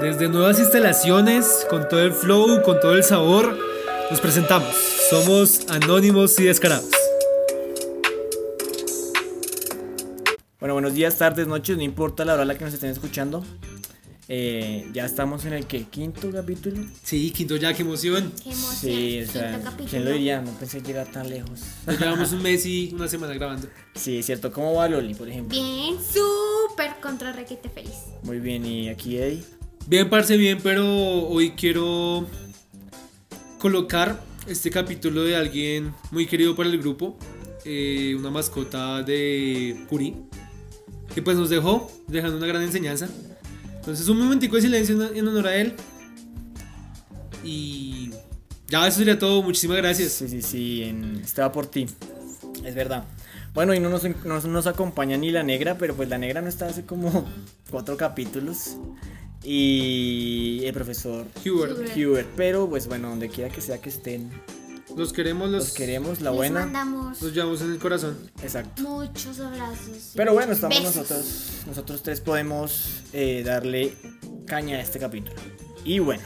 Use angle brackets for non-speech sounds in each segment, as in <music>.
Desde nuevas instalaciones, con todo el flow, con todo el sabor, nos presentamos. Somos anónimos y descarados. Bueno, buenos días, tardes, noches, no importa la hora a la que nos estén escuchando. Eh, ya estamos en el que quinto capítulo. Sí, quinto ya, qué emoción. Qué emoción. Sí, o sea. ¿quién lo diría? No pensé llegar tan lejos. Nos llevamos un mes y una semana grabando. Sí, es cierto. ¿Cómo va Loli, por ejemplo? Bien, súper contra requete feliz. Muy bien, y aquí Eddie. Bien, parce, bien, pero hoy quiero colocar este capítulo de alguien muy querido para el grupo, eh, una mascota de Curi, que pues nos dejó, dejando una gran enseñanza. Entonces, un momentico de silencio en, en honor a él. Y ya, eso sería todo. Muchísimas gracias. Sí, sí, sí, en... estaba por ti. Es verdad. Bueno, y no nos, no nos acompaña ni la negra, pero pues la negra no está hace como cuatro capítulos. Y el profesor Hubert, Hubert. Pero pues bueno, donde quiera que sea que estén, los queremos, los, los queremos, la buena. mandamos los llevamos en el corazón. Exacto. muchos abrazos. Pero bueno, estamos Besos. nosotros. Nosotros tres podemos eh, darle caña a este capítulo. Y bueno,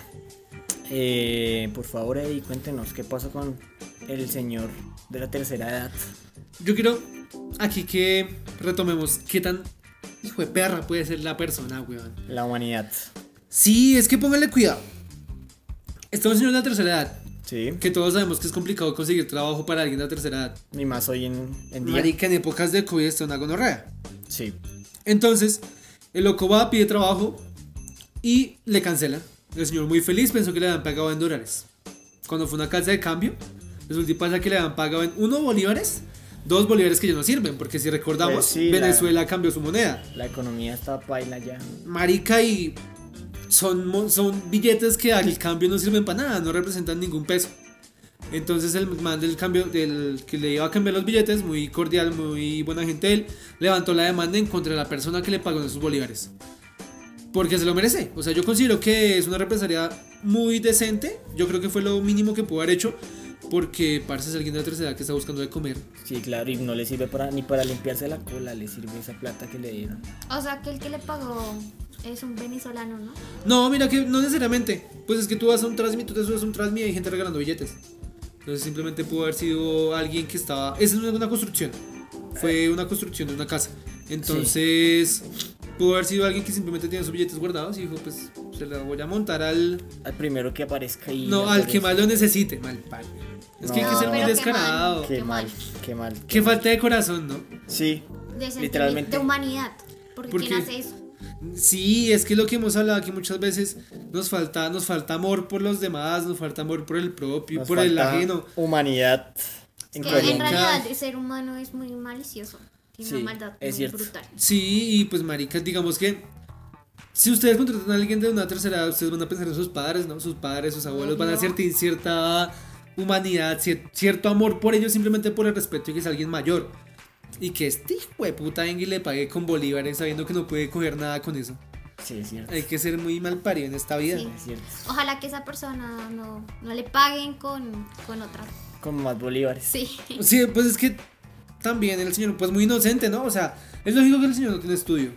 eh, por favor, Eddie, cuéntenos qué pasó con el señor de la tercera edad. Yo quiero aquí que retomemos qué tan hijo de perra puede ser la persona, weón. La humanidad. Sí, es que póngale cuidado. Estamos en una tercera edad, Sí. que todos sabemos que es complicado conseguir trabajo para alguien de la tercera edad. Ni más hoy en, en día. Marica, en épocas de COVID está una gonorrea. Sí. Entonces, el loco va, pide trabajo y le cancelan. El señor muy feliz pensó que le habían pagado en dólares. Cuando fue una casa de cambio, resulta pasa que le habían pagado en uno bolívares, dos bolívares que ya no sirven, porque si recordamos, Pues sí, la- Venezuela cambió su moneda. La economía está paila ya. Marica y son, son billetes que al cambio no sirven para nada, no representan ningún peso. Entonces el man del cambio, del que le iba a cambiar los billetes, muy cordial, muy buena gente él, levantó la demanda en contra de la persona que le pagó esos bolívares. Porque se lo merece. O sea, yo considero que es una represalia muy decente. Yo creo que fue lo mínimo que pudo haber hecho. Porque parece ser alguien de la tercera edad que está buscando de comer. Sí, claro, y no le sirve para, ni para limpiarse la cola, le sirve esa plata que le dieron. O sea, que el que le pagó es un venezolano, ¿no? No, mira que no necesariamente. Pues es que tú vas a un Transmi, tú te subes a un Transmi y hay gente regalando billetes. Entonces simplemente pudo haber sido alguien que estaba... Esa no es una construcción. Fue una construcción de una casa. Entonces pudo haber sido alguien que simplemente tenía sus billetes guardados y dijo, pues se la voy a montar al... Al primero que aparezca ahí. No, al que más lo necesite. Mal palo. Es que hay que ser muy qué descarado. mal. Qué, mal, qué mal. Qué mal. falta de corazón, ¿no? Sí, De literalmente. De humanidad. Porque ¿Por ¿quién qué? hace eso? Sí, es que lo que hemos hablado aquí muchas veces nos falta, nos falta amor por los demás, nos falta amor por el propio, Nos por el ajeno. Humanidad. Que en realidad el ser humano es muy malicioso. Tiene Sí, una maldad es muy cierto. brutal. Sí, y pues maricas, digamos que si ustedes contratan a alguien de una tercera edad, ustedes van a pensar en sus padres, ¿no? Sus padres, sus abuelos, van a sentir cierta humanidad, cier- cierto amor por ellos simplemente por el respeto y que es alguien mayor. Y que este hijo de puta venga y le pague con bolívares sabiendo que no puede coger nada con eso. Sí, es cierto. Hay que ser muy mal parido en esta vida. Sí. Es cierto. Ojalá que esa persona no, no le paguen con, con otra. Como más bolívares. Sí. Sí, pues es que también el señor, pues muy inocente, ¿no? O sea, es lógico que el señor no tiene estudio.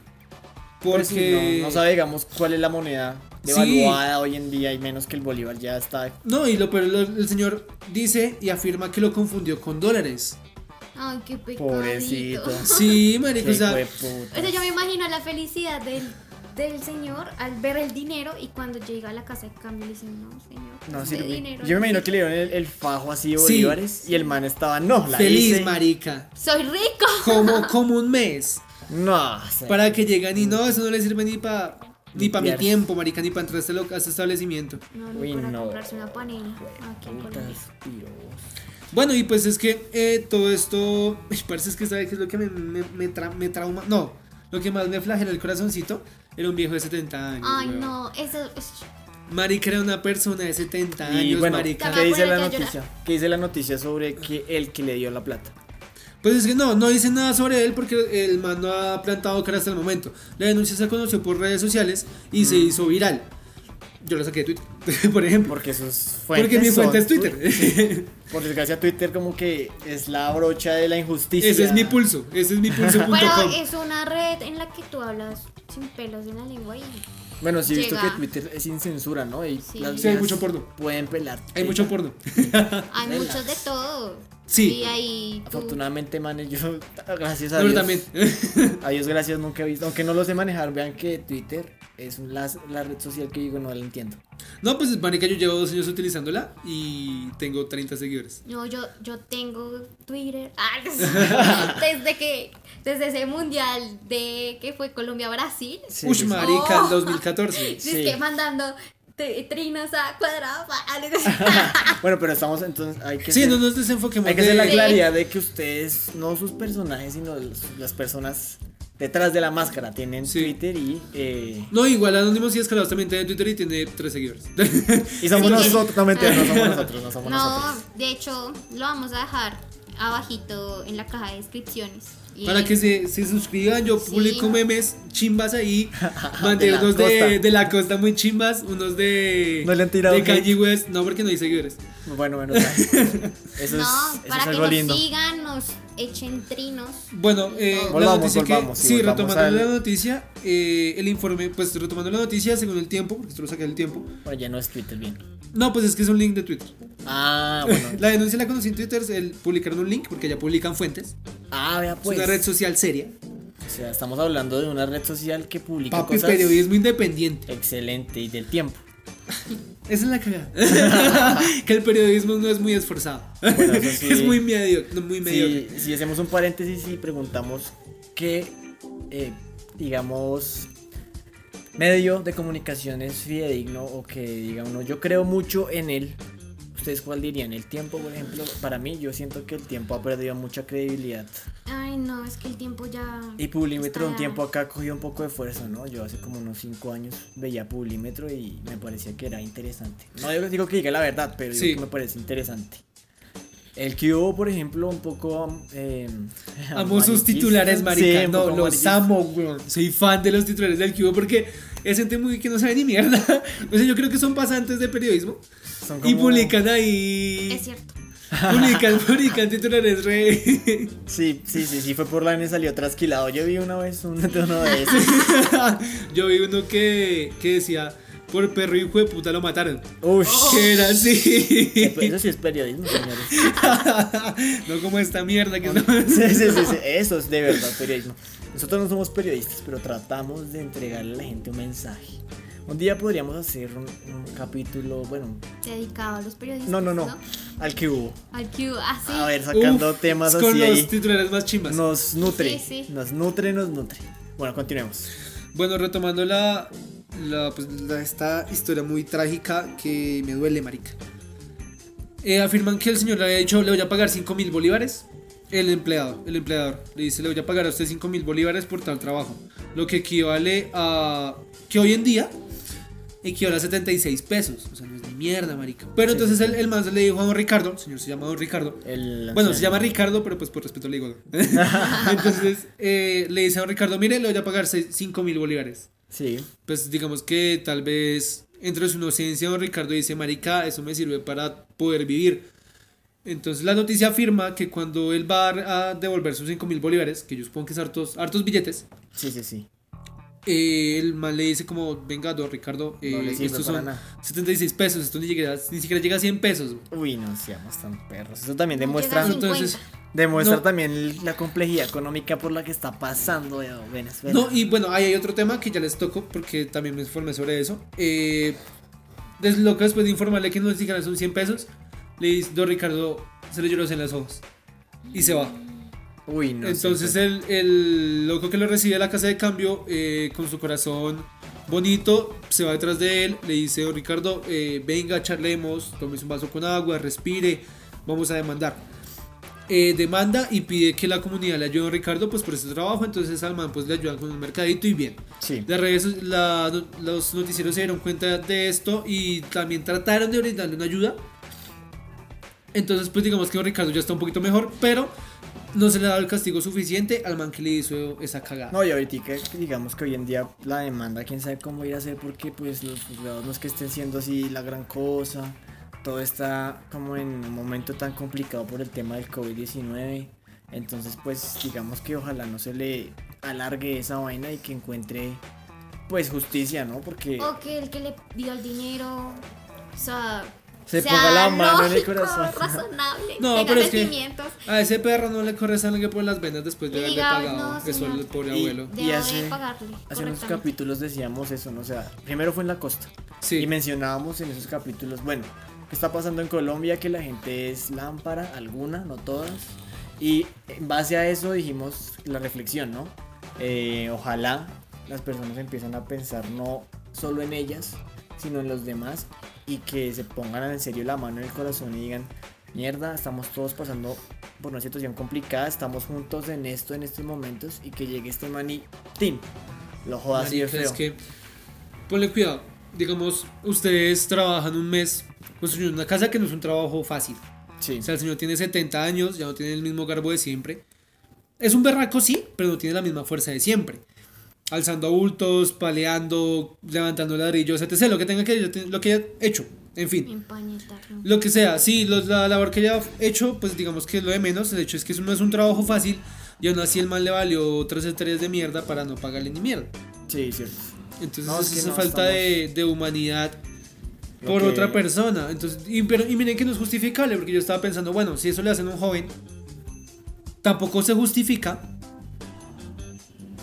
Pues sí, Porque... no, no sabe, digamos, cuál es la moneda Sí. devaluada hoy en día y menos que el bolívar ya está. No, y lo peor, lo- el señor dice y afirma que lo confundió con dólares. Ay, qué pecadito. Pobrecito. Sí, marico. O sea, yo me imagino la felicidad del, del señor al ver el dinero y cuando llega a la casa de cambio le dicen, no, señor, No este sirve. dinero Yo me no imagino que sirve". le dieron el, el fajo así de Sí. bolívares y el man estaba, no, la feliz, hice. marica. Soy rico. Como, <laughs> como un mes. No, Para que llegan y no, eso no le sirve ni para ni para mi tiempo, marica, ni para entrar a este, a este establecimiento. No, no, Uy, para no. comprarse una panela aquí en. Bueno, y pues es que eh, todo esto, <laughs> me parece es que sabe que es lo que me, me, me tra- me trauma. No, lo que más me flagela el corazoncito era un viejo de 70 años. Ay, weón. no, eso es... Marica era una persona de 70 Y años, bueno, marica. ¿qué dice la noticia? ¿Qué dice la noticia sobre que el que le dio la plata? Pues es que no, no dice nada sobre él porque el man no ha plantado cara hasta el momento. La denuncia se conoció por redes sociales y se hizo viral. Yo la saqué de Twitter, <laughs> por ejemplo. Porque sus fuentes Porque mi fuente es Twitter. <laughs> Por desgracia, Twitter como que es la brocha de la injusticia. Ese es mi pulso. Ese es mi pulso.com. Bueno, es una red en la que tú hablas sin pelos en la lengua y Bueno, sí he visto que Twitter es sin censura, ¿no? Y Sí. las Sí, hay mucho porno. Pueden pelar. Hay mucho porno. <laughs> Hay muchos de todo. Sí. Y ahí tú- Afortunadamente, manes, yo, <laughs> gracias a Dios. también. <laughs> A Dios gracias, nunca he visto. Aunque no lo sé manejar, vean que Twitter es la, la red social que digo, no la entiendo. No, pues marica, yo llevo dos años utilizándola y tengo 30 seguidores. No, yo, yo tengo Twitter. Ah, desde que, desde ese mundial de que fue Colombia-Brasil. Sí, Ush, sí, sí. marica, Oh. el 2014. Sí. <laughs> Dice que mandando trinos a cuadrado. <laughs> Bueno, pero estamos entonces. Hay que Sí, ser- no nos desenfoquemos Hay que hacer la de... Sí. claridad de que ustedes, no sus personajes, sino los- las personas detrás de la máscara, tienen Sí. Twitter y. eh, No, igual Anónimos y Escalados también tiene Twitter y tiene 3 seguidores. <laughs> y somos Sí. nosotros, no mentira, no somos nosotros, no somos No, nosotros. de hecho, lo vamos a dejar abajito en la caja de descripciones. Y Para que se, se suscriban, yo Sí. publico memes chimbas ahí. <laughs> Mandé De la unos costa. de, de la costa muy chimbas, unos de. ¿No le han tirado De? Kanye West. No, porque no hay seguidores. Bueno, bueno, <laughs> eso es, No, eso para es que algo nos lindo. sigan, nos echen trinos. Bueno, eh, la Volvamos, noticia volvamos, que. sí, Sí, volvamos retomando al- la noticia, eh, el informe, pues retomando la noticia según el tiempo, porque esto lo saqué del tiempo. Bueno, ya no es Twitter, bien. No, pues es que es un link de Twitter. Ah, bueno. <laughs> La denuncia la conocí en Twitter, el, publicaron un link, porque ya publican fuentes. Ah, vea Es pues. una red social seria. O sea, estamos hablando de una red social que publica Papi, cosas periodismo independiente. excelente y del tiempo. <laughs> Esa es la cagada. <laughs> que el periodismo no es muy esforzado. Bueno, eso <laughs> sí. es muy medio, muy medio. Si, si hacemos un paréntesis y preguntamos qué, eh, digamos, medio de comunicación es fidedigno o que diga uno, yo creo mucho en él. ¿Ustedes cuál dirían? El tiempo, por ejemplo, para mí yo siento que el tiempo ha perdido mucha credibilidad. Ay, no, es que el tiempo ya. Y Publímetro un tiempo acá cogió un poco de fuerza, ¿no? Yo hace como unos 5 años veía Publímetro y me parecía que era interesante. No yo digo que diga la verdad, pero digo Sí. que me parece interesante. El que hubo, por ejemplo, un poco... Eh, Amo sus titulares, marica. Sí, no, los amo, weón. Soy fan de los titulares del cubo porque es gente muy que no sabe ni mierda. <laughs> O sea, yo creo que son pasantes de periodismo. Son Y como- publican ahí. Es cierto. <laughs> Publican, <laughs> publican titulares re. Sí, sí, sí, sí, fue por la N salió trasquilado. Yo vi una vez un, uno de esos. Yo vi uno que, que decía: Por perro hijo de puta lo mataron. Uy, Que era así. eso sí es periodismo, señores. no como esta mierda que no. Sí, sí, sí, sí, eso es de verdad periodismo. Nosotros no somos periodistas, pero tratamos de entregarle a la gente un mensaje. Un día podríamos hacer un, un capítulo, bueno, Dedicado a los periodistas. no, no, no, al que hubo. Al Q, así. A ver, sacando Uf, temas con así los ahí. titulares más chimbas. Nos nutre, Sí, sí. nos nutre, nos nutre. Bueno, continuemos. Bueno, retomando la, la, pues, la- esta historia muy trágica que me duele, marica. Eh, afirman que el señor le había dicho, le voy a pagar 5 mil bolívares. El empleado, el empleador, le dice, le voy a pagar a usted 5 mil bolívares por tal trabajo. Lo que equivale a... que hoy en día equivale a 76 pesos. O sea, no es ni mierda, marica. Pero Sí, entonces sí, el, el man le dijo a don Ricardo, el señor se llama don Ricardo. El Bueno, se llama Ricardo, pero pues por respeto le digo. don. <laughs> Entonces eh, le dice a don Ricardo, mire, le voy a pagar 5 mil bolívares. Sí, Pues digamos que tal vez entre su inocencia don Ricardo dice, marica, eso me sirve para poder vivir. Entonces la noticia afirma que cuando él va a devolver sus 5 mil bolívares, que yo supongo que es hartos, hartos billetes, sí, sí, sí. eh, el man le dice como, venga, don Ricardo, eh, No estos son nada. 76 pesos, esto ni, llega- ni siquiera llega a 100 pesos. Uy, no seamos tan perros. Eso también demuestra, Entonces, 50. demuestra no. también la complejidad económica por la que está pasando eh, Venezuela. No, y bueno, ahí hay otro tema que ya les toco porque también me informé sobre eso. Eh, después de informarle que no les dijeran son 100 pesos, le dice, don Ricardo se le lloró en las ojos y se va. Uy, no. Entonces sí, el, el loco que lo recibe a la casa de cambio, eh, con su corazón bonito, se va detrás de él, le dice, don Ricardo, eh, venga, charlemos, tómese un vaso con agua, respire, vamos a demandar. Eh, demanda y pide que la comunidad le ayude a don Ricardo pues por ese trabajo, entonces al man pues le ayudan con un mercadito y bien. sí. Las redes, la- los noticieros se dieron cuenta de esto y también trataron de brindarle una ayuda. Entonces, pues digamos que Ricardo ya está un poquito mejor, pero no se le ha dado el castigo suficiente al man que le hizo esa cagada. No, y ahorita que digamos que hoy en día la demanda, quién sabe cómo ir a hacer, porque pues los juzgados no es que estén siendo así la gran cosa. Todo está como en un momento tan complicado por el tema del COVID-19. Entonces, pues digamos que ojalá no se le alargue esa vaina y que encuentre pues justicia, ¿no? Porque O que el que le dio el dinero, o sea, Se sea ponga la mano en el corazón. razonable, No, tenga pero es que-. A ese perro no le corre sangre por las venas después de Y haberle pagado no, eso al pobre Y- abuelo. Debo hace- hace unos capítulos decíamos eso, ¿no? O sea, primero fue en la costa. Sí. Y mencionábamos en esos capítulos, bueno, ¿qué está pasando en Colombia? Que la gente es lámpara, alguna, no todas. Y en base a eso dijimos la reflexión, ¿no? Eh, ojalá las personas empiezan a pensar no solo en ellas, sino en los demás y que se pongan en serio la mano en el corazón y digan, mierda, estamos todos pasando por una situación complicada, estamos juntos en esto, en estos momentos y que llegue este man y ¡tin! Lo joda así de feo. es que ponle cuidado. Digamos, ustedes trabajan un mes construyendo una casa que no es un trabajo fácil. Sí. O sea, el señor tiene 70 años, ya no tiene el mismo garbo de siempre. Es un berraco, sí, pero no tiene la misma fuerza de siempre. Alzando adultos, paleando, levantando ladrillos, etc. Lo que tenga que, lo que haya hecho. En fin. Lo que sea, sí, lo- la labor que haya hecho, pues digamos que es lo de menos. El hecho es que eso no es un trabajo fácil. Y aún así el man le valió tres estrellas de mierda para no pagarle ni mierda. Sí, cierto. Entonces No, es es que esa no, falta de, de humanidad Lo por que- otra persona. Entonces, y, pero, y miren que no es justificable, porque yo estaba pensando, bueno, si eso le hacen a un joven, tampoco se justifica.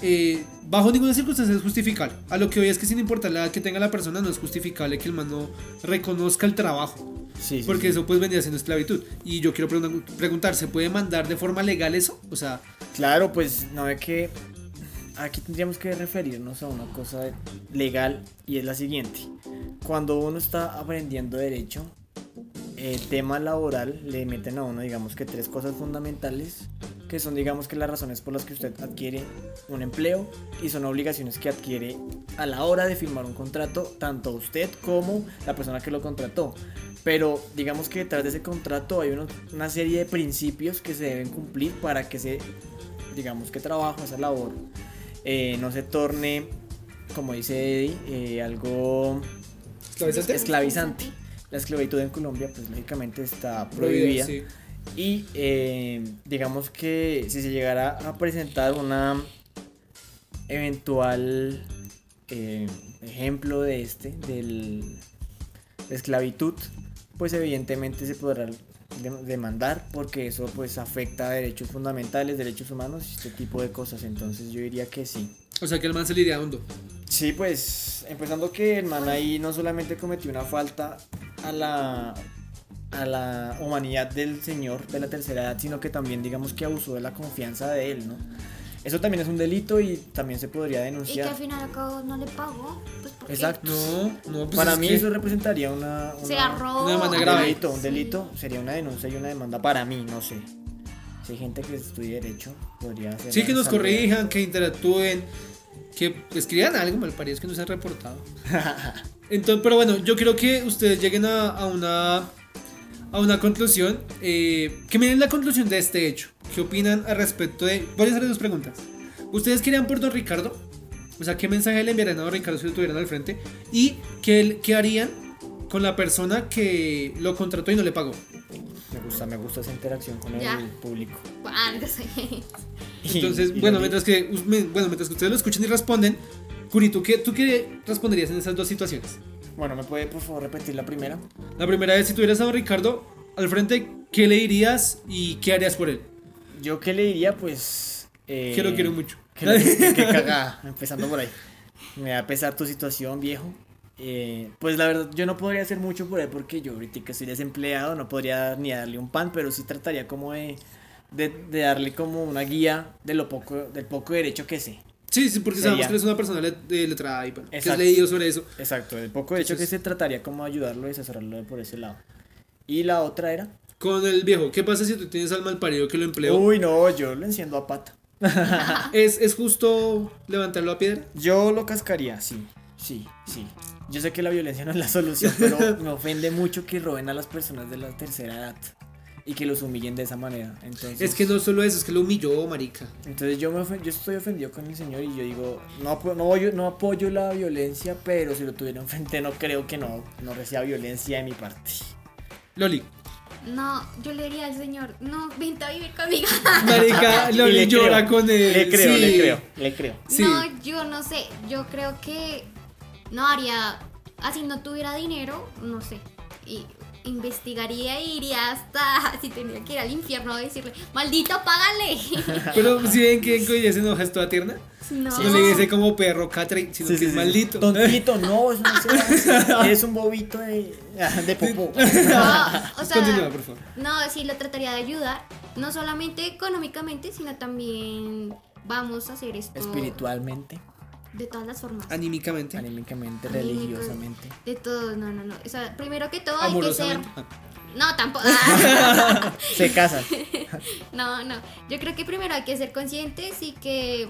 eh, bajo ninguna circunstancia es justificable. A lo que hoy es que sin importar la edad que tenga la persona, no es justificable que el man no reconozca el trabajo. Sí, sí, Porque sí. eso pues vendría siendo esclavitud. Y yo quiero pregun- preguntar, ¿se puede mandar de forma legal eso? O sea, Claro, pues no ve que aquí tendríamos que referirnos a una cosa legal y es la siguiente. Cuando uno está aprendiendo derecho, el tema laboral le meten a uno, digamos que tres cosas fundamentales, que son, digamos que las razones por las que usted adquiere un empleo y son obligaciones que adquiere a la hora de firmar un contrato, tanto usted como la persona que lo contrató. Pero digamos que detrás de ese contrato hay uno- una serie de principios que se deben cumplir para que ese, digamos que trabajo, esa labor, eh, no se torne, como dice Eddie, eh, algo ¿esclavizante? esclavizante. La esclavitud en Colombia, pues lógicamente está prohibida. sí. Y eh, digamos que si se llegara a presentar una eventual eh, ejemplo de este, del, de esclavitud, pues evidentemente se podrá de- demandar porque eso pues afecta a derechos fundamentales, derechos humanos y este tipo de cosas. Entonces yo diría que sí. O sea que el man se le iría hondo. Sí, pues empezando que el man ahí no solamente cometió una falta a la a la humanidad del señor de la tercera edad, sino que también digamos que abusó de la confianza de él, ¿no? Eso también es un delito y también se podría Y que denunciar. al final y al cabo no le pagó. Pues porque Exacto. No, no, pues Para es mí que- eso representaría una, una- Se. Una demanda un grave. delito, un Sí. delito sería una denuncia y una demanda para mí, no sé. Si hay gente que estudie derecho, podría hacer Sí, que nos corrijan, que interactúen, que escriban algo, mal parece que no se han reportado. <laughs> Entonces, pero bueno, yo creo que ustedes lleguen a, a una a una conclusión. eh, que miren la conclusión de este hecho. ¿Qué opinan al respecto de.? Voy a hacer dos preguntas. ¿Ustedes querían por Don Ricardo? O sea, ¿qué mensaje le enviarían a Don Ricardo si lo tuvieran al frente? ¿Y qué, qué harían con la persona que lo contrató y no le pagó? Me gusta, me gusta esa interacción con Ya. el público. <laughs> Entonces, Y- y bueno, mientras que, bueno, mientras que ustedes lo escuchen y responden, Curi, ¿tú qué, ¿tú qué responderías en esas dos situaciones? Bueno, ¿me puede por favor repetir la primera? La primera vez, si tuvieras a don Ricardo al frente, ¿qué le dirías y qué harías por él? Yo qué le diría, pues... eh, Que lo quiero mucho. Que lo que <laughs> cagada, empezando por ahí. Me va a pesar tu situación, viejo. Eh, pues la verdad, yo no podría hacer mucho por él porque yo ahorita que estoy desempleado, no podría ni darle un pan, pero sí trataría como de, de, de darle como una guía de lo poco, del poco derecho que sé. Sí, sí, porque Sería. sabemos que eres una persona le- de letrada y bueno, que has leído sobre eso. Exacto, del poco derecho Entonces- que sé trataría como ayudarlo y asesorarlo por ese lado. Y la otra era... Con el viejo, ¿qué pasa si tú tienes al mal parido que lo empleó? Uy, no, yo lo enciendo a pata. <laughs> ¿Es, ¿Es justo levantarlo a piedra? Yo lo cascaría, sí, sí, sí. Yo sé que la violencia no es la solución, pero <laughs> me ofende mucho que roben a las personas de la tercera edad y que los humillen de esa manera. Entonces, Es que no solo eso, es que lo humilló, marica. entonces yo, me ofen- yo estoy ofendido con el señor y yo digo, no, no, yo no apoyo la violencia, pero si lo tuviera enfrente no creo que no, no reciba violencia de mi parte. Loli, No, yo le diría al señor, no, vente a vivir conmigo. <laughs> Marica, <laughs> Y lo le llora creo, con él. Le creo, sí. le creo, le creo. Sí. No, yo no sé, yo creo que no haría, así no tuviera dinero, no sé, y investigaría e iría hasta, <laughs> si tenía que ir al infierno a decirle, maldito, págale. <laughs> Pero si ven que en se enoja es toda tierna. no. No le dice como perro Catri, sino Sí, que sí, es sí. maldito. Tontito, no. <laughs> Es un bobito de, de popó. No, o sea, Continúa, por favor. no, sí lo trataría de ayudar, no solamente económicamente, sino también vamos a hacer esto Espiritualmente, de todas las formas. Anímicamente. anímicamente, religiosamente. De todo, no, no, no. O sea, primero que todo hay que ser. No, tampoco. ah, <laughs> <laughs> Se casan. <laughs> no, no. Yo creo que primero hay que ser conscientes y que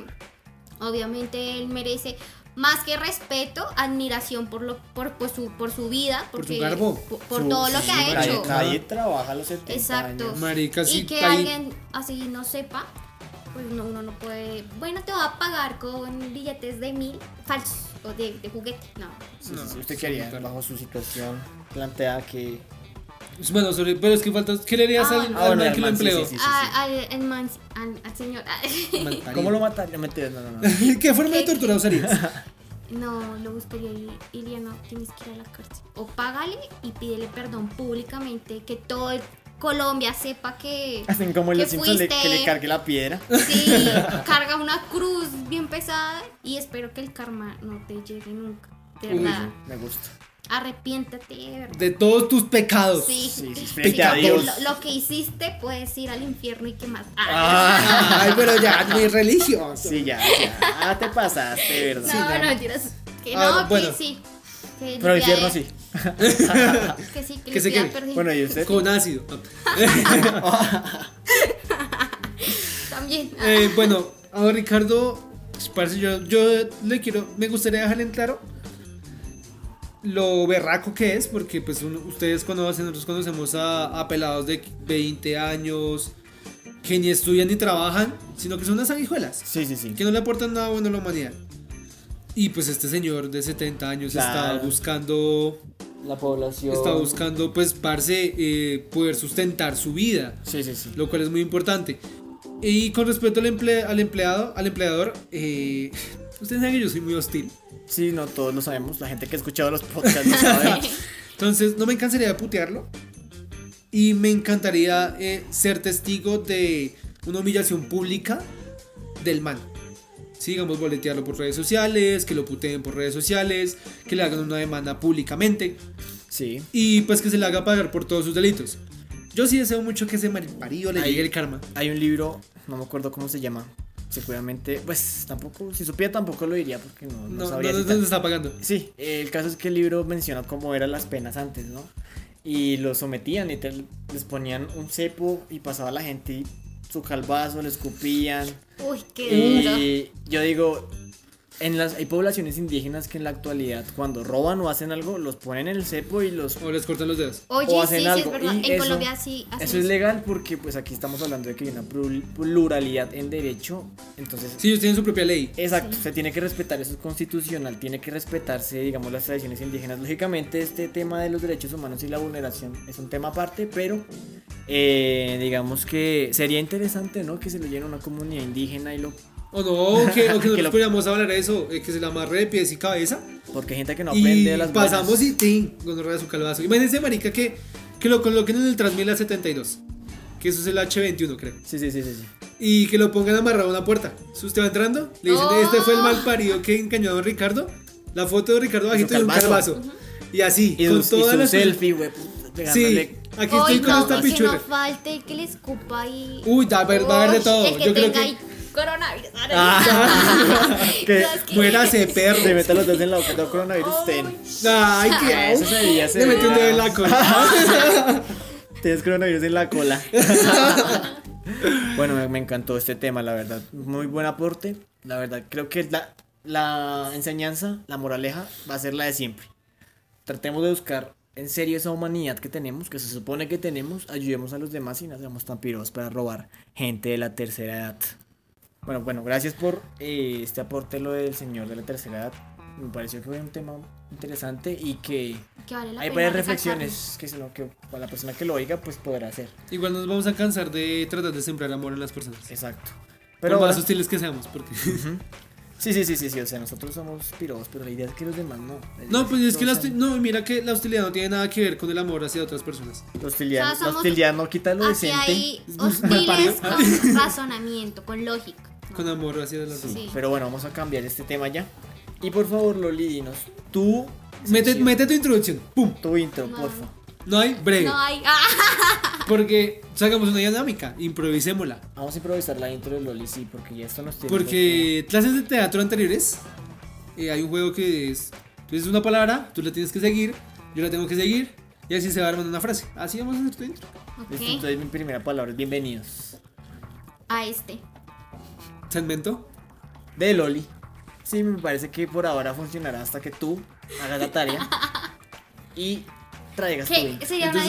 obviamente él merece más que respeto, admiración por lo por, por su por su vida, Por su porque garbo. por, por Su- todo lo sí, que ha hecho. Nadie trabaja a los 70 Exacto. años. Marica, sí, y que ahí- alguien así no sepa, pues no, uno no puede. Bueno, te va a pagar con billetes de mil falsos o de, de juguete. No. Sí, No, sí. ¿Usted sí, qué haría bajo su situación? Plantea que... Bueno, sobre, pero es que falta. ¿Qué le harías Ah, al, bueno. al Ah, bueno, man que lo empleó? sí, sí. A- al, al man- al- al señor. ¿Cómo lo mataría? No, no, no. <laughs> ¿Qué forma de tortura usarías? <laughs> No, lo buscaría y iría, no, tienes que ir a la cárcel. O págale y pídele perdón públicamente, que todo el- Colombia sepa que, Hacen como que los Simpsons le- que le cargue la piedra. sí, <laughs> carga una cruz bien pesada y espero que el karma no te llegue nunca. De Uy, verdad, Me gusta. arrepiéntate, de verdad. De todos tus pecados. Sí, Sí, sí, a lo- Dios. Lo, lo que hiciste puedes ir al infierno y qué más. Ah, Ah, Ay, pero ya, muy <laughs> religioso. sí, ya, ya. Te pasaste, verdad. no, no. no, mentiras. Que Ah, no, bueno. que sí. Que Pero el infierno sí. <laughs> Que sí, que, Que se quede. Bueno, ¿y usted? Con ácido. <laughs> <laughs> También. Eh, bueno, a Ricardo, parce, yo, yo le quiero, me gustaría dejarle en claro lo berraco que es, porque pues uno- ustedes conocen, nosotros conocemos a, a pelados de 20 años que ni estudian ni trabajan, sino que son unas sanguijuelas, Sí, sí, sí. que no le aportan nada bueno a la humanidad. Y pues este señor de 70 años Claro. está buscando, La población. está buscando pues, parce, eh, poder sustentar su vida Sí, sí, sí. lo cual es muy importante. Y con respecto al, emple- al empleado, al empleador, eh, <laughs> ustedes saben que yo soy muy hostil. Sí, no todos lo sabemos. La gente que ha escuchado los podcasts lo sabe. <laughs> Entonces no me cansaría de putearlo. Y me encantaría eh, ser testigo de una humillación pública del man. Sí, digamos, boletearlo por redes sociales, que lo puteen por redes sociales, que le hagan una demanda públicamente Sí. y pues que se le haga pagar por todos sus delitos. Yo sí deseo mucho que ese mariparío le Ahí- llegue el karma. Hay un libro, no me acuerdo cómo se llama. Seguramente, pues tampoco, si supiera tampoco lo diría porque no, no, No, sabría no, no se está pagando. Sí, el caso es que el libro menciona cómo eran las penas antes, ¿no? Y lo sometían y te- les ponían un cepo y pasaba la gente y su calvazo, le escupían. Uy, qué duro. Y yo digo, en las hay poblaciones indígenas que en la actualidad cuando roban o hacen algo los ponen en el cepo y los O les cortan los dedos. Oye, o hacen sí, algo. es verdad. y En eso- Colombia sí hacen Eso es legal porque pues aquí estamos hablando de que hay una plur- pluralidad en derecho, entonces Sí, ellos tienen su propia ley. Exacto, Sí. se tiene que respetar, eso es constitucional, tiene que respetarse, digamos, las tradiciones indígenas. Lógicamente, este tema de los derechos humanos y la vulneración es un tema aparte, pero eh, digamos que sería interesante, ¿no? Que se lo llene a una comunidad indígena y lo. O no, que, o que <laughs> Que nosotros lo- podríamos hablar de eso, eh, que se la amarre de pies y cabeza. Porque hay gente que no aprende y de las pasamos buenas. y tin, gonorrea su calvazo. Imagínense, marica, que, que lo coloquen en el Transmilenio 72. Que eso es el H21, creo. Sí, sí, sí, sí. sí. Y que lo pongan amarrado a una puerta. Si usted va entrando, le dicen, Oh. este fue el mal parido que engañó a don Ricardo. La foto de Ricardo bajito y un calvazo. Y así, Y, con su, y todas su las selfie, güey, puta, Sí, pegándole. Aquí Hoy estoy con no, esta que no falte el que le escupa ahí. Uy, da, ver- va a haber de todo. El que Yo creo tenga que- ahí coronavirus. Ah, <laughs> <laughs> que <laughs> perro. Se mete los dedos en la boca, coronavirus, ten. Ay, qué Eso sería, Le metió un dedo en la cola. Tienes coronavirus en la cola. bueno, me, me encantó este tema, la verdad. Muy buen aporte. La verdad, creo que la, la enseñanza, la moraleja, va a ser la de siempre. Tratemos de buscar en serio esa humanidad que tenemos, que se supone que tenemos. Ayudemos a los demás y no seamos tan piros para robar gente de la tercera edad. Bueno, bueno, gracias por eh, este aporte, lo del señor de la tercera edad. Me pareció que fue un tema interesante y que Que vale hay varias reflexiones que, sino que la persona que lo oiga pues podrá hacer. Igual nos vamos a cansar de tratar de sembrar amor en las personas. Exacto. Pero Pero más ahora- hostiles que seamos, porque... Ujú. Sí, sí, sí, sí, sí, o sea, nosotros somos pirobos, pero la idea es que los demás no. No, pues es que la no, mira que la hostilidad no tiene nada que ver con el amor hacia otras personas. La hostilidad, O sea, la hostilidad no quita lo decente. hay <laughs> hostiles con razonamiento, con lógica. Con amor hacia las personas. Sí. Pero bueno, vamos a cambiar este tema ya. Y por favor, Loli, dinos tú. Mete, mete tu introducción. ¡Pum! Tu intro, No. porfa. No hay breve. No hay. <laughs> Porque sacamos una dinámica. Improvisémosla. Vamos a improvisar la intro de Loli, sí, porque ya esto nos tiene. Porque clases de teatro anteriores, eh, hay un juego que es, tú dices una palabra, tú la tienes que seguir, yo la tengo que seguir, y así se va armando una frase. Así vamos a hacer tu intro. Listo, Ok. entonces mi primera palabra es bienvenidos. A este. Segmento. De Loli. Sí, me parece que por ahora funcionará hasta que tú hagas la tarea <laughs> y traigas Que sería una, Entonces,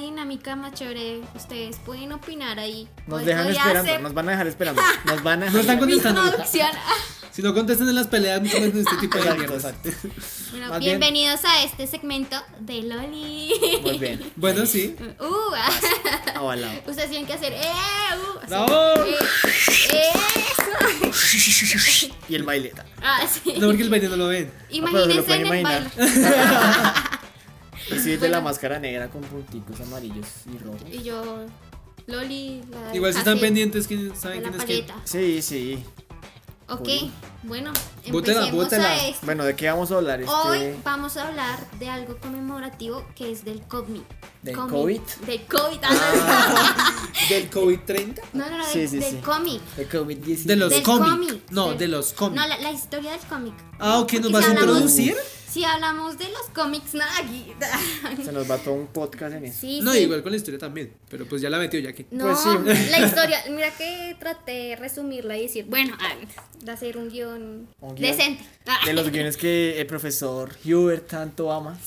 dinámica más chévere. Ustedes pueden opinar ahí. Nos dejan esperando, nos van a dejar esperando. Nos van a <laughs> No están contestando. <laughs> Si no contestan en las peleas, no comen este tipo de exacto. <laughs> Bueno, Más bien- bienvenidos a este segmento de Loli. Muy bien. Bueno, sí. Uh, Avalado. ustedes tienen que hacer. ¡Eh! Uh. Eh, ¡Eso! Y el baileta. Ah, sí. No, porque el baile no lo ven. Imagínense pueden en el baile. Sí, de Bueno. la máscara negra con punticos amarillos y rojos. Y yo, Loli. la Igual si están pendientes, ¿quién De saben la quién es quién? paleta. Sí, sí. Ok, Uy. bueno, Bótela, empecemos bótela. a esto. Bueno, ¿de qué vamos a hablar? Este, Hoy vamos a hablar de algo conmemorativo que es del COVID. ¿Del Comic. COVID? Del COVID. ah, <laughs> ¿Del COVID-30? no, no, no, Sí, del, sí, del sí. cómic. De COVID-19. De los Del cómic. No, Del- de los cómics. No, la, la historia del cómic. Ah, ok, ¿nos Porque vas a hablamos- introducir? Si hablamos de los cómics, nada aquí. Se nos va todo un podcast en eso. Sí, No, sí. igual con la historia también. Pero pues ya la metió ya que. No, Pues sí. la historia, mira que traté de resumirla y decir, bueno, ah, de hacer un guion, Un guion. decente. De los guiones que el profesor Hubert tanto ama.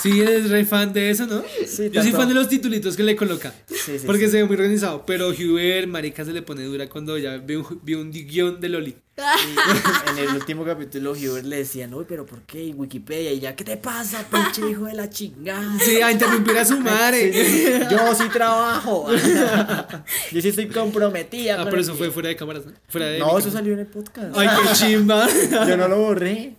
Sí, <laughs> eres re fan de eso, ¿no? Sí, Yo soy fan de los titulitos que le coloca. Sí, sí, porque sí. se ve muy organizado. Pero Hubert, marica, se le pone dura cuando ya ve un, ve un guion de Loli. Y <laughs> en el último capítulo Hubert le decían, uy, pero ¿por qué? Y Wikipedia, y ya, ¿qué te pasa, pinche hijo de la chingada? Sí, a interrumpir a su madre. Sí, Yo sí trabajo. <laughs> Yo sí estoy comprometida. Ah, con pero el- eso fue fuera de cámaras, ¿no? Fuera de No, eso salió en el podcast. Ay, qué chimba. <laughs> Yo no lo borré.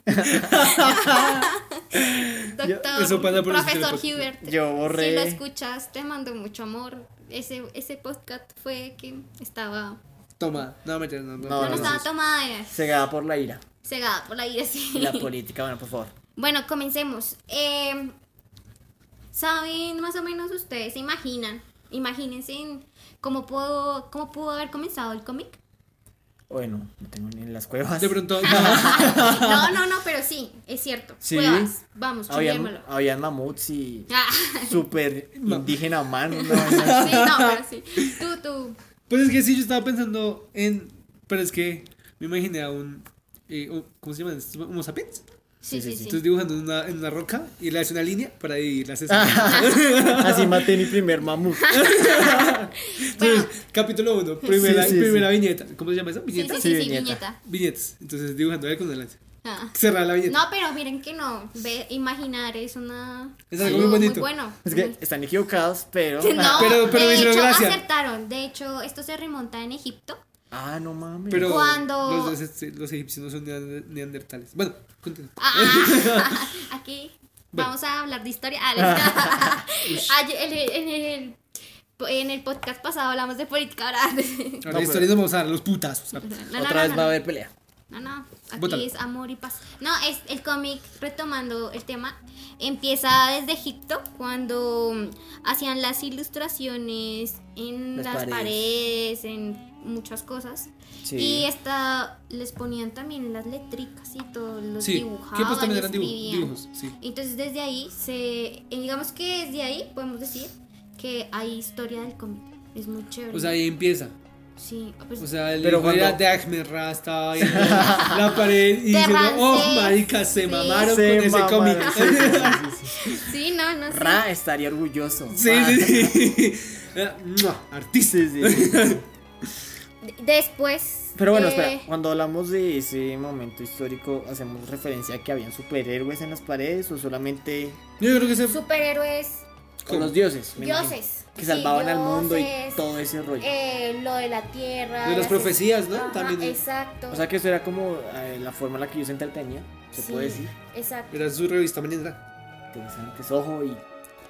Doctor, eso pasa por profesor el Hubert. Yo borré. Si lo escuchas, te mando mucho amor. Ese, ese podcast fue que estaba. Toma, no me no, no, No, No, no, estaba no. tomada, era Cegada por la ira. cegada por la ira, sí. Y la política, bueno, por favor. Bueno, comencemos. Eh, ¿Saben más o menos ustedes, se imaginan? Imagínense en cómo pudo, cómo pudo haber comenzado el cómic. Bueno, no tengo ni en las cuevas. De pronto, <laughs> No, no, no, pero sí, es cierto. Sí. Cuevas, vamos, Habían, chulémoslo. habían mamuts y Ah, super <laughs> indígena man. sí, no, pero sí. Tú, tú. Pues es que sí, yo estaba pensando en. Pero es que me imaginé a un. eh, ¿Cómo se llaman? ¿Homo sapiens? Sí, sí, sí. Entonces dibujando en una, en una roca y le hace una línea para dividir las <laughs> escenas. Así maté mi primer mamut. Entonces, capítulo 1, primera, Sí, sí, primera sí. viñeta. ¿Cómo se llama eso? Sí, sí, ¿Viñeta? sí, Sí, sí, viñeta. viñeta. Viñetas. Entonces dibujando ahí con el lance. Ah. Cerrar la viñeta. No, pero miren que no. Ve, imaginar es una. Es algo muy bonito. bueno. Es que están equivocados, pero. No, Pero- pero de hecho gracia. acertaron. De hecho, esto se remonta en Egipto. Ah, no mames. Pero Cuando- los, los egipcios no son neander- neandertales. Bueno, continúa. Ah, <laughs> aquí vamos a hablar de historia. Ah, <laughs> en, el, en el- en el podcast pasado hablamos de política. Ahora, Ahora No, la historia nos vamos a dar los no, no, Otra no, vez no, va a haber pelea. No, no, aquí es amor y paz. No, es el cómic, retomando el tema, empieza desde Egipto, cuando hacían las ilustraciones en Las las, paredes. paredes. en muchas cosas. Sí. Y esta, les ponían también las letricas y todo, los Sí, dibujaban, pues también eran dibujos. Sí. Entonces desde ahí, se, eh, digamos que desde ahí podemos decir que hay historia del cómic. Es muy chévere. O sea, ahí empieza. Sí, pues, O sea, el Pero hijo era cuando- de Ahmed Ra estaba viendo la pared y <laughs> diciendo, oh, marica, se sí. mamaron Se con ese cómic. sí, sí, sí, sí. <laughs> sí, no, no sé. Ra estaría orgulloso. Sí, Ah. sí, sí. <laughs> Era, ¡mua! Artista. Sí, sí, sí. Después. Pero bueno, eh, espera, cuando hablamos de ese momento histórico, ¿hacemos referencia a que habían superhéroes en las paredes o solamente Yo creo que se. Superhéroes, con los dioses? me imagino? dioses. Que Sí, salvaban al mundo y todo ese rollo. eh, lo de la tierra. De las profecías, ¿no? Ajá, También. Exacto. O sea que eso era como eh, la forma en la que ellos se entretenían, se Sí, puede decir. Exacto. Era su revista mañana. Interesantes, ojo y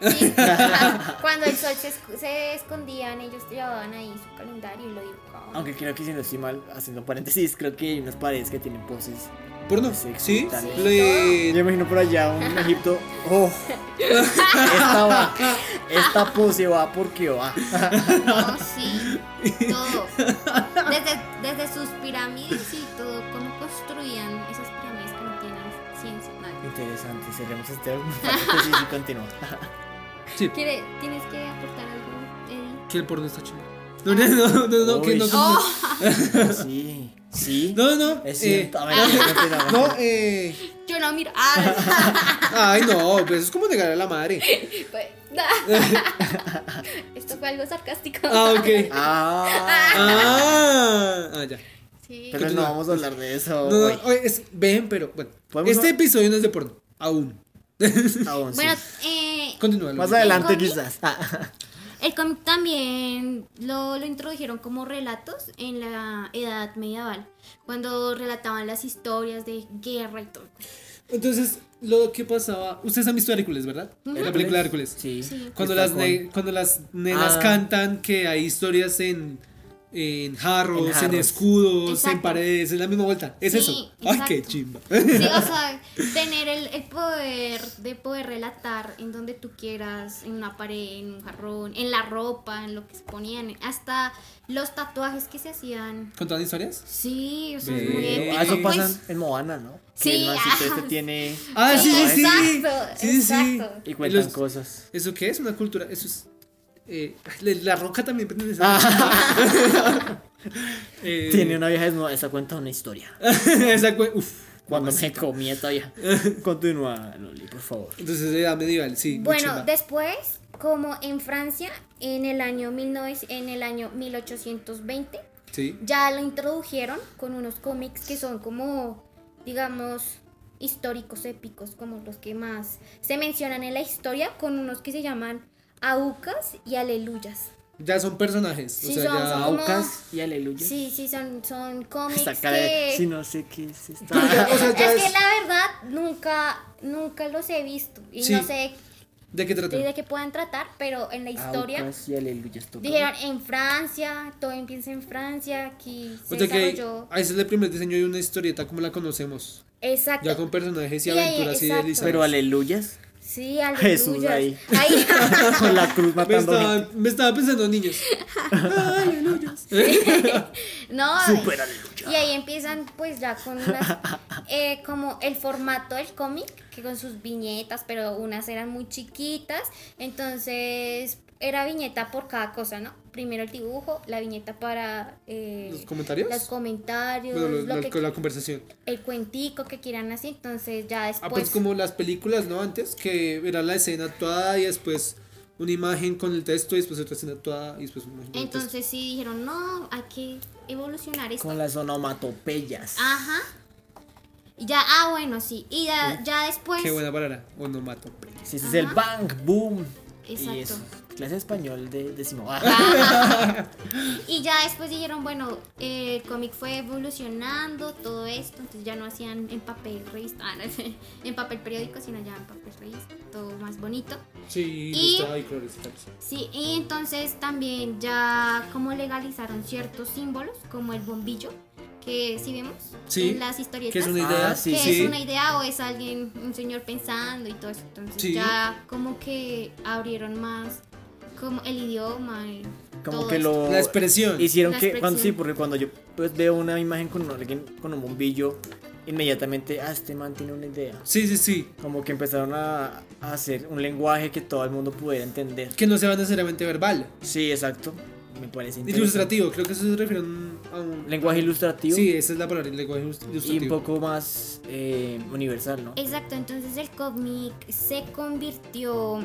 Sí. <laughs> Cuando el sol se, esc- se escondían, ellos llevaban ahí su calendario y lo dibujaban. Aunque creo que si no estoy mal, haciendo paréntesis, creo que hay unas paredes que tienen poses. ¿Porno? Sí, Sí. sí. Lo de- Yo imagino por allá un <laughs> Egipto. Oh, esta va. Esta pose va porque va. <laughs> No, sí, todo. Desde, desde sus pirámides y todo, cómo construían esas pirámides que no tienen ciencia. Interesante, cerremos este paréntesis <laughs> y continúa. Sí. ¿Quiere- ¿Tienes que aportar algo, Eddie? Que el porno está chido. No, no, no, no, no, que no. Oh, Sí, sí. No, no. Es eh, cierto. A ver, continúa. <laughs> no, eh. yo no miro. Ah, <laughs> Ay, no, pues eso es como negar a la madre. pues, <laughs> Esto fue algo sarcástico. Ah, ok. Ah, Ah, ah, ya. Sí. pero no vamos a hablar de eso. No, hoy. no, oye, es, ven, pero bueno. ¿Podemos Este episodio no es de porno. Aún. Aún sí. Bueno, eh, Continúa. Más adelante quizás. El cómic también lo, lo introdujeron como relatos en la edad medieval, cuando relataban las historias de guerra y todo. Entonces, lo que pasaba. Ustedes han visto Hércules, ¿verdad? La película de Hércules. Sí. Sí. Cuando las, cuando las nenas Ah. cantan que hay historias en, en jarros, En en, jarros. escudos, en Exacto. paredes, es la misma vuelta. Es Sí, eso. Ay, exacto. qué chimba. Sí, o <laughs> sea, tener el, el poder de poder relatar en donde tú quieras, en una pared, en un jarrón, en la ropa, en lo que se ponían, hasta los tatuajes que se hacían. ¿Contaban historias? Sí, o sea, es muy épico. Ah, eso pues. pasa en Moana, ¿no? Sí, Que el mancito ah. este tiene. Ah, sí, sí, sí. Exacto, Sí, sí, sí. exacto. Y cuentan Los- cosas. ¿Eso qué es? Una cultura. Eso es. Eh, la- roca también pertenece <laughs> Eh, Tiene una vieja desnuda. Esa cuenta una historia. <laughs> esa cue- uf, Cuando me comí esta vieja. <laughs> Continúa, Loli, por favor. Entonces, edad medieval, sí. Bueno, después, como en Francia, en el año 19, en el año 1820, Sí. ya lo introdujeron con unos cómics que son como, digamos, históricos épicos, como los que más se mencionan en la historia, con unos que se llaman aucas y aleluyas. Ya son personajes. Sí, o sea, son- ya. son como- Aucas y aleluya. Sí, sí, son, son cómics Esta que... Si no sé qué es esta. <laughs> o sea, ya es que la verdad nunca, nunca los he visto y Sí. no sé ¿De qué trata? de qué puedan tratar, pero en la historia Aucas y aleluyas dijeron en Francia, todo empieza en Francia, aquí se O sea que desarrolló. ese es el primer diseño de una historieta como la conocemos. Exacto. Ya con personajes y Y aventuras exacto. idealizadas. Pero aleluyas. Sí, Jesús aleluyas. ahí. Ahí. <laughs> Con la cruz me, matando. estaba, gente. me estaba pensando en niños. Aleluyas. <laughs> <laughs> no, Super aleluya. y ahí empiezan pues ya con unas, eh, como el formato del cómic, que con sus viñetas, pero unas eran muy chiquitas, entonces era viñeta por cada cosa, ¿no? Primero el dibujo, la viñeta para eh, ¿Los comentarios? los comentarios, Bueno, lo- lo la, que- la conversación. el cuentico que quieran así, entonces ya Ah, después... pues como las películas, ¿no? Antes, que era la escena actuada y después una imagen con el texto y después otra escena actuada y después una imagen con el texto. Entonces sí dijeron, no, hay que evolucionar esto. Con las onomatopeyas. Ajá. Y ya, ah, bueno, sí. Y ya, ya después... Qué buena palabra. O no mato. Sí, ese es el bang, boom. Exacto. Y eso. Clase de español de décimo. <laughs> Ah. Y ya después dijeron, bueno, eh, el cómic fue evolucionando, todo esto, entonces ya no hacían en papel revista, ah, no, en papel periódico, sino ya en papel revista, todo más bonito. Sí, Y- colores. Sí, y entonces también ya como legalizaron ciertos símbolos, como el bombillo, que si vemos Sí, en las historietas. Que es una idea. Ah, sí, que sí. es una idea o es alguien, un señor pensando y todo eso. Entonces Sí. ya como que abrieron más como el idioma y Como todo que esto. lo La expresión. hicieron La que cuando sí, porque cuando yo pues veo una imagen con alguien con un bombillo, inmediatamente, ah, este man tiene una idea. Sí, sí, sí. Como que empezaron a, a hacer un lenguaje que todo el mundo pudiera entender. Que no sea necesariamente verbal. Sí, exacto. Me parece interesante. Ilustrativo, creo que eso se refiere a un... a un- Lenguaje ilustrativo Sí, esa es la palabra, el lenguaje ilus- y un ilustrativo. poco más eh, universal, ¿no? Exacto, entonces el cómic se convirtió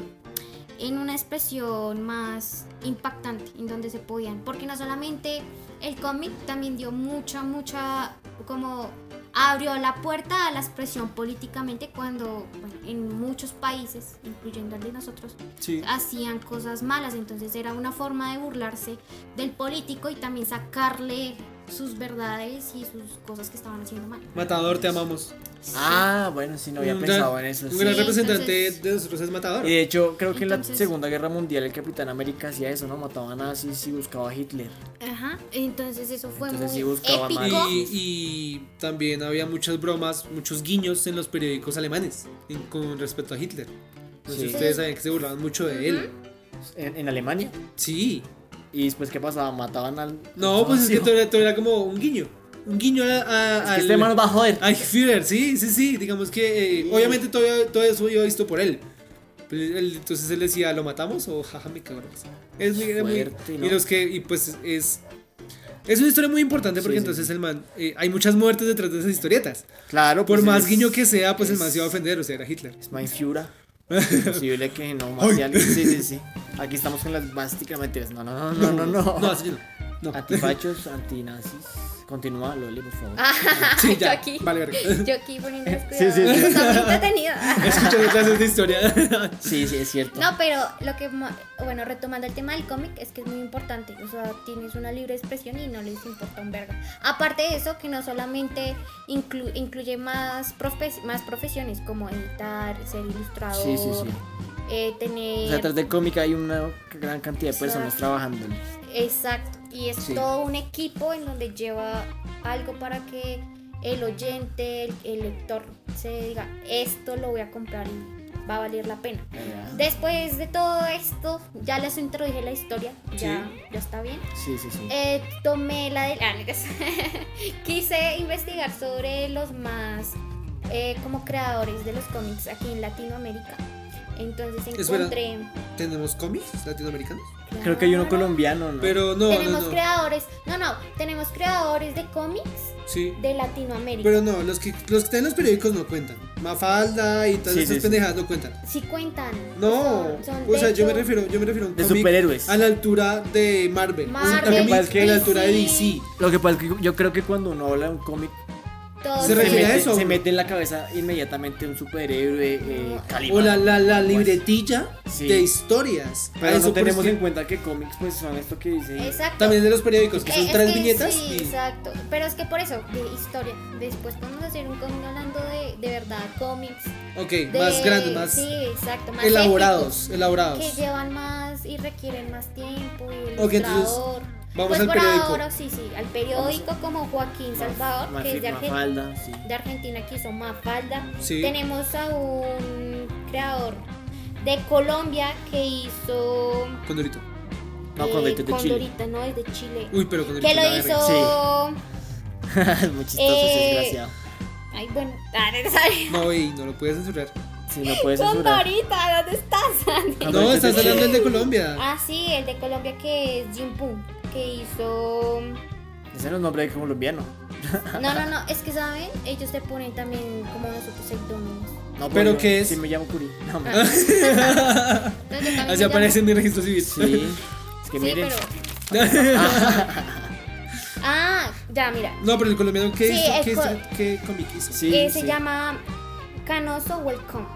en una expresión más impactante en donde se podían, porque no solamente el cómic también dio mucha, mucha, como abrió la puerta a la expresión políticamente cuando bueno, en muchos países, incluyendo el de nosotros, Sí. hacían cosas malas. Entonces era una forma de burlarse del político y también sacarle sus verdades y sus cosas que estaban haciendo mal. Matador, te amamos. Ah, bueno, sí, no había Un pensado gran- en eso. Un sí. gran Sí, representante entonces- de nosotros es Matador. Y de hecho, creo que en la Entonces- Segunda Guerra Mundial el Capitán América hacía eso, ¿no? Mataba nazis y buscaba a Hitler. Ajá, entonces eso fue Entonces sí muy buscaba épico. Y, y también había muchas bromas, muchos guiños en los periódicos alemanes en- con respecto a Hitler. No sé si Sí. ustedes saben que se burlaban mucho de él. En, en Alemania. Sí. Y después, ¿qué pasaba? Mataban al. No, pues es que todo era, todo era como un guiño. Un guiño a, a- Es que al, este man va a joder. al Führer, sí, sí, sí. Digamos que eh, obviamente todo, todo eso yo he visto por él. Pero él- entonces él decía, ¿lo matamos o jaja, me risa?". Es muy, era muy- Fuerte, ¿no? Y los que, y pues es. Es una historia muy importante porque Sí, sí, entonces el man. eh, hay muchas muertes detrás de esas historietas. Claro, Por pues más es- guiño que sea, pues el es- man se iba a ofender, o sea, era Hitler. Es Mein Führer. <laughs> Imposible que no mate a alguien. Sí, sí, sí. Aquí estamos con las básicas mentiras. No, no, no, no, no. No, <laughs> así no. No. Antifachos, antinazis. Continúa, Loli, por favor. Sí, <laughs> yo ya. aquí, Vale, verga. yo aquí poniendo <laughs> Sí, sí, sí. Está. Escuchando clases de historia. Sí, sí, es cierto. No, pero lo que, mo- bueno, retomando el tema del cómic, es que es muy importante. O sea, tienes una libre expresión y no les importa un verga. Aparte de eso, que no solamente inclu- incluye más, profes- más profesiones como editar, ser ilustrador, Sí, sí, sí. Eh, O tener. sea, atrás del cómic hay una gran cantidad de personas trabajando. Exacto. Y es Sí. todo un equipo en donde lleva algo para que el oyente, el, el lector, se diga, esto lo voy a comprar y va a valer la pena. Después de todo esto, ya les introduje la historia, ya, ya está bien. Sí, sí, sí. Eh, tomé la de... ah, no, <laughs> Quise investigar sobre los más eh, como creadores de los cómics aquí en Latinoamérica. Entonces Espera. encontré... ¿Tenemos cómics latinoamericanos? Creo que hay uno colombiano, ¿no? Pero no, tenemos no, no. creadores, no, no, tenemos creadores de cómics Sí. de Latinoamérica. Pero no, los que, los que están en los periódicos no cuentan. Mafalda y todas Sí, esas sí, sí. pendejadas no cuentan. sí cuentan. No, Son- son o sea, yo me refiero, yo me refiero a un De superhéroes. a la altura de Marvel. Marvel, Lo que pasa es que a la altura de DC. DC. Lo que pasa es que yo creo que cuando uno habla de un cómic, Se refiere a mete, eso. se mete en la cabeza inmediatamente un superhéroe eh, calibre. O la, la, la libretilla Sí. de historias. A Pero eso no tenemos en cuenta que cómics pues son esto que dice. Exacto. También de los periódicos, que Eh, son es tres que viñetas. Sí, y- exacto. Pero es que por eso, de historia. Después podemos hacer un cómic hablando de, de verdad, cómics. Ok, de- más grandes, más Sí, exacto. Más elaborados. épicos, Elaborados. Que llevan más y requieren más tiempo. Y el Ok, entonces, ilustrador. Vamos pues al por periódico. ahora sí, sí. Al periódico como Joaquín Salvador, que es de, Argen- Mafalda, sí. de Argentina, que hizo Mafalda. Sí. Tenemos a un creador de Colombia que hizo. Condorito. No, eh, Condorito de Chile. Condorito, no, es de Chile. Uy, pero Condorito. que lo hizo. <laughs> Es muy chistoso, Eh, desgraciado. Ay, bueno, ah, no sabía. No, lo puedes censurar. <laughs> Sí, no puedes censurar. Condorita, ¿dónde estás? No, <laughs> estás hablando del de Colombia. ah, sí, el de Colombia que es Jim Boom, que hizo. Ese no es nombre de colombiano. No, no, no, es que saben, ellos te ponen también como nosotros seudónimos. No, ¿Pero yo qué es? Sí, me llamo Curi. No, <laughs> me- también me Así llamo- aparece en mi registro civil. Sí. Es que Sí, miren. pero. <laughs> Ah, ya, mira. No, pero el colombiano, ¿qué, Sí, hizo? ¿Qué, co- hizo? ¿Qué cómic hizo? Sí, Eh, se llama Canoso Welcome.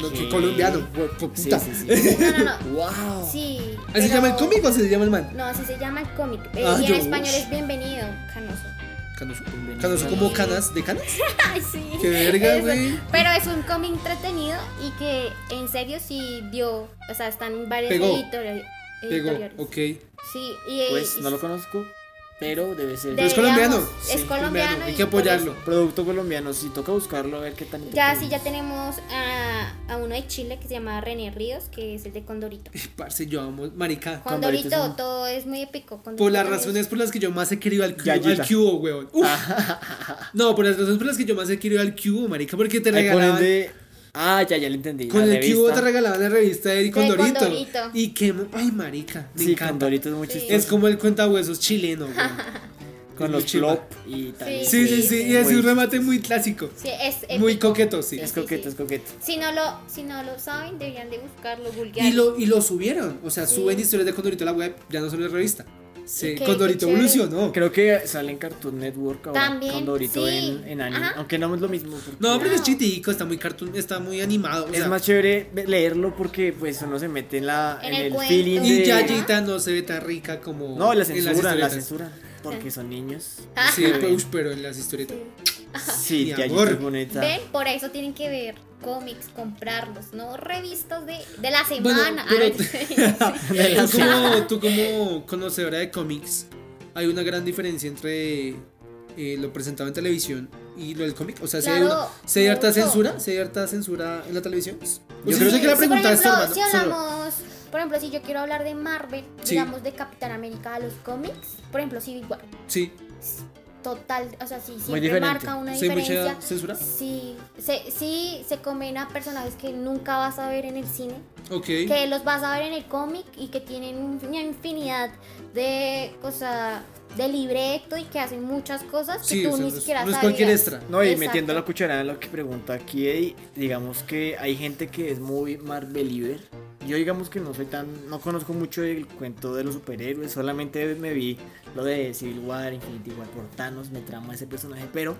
No, que colombiano. Sí, puta. sí, sí. <laughs> No, no, no. <laughs> wow. Sí. ¿Así se llama el cómic o se llama el man? No, así se llama el cómic. Eh, Ah, y en español es bienvenido, Canoso. Canoso. Como canas de canas. <laughs> Ay, sí. Qué verga, güey. Pero es un cómic entretenido y que en serio sí dio. O sea, están en varias Pegó. editoriales. Pegó, ok. Sí, y Pues y- no lo conozco, pero debe ser. Pero es colombiano. Es colombiano. Hay que apoyarlo. Producto colombiano, sí, toca buscarlo a ver qué tan. Ya, sí, ya tenemos a, a uno de Chile que se llama René Ríos, que es el de Condorito. <laughs> Parce, yo amo. Marica. Condorito Condorito, es un- todo es muy épico. Condorito Por las razones por las que yo más he querido al, cu- Yayita. al cubo, weón. Uf. <laughs> No, por las razones por las que yo más he querido al cubo, marica, porque te regalaban. de- Ah, ya, ya lo entendí. Con la el cubo te regalaban la revista de Condorito. Condorito. Y que. Ay, marica. Me Sí, encanta. Condorito es muy Sí. chistoso. Es como el cuentahuesos chileno. <laughs> Con los plop y tal. Sí, Sí, sí, sí. Y es un remate muy clásico. Sí, es Muy coqueto, sí. Es coqueto, es coqueto. Si no lo, si no lo saben, deberían de buscarlo, vulgar. Y lo, y lo subieron. O sea, Sí. suben historias de Condorito a la web, ya no solo es revista. Sí, qué- Condorito qué evolucionó. Creo que sale en Cartoon Network ahora También, con Dorito sí. en, en anime. Ajá. Aunque no es lo mismo. No, porque es chitico, está muy cartoon, está muy animado. o es sea, más chévere leerlo porque pues uno se mete en la En en, el feeling Y de Yayita no se ve tan rica como. No, la en las censura, la censura. Porque son niños. Sí, <laughs> pero, pero en las historietas. Sí, Mi Yayita es bonita. Ven, por eso tienen que ver cómics, comprarlos, no revistas de, de la Bueno, semana. pero- <laughs> Ah, <laughs> De la <laughs> tú, como, tú como conocedora de cómics, hay una gran diferencia entre eh, lo presentado en televisión y lo del cómic. O sea, hay, Claro, una- si hay harta censura, si hay harta censura en la televisión. Yo Yo creo creo que la Sí, pregunta es si hablamos, por ejemplo, si yo quiero hablar de Marvel, Sí. digamos de Capitán América a los cómics, por ejemplo, Civil War, Sí, total, o sea, sí, siempre marca una diferencia. mucha censura. Sí, se, sí, se comen a personajes que nunca vas a ver en el cine, Ok. que los vas a ver en el cómic y que tienen una infinidad de cosas de libreto y que hacen muchas cosas que tú o sea, ni no es- siquiera no es sabías. cualquier extra. No, y Exacto. metiendo la cucharada en lo que pregunta aquí, digamos que hay gente que es muy Marveliever. Yo digamos que no soy tan, no conozco mucho el cuento de los superhéroes, solamente me vi lo de Civil War, Infinity War por Thanos, me trama ese personaje, pero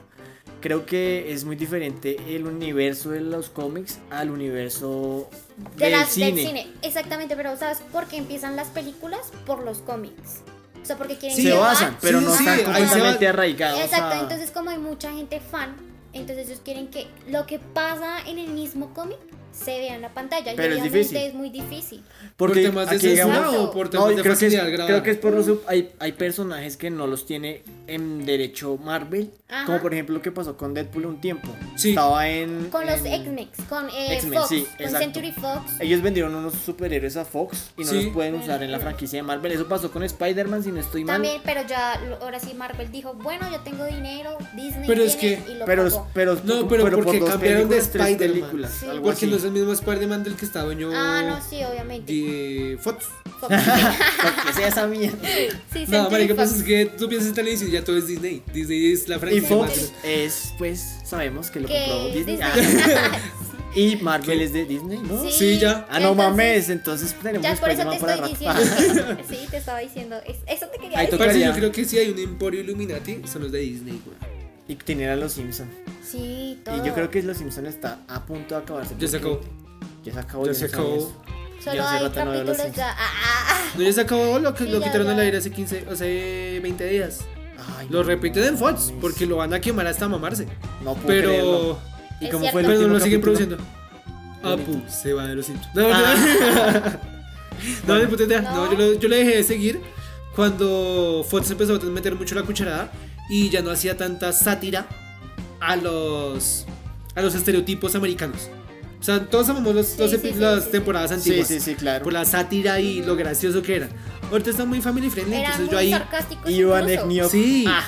creo que es muy diferente el universo de los cómics al universo de del, las, cine. del cine. Exactamente, pero ¿sabes por qué empiezan las películas? Por los cómics. O sea, porque quieren Sí, Se basan, pero Sí, no sí, están completamente arraigados. Exacto, a- entonces como hay mucha gente fan, entonces ellos quieren que lo que pasa en el mismo cómic se vea en la pantalla. Pero y es obviamente difícil. es muy difícil. ¿Por Porque temas de censura digamos- o por No, temas de creo que, es, creo que es por los hay, hay personajes que no los tiene en derecho Marvel, Ajá. como por ejemplo lo que pasó con Deadpool un tiempo. Sí. Estaba en Con los en- X-Men, con eh, X-Men, Fox, sí, con exacto. Century Fox. Ellos vendieron unos superhéroes a Fox y no Sí. los pueden usar en la franquicia de Marvel. Eso pasó con Spider-Man, si no estoy mal. También, pero ya ahora sí Marvel dijo, bueno, yo tengo dinero, Disney Pero es tiene que- y lo Pero, pagó. pero, No, pero por porque dos cambiaron de Spider-Man. películas, Sí. algo Porque así. Es el mismo Spider-Man del que está dueño Ah, no, sí, obviamente. de Fox. Fox. <laughs> Porque <laughs> sea esa mierda. sí, No, marica, pues Fox. es que tú piensas en televisión y ya todo es Disney. Disney es la Y franquicia Fox más- es, pues, sabemos que lo Que compró Disney. Disney. Ah. <laughs> Y Marvel es de Disney, ¿no? Sí. Sí, ya. Ah, no Entonces, mames, entonces tenemos Ya por eso te para estoy diciendo que, sí, te estaba diciendo, es- eso te quería Ahí decir. toca- Parce, yo tocaría. creo que sí hay un emporio Illuminati, son los de Disney, güey. Y tener a los Simpsons. Sí, todo. Y yo creo que los Simpsons está a punto de acabarse. Ya se acabó. Ya se acabó. Ya yo se acabó. Solo hay rato no capítulos ya. Ah, ah, ah. No, ya se acabó lo que Sí, lo ya, quitaron ya. al aire hace 15, hace 20 días. Ay, Lo no repiten en Fox porque lo van a quemar hasta mamarse. No puedo Pero creerlo. ¿Y cómo fue el pero lo siguen produciendo. Apu se va de los Simpsons. No, Ah. <laughs> no, no. No, No. yo, lo, yo lo dejé de seguir cuando Fox empezó a meter mucho la cucharada y ya no hacía tanta sátira a los a los estereotipos americanos. O sea, todos amamos los, Sí, los sí, las sí. temporadas Sí, antiguas. sí, sí, claro. Por la sátira y lo gracioso que eran. Ahorita está muy family friendly, Eran entonces muy yo ahí. sarcásticos. Ivan incluso. Egnio. Sí. Ah,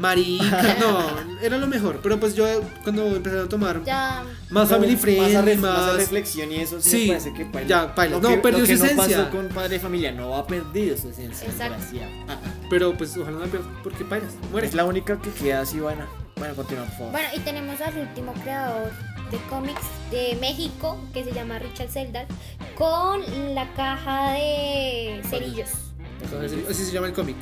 Marica, <laughs> no, era lo mejor. Pero pues yo cuando empezaron a tomar Ya. más family Más, friendly, más. más a reflexión y eso sí, Sí, me parece que paila. ya, paila. No, que- perdió lo que su no esencia. pasó con Padre de Familia, no ha perdido su esencia. Exacto. Ah, ah. Pero pues ojalá no la pierda, porque pailas, muere. Es la única que queda así, buena. Bueno, continúa, por favor. Bueno, y tenemos al último creador de cómics de México, que se llama Richard Seldal, con la caja de cerillos. Así se llama el cómic.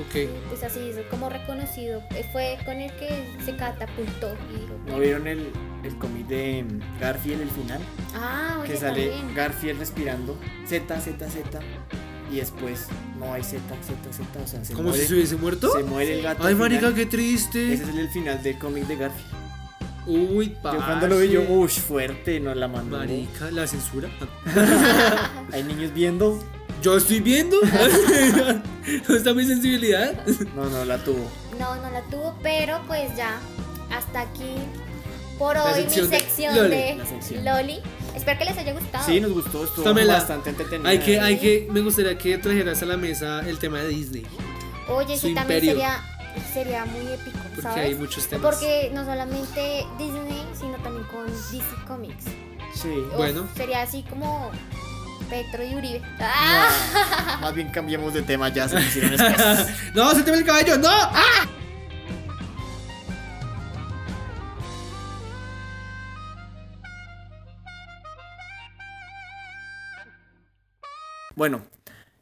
Ok. Pues así es como reconocido. Eh, Fue con el que se catapultó. Y dijo, ¿No vieron el, el cómic de Garfield, el final? ah, oye, que sale también. Garfield respirando Z, Z, Z y después no hay Z, Z, Z, o sea, se ¿Como muere, si se hubiese muerto? se muere el gato. Ay, marica, qué triste. Ese es el final del cómic de Garfield. Uy, pa. Yo cuando lo vi yo, uff, fuerte, no la mandó. Marica, la censura. <laughs> Hay niños viendo. Yo estoy viendo. <laughs> ¿Dónde está mi sensibilidad? No, no la tuvo. No, no la tuvo, pero pues ya. Hasta aquí. Por La hoy sección mi de sección Loli. de La sección. Loli. Espero que les haya gustado. Sí, nos gustó, estuvo Tómela. bastante entretenido. Hay que, hay que, me gustaría que trajeras a la mesa el tema de Disney. Oye, su sí, también imperio. sería, sería muy épico, Porque ¿sabes? hay muchos temas. Porque no solamente Disney, sino también con DC Comics. Sí. Uf, Bueno. Sería así como Petro y Uribe. ¡Ah! No, más bien cambiamos de tema ya, se pusieron <laughs> espesas. no, se te ve el cabello, no. ¡Ah! Bueno,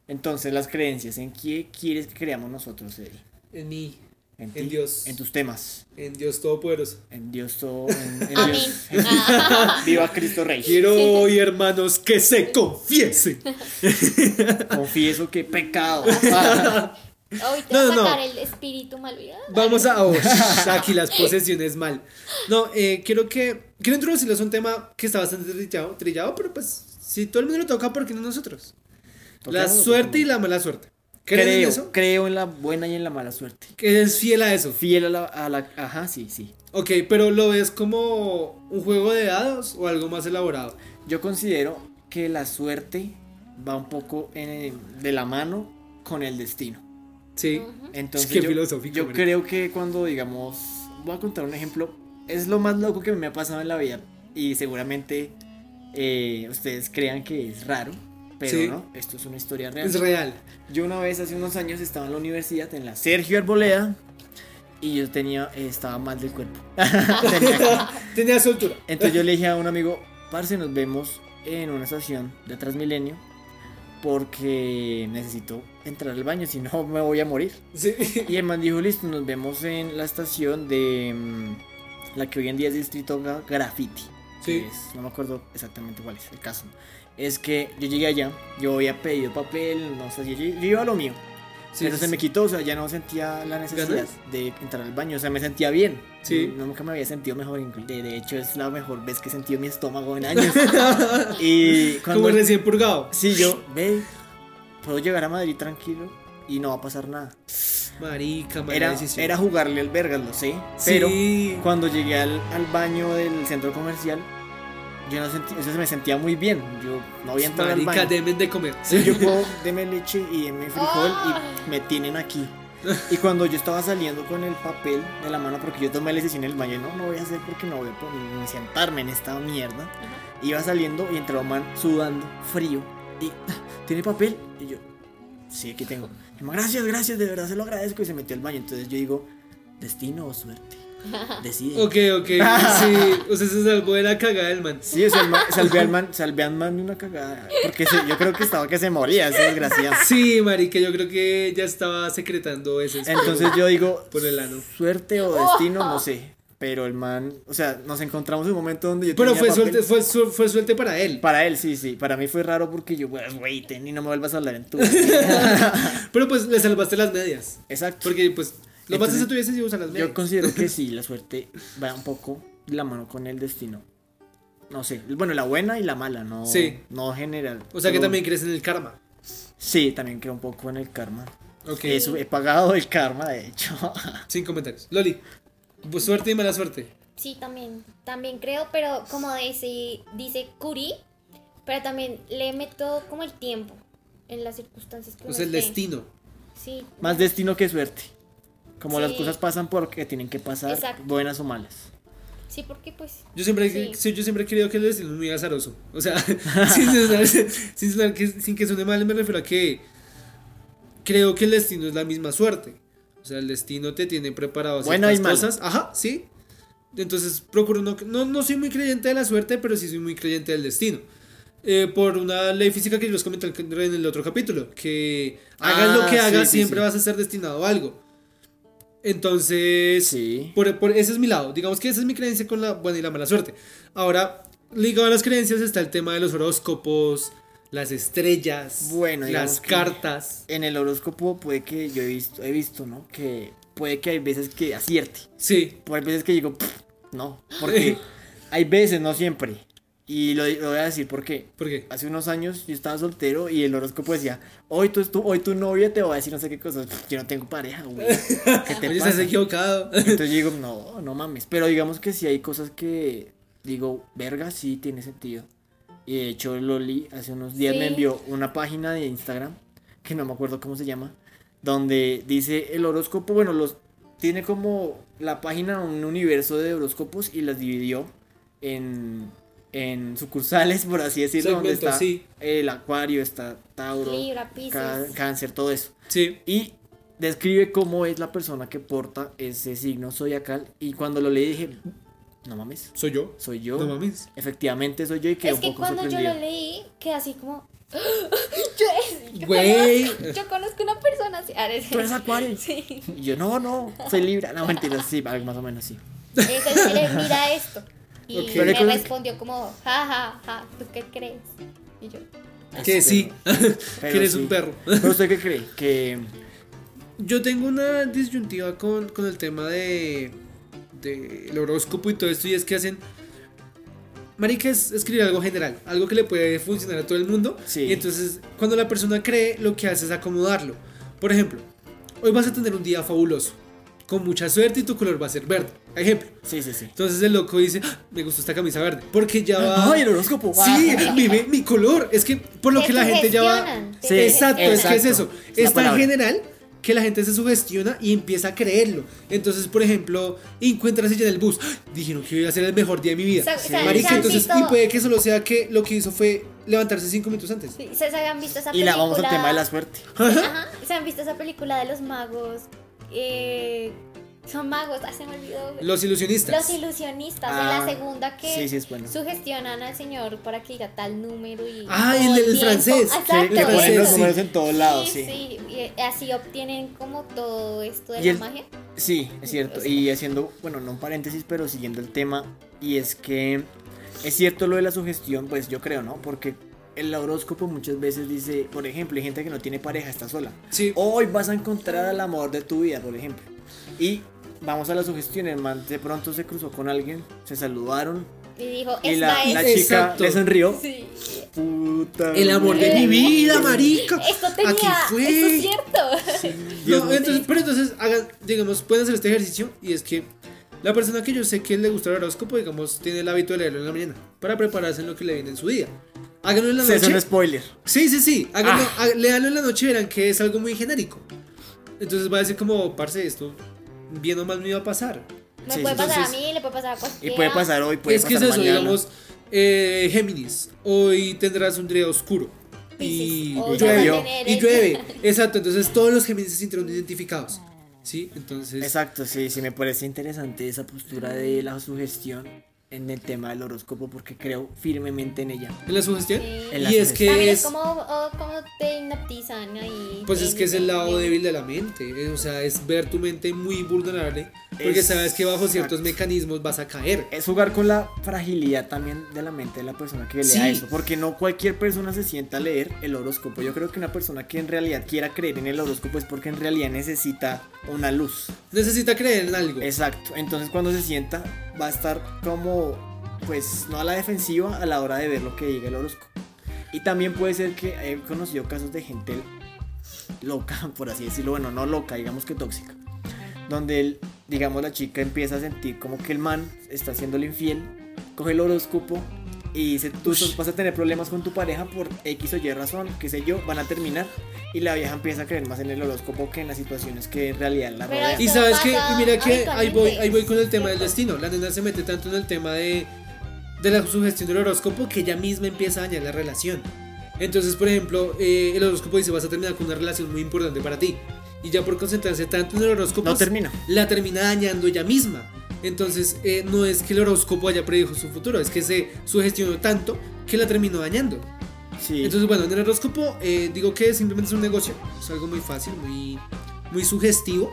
Entonces, las creencias, ¿en qué quieres que creamos nosotros, Eddie? En mí, En, En Dios. En tus temas. en Dios Todopoderoso. En Dios todo. En, en Amén. Dios. <laughs> Viva Cristo Rey. Quiero hoy, hermanos, que se confiesen. <laughs> Confieso que pecado. <laughs> Hoy te No, va a no, no. sacar el espíritu malvado. Vamos a. oh, aquí las posesiones mal. No, eh, quiero que. Quiero introducirles un tema que está bastante trillado, trillado, pero pues. Si todo el mundo lo toca, ¿por qué no nosotros? La suerte y la mala suerte. ¿Crees en creo, eso? creo en la buena y en la mala suerte. Que eres fiel a eso. Fiel a la, a la- Ajá, sí, sí. Ok, pero ¿lo ves como un juego de dados o algo más elaborado? Yo considero que la suerte va un poco en- de la mano con el destino. Sí. Entonces, Qué yo, filosófico, yo creo que cuando, digamos, voy a contar un ejemplo, es lo más loco que me ha pasado en la vida y seguramente eh, ustedes crean que es raro, pero Sí. no, esto es una historia real. Es real. Yo una vez hace unos años estaba en la universidad, en la Sergio Arboleda, y yo tenía, estaba mal del cuerpo. Tenía- <laughs> <laughs> Tenía soltura. entonces yo le dije a un amigo, parce, nos vemos en una estación de Transmilenio porque necesito entrar al baño, si no me voy a morir. Sí. Y el man dijo, listo, nos vemos en la estación de mm, la que hoy en día es Distrito Graffiti. Sí. es- no me acuerdo exactamente cuál es el caso. Es que yo llegué allá, yo había pedido papel, no sé, yo, yo iba a lo mío. Sí, Pero se sí, me sí. quitó, o sea, ya no sentía la necesidad de entrar al baño, o sea, me sentía bien. Sí. No, nunca me había sentido mejor, de, de hecho es la mejor vez que he sentido mi estómago en años. <laughs> y cuando... Como recién purgado. Sí, yo, ve, puedo llegar a Madrid tranquilo y no va a pasar nada. Marica, mala Era, decisión. era jugarle al vergas, lo sé. Sí. Pero cuando llegué al, al baño del centro comercial, yo no sentí, o sea, me sentía muy bien. Yo no había entrado al Marica, baño. deben de comer. Sí, yo puedo, deme leche y deme frijol y me tienen aquí. <laughs> Y cuando yo estaba saliendo con el papel de la mano, porque yo tomé la decisión en el baño, no, no voy a hacer porque no voy a sentarme en esta mierda. Iba saliendo y entró un man sudando, frío. Y, ¿tiene papel? Y yo, sí, aquí tengo. Gracias, gracias, de verdad se lo agradezco. Y se metió al baño. Entonces yo digo, destino o suerte. <laughs> Decide. Ok, ok. Sí. Usted se salvó de la cagada del man. Sí, o sea, el man- salvé al man, salvé al man de una cagada. Porque se- yo creo que estaba que se moría, ese desgraciado. Sí, marica, yo creo que ya estaba secretando ese. Entonces yo digo, Por el ano. suerte o destino, no sé. Pero el man, o sea, nos encontramos en un momento donde yo Pero tenía fue papel. suerte, fue, su- fue suerte para él. Para él, sí, sí. Para mí fue raro porque yo, pues, güey, ten y no me vuelvas a hablar en tu. vida". <laughs> Pero pues le salvaste las medias. Exacto. Porque pues lo más se tuviese si usan las medias. Yo considero que <laughs> sí, la suerte va un poco de la mano con el destino. No sé, bueno, la buena y la mala, no, Sí. no general. O sea que también crees en el karma. Sí, también creo un poco en el karma. Ok. Eso, he pagado el karma, de hecho. <laughs> Sin comentarios. Loli. pues, Suerte y mala suerte. Sí, también, también creo, pero como dice, dice Curi, pero también le meto como el tiempo en las circunstancias que O sea, el esté. destino. Sí. Más destino que suerte. Como las cosas pasan porque tienen que pasar, Exacto. buenas o malas. Sí, porque pues Yo siempre, Sí. sí, yo siempre he creído que el destino es muy azaroso. O sea, <laughs> <laughs> sin, sonar, sin sonar que, sin que suene mal, me refiero a que creo que el destino es la misma suerte. O sea, el destino te tiene preparado ciertas y cosas. Ajá, sí. Entonces procuro no, no, no soy muy creyente de la suerte, pero sí soy muy creyente del destino. Eh, por una ley física que yo les comenté en el otro capítulo, que hagas Ah, lo que sí, hagas, sí, siempre sí. vas a estar destinado a algo. Entonces, Sí. por, por- ese es mi lado. Digamos que esa es mi creencia con la buena y la mala suerte. Ahora, ligado a las creencias está el tema de los horóscopos, las estrellas, Bueno, las cartas. En el horóscopo puede que yo he visto, he visto, ¿no? Que puede que hay veces que acierte. Sí, Por hay veces que digo, "Pff, no. Porque <laughs> hay veces, no siempre. Y lo, lo voy a decir porque ¿por qué? hace unos años yo estaba soltero y el horóscopo decía, hoy tu, tu- hoy tu novia te va a decir no sé qué cosas. Yo no tengo pareja, güey. <laughs> ¿Qué te Oye, pasa? estás equivocado. Entonces yo digo, no, no mames. Pero digamos que sí hay cosas que digo, verga, sí tiene sentido. Y de hecho, Loli hace unos días me envió una página de Instagram, que no me acuerdo cómo se llama, donde dice el horóscopo, bueno, los tiene como la página un universo de horóscopos y las dividió en, en sucursales, por así decirlo, donde está sí. el acuario, está Tauro, Libra, Cáncer, todo eso. Sí, Y describe cómo es la persona que porta ese signo zodiacal. Y cuando lo leí dije, no mames, soy yo. soy yo. No mames. Efectivamente soy yo y quedé Es un que poco cuando yo lo leí, quedé así como, <gasps> Yo, yo Güey. conozco, yo conozco una persona así. Ah, es- ¿Tú eres acuario? <laughs> Sí. Y yo, no, no, soy Libra. No, mentira, sí, más o menos sí. Entonces mira esto. Y Ok. Pero hay me respondió como, ja, ja, ja, ¿tú qué crees? Y yo, Que sí, <laughs> que eres sí. un perro. ¿Pero usted qué cree? Que. Yo tengo una disyuntiva con, con el tema de, de el horóscopo y todo esto, y es que hacen. Marica es escribir algo general, algo que le puede funcionar a todo el mundo. Sí. Y entonces, cuando la persona cree, lo que hace es acomodarlo. Por ejemplo, hoy vas a tener un día fabuloso, con mucha suerte y tu color va a ser verde. Ejemplo. Sí, sí, sí. Entonces el loco dice, "Ah, me gustó esta camisa verde, porque ya va... ¡Ay, el horóscopo! Sí, mi, mi- color. Es que por lo Te que la gente ya va. Sí, exacto, es que es eso. exacto. Es tan general que la gente se sugestiona y empieza a creerlo. Entonces, por ejemplo, encuentras ella en el bus. "Ah, <gasps> Dijeron que iba a ser el mejor día de mi vida. Sa- Marica, ¿se han entonces, visto- y puede que solo sea que lo que hizo fue levantarse cinco minutos antes. sí, ¿se se han visto esa Y película? la vamos al tema de la suerte. Ajá, ¿se han visto esa película de los magos? Eh, son magos, ah, se me olvidó. Los ilusionistas. Los ilusionistas, Ah, la segunda que sí, sí, es bueno. sugestionan al señor para que diga tal número y. Ah, el- el francés, Exacto, que ponen los sí. números en todos lados, sí, y así obtienen como todo esto de Y la el- magia. Sí, es cierto. Y haciendo, bueno, no un paréntesis, pero siguiendo el tema, y es que es cierto lo de la sugestión, pues yo creo, ¿no? Porque el horóscopo muchas veces dice, por ejemplo, hay gente que no tiene pareja, está sola. Sí. Hoy vas a encontrar al amor de tu vida, por ejemplo. Y vamos a la sugestión, el man de pronto se cruzó con alguien, se saludaron, Y dijo, y la, es. la chica Exacto. le sonrió. Sí. Puta. El amor de mi vida, marica. Esto tenía. Aquí fue. Esto es cierto. Dios No, entonces, pero entonces, hagan, digamos, pueden hacer este ejercicio y es que la persona que yo sé que le gusta el horóscopo, digamos, tiene el hábito de leerlo en la mañana para prepararse en lo que le viene en su día. Háganlo en la Se hace noche. un spoiler. Sí, sí, sí. Háganlo, Ah. há- léanlo en la noche y verán que es algo muy genérico. Entonces va a decir como, parce, esto bien o mal me iba a pasar. Me Sí, puede sí, pasar entonces- a mí, le puede pasar a Y cualquiera. puede pasar hoy, puede es que es pasar eso, mañana. digamos, eh, Géminis, hoy tendrás un día oscuro. Y hoy llueve. Y llueve. <laughs> Exacto, entonces todos los Géminis se sintieron identificados. ¿Sí? Entonces... Exacto, sí, sí, me parece interesante esa postura de la sugestión en el tema del horóscopo porque creo firmemente en ella. ¿En la sugestión? Sí. En la Y es sugestión. que También es... es como, oh, como te hipnotizan ahí. Pues es que es el lado débil de la mente, eh, o sea, es ver tu mente muy vulnerable, porque Es- sabes que bajo ciertos exacto. mecanismos vas a caer. Es jugar con la fragilidad también de la mente de la persona que lea Sí. eso, porque no cualquier persona se sienta a leer el horóscopo. Yo creo que una persona que en realidad quiera creer en el horóscopo es porque en realidad necesita una luz. Necesita creer en algo. Exacto, entonces cuando se sienta va a estar como, pues no a la defensiva a la hora de ver lo que diga el horóscopo. Y también puede ser que he conocido casos de gente loca, <laughs> por así decirlo, bueno, no loca, digamos que tóxica, donde el- digamos la chica empieza a sentir como que el man está haciéndole infiel, coge el horóscopo y dice, tú sos- vas a tener problemas con tu pareja por X o Y razón, qué sé yo, van a terminar. Y la vieja empieza a creer más en el horóscopo que en las situaciones que en realidad la rodean. Y sabes que, mira que ahí voy, ahí voy con el tema del destino. La nena se mete tanto en el tema de, de la sugestión del horóscopo que ella misma empieza a dañar la relación. Entonces, por ejemplo, eh, el horóscopo dice vas a terminar con una relación muy importante para ti. Y ya por concentrarse tanto en el horóscopo, No termina. la termina dañando ella misma. Entonces, eh, no es que el horóscopo haya predijo su futuro, es que se sugestionó tanto que la terminó dañando. Sí. Entonces, bueno, en el horóscopo eh, digo que simplemente es un negocio, es algo muy fácil, muy, muy sugestivo.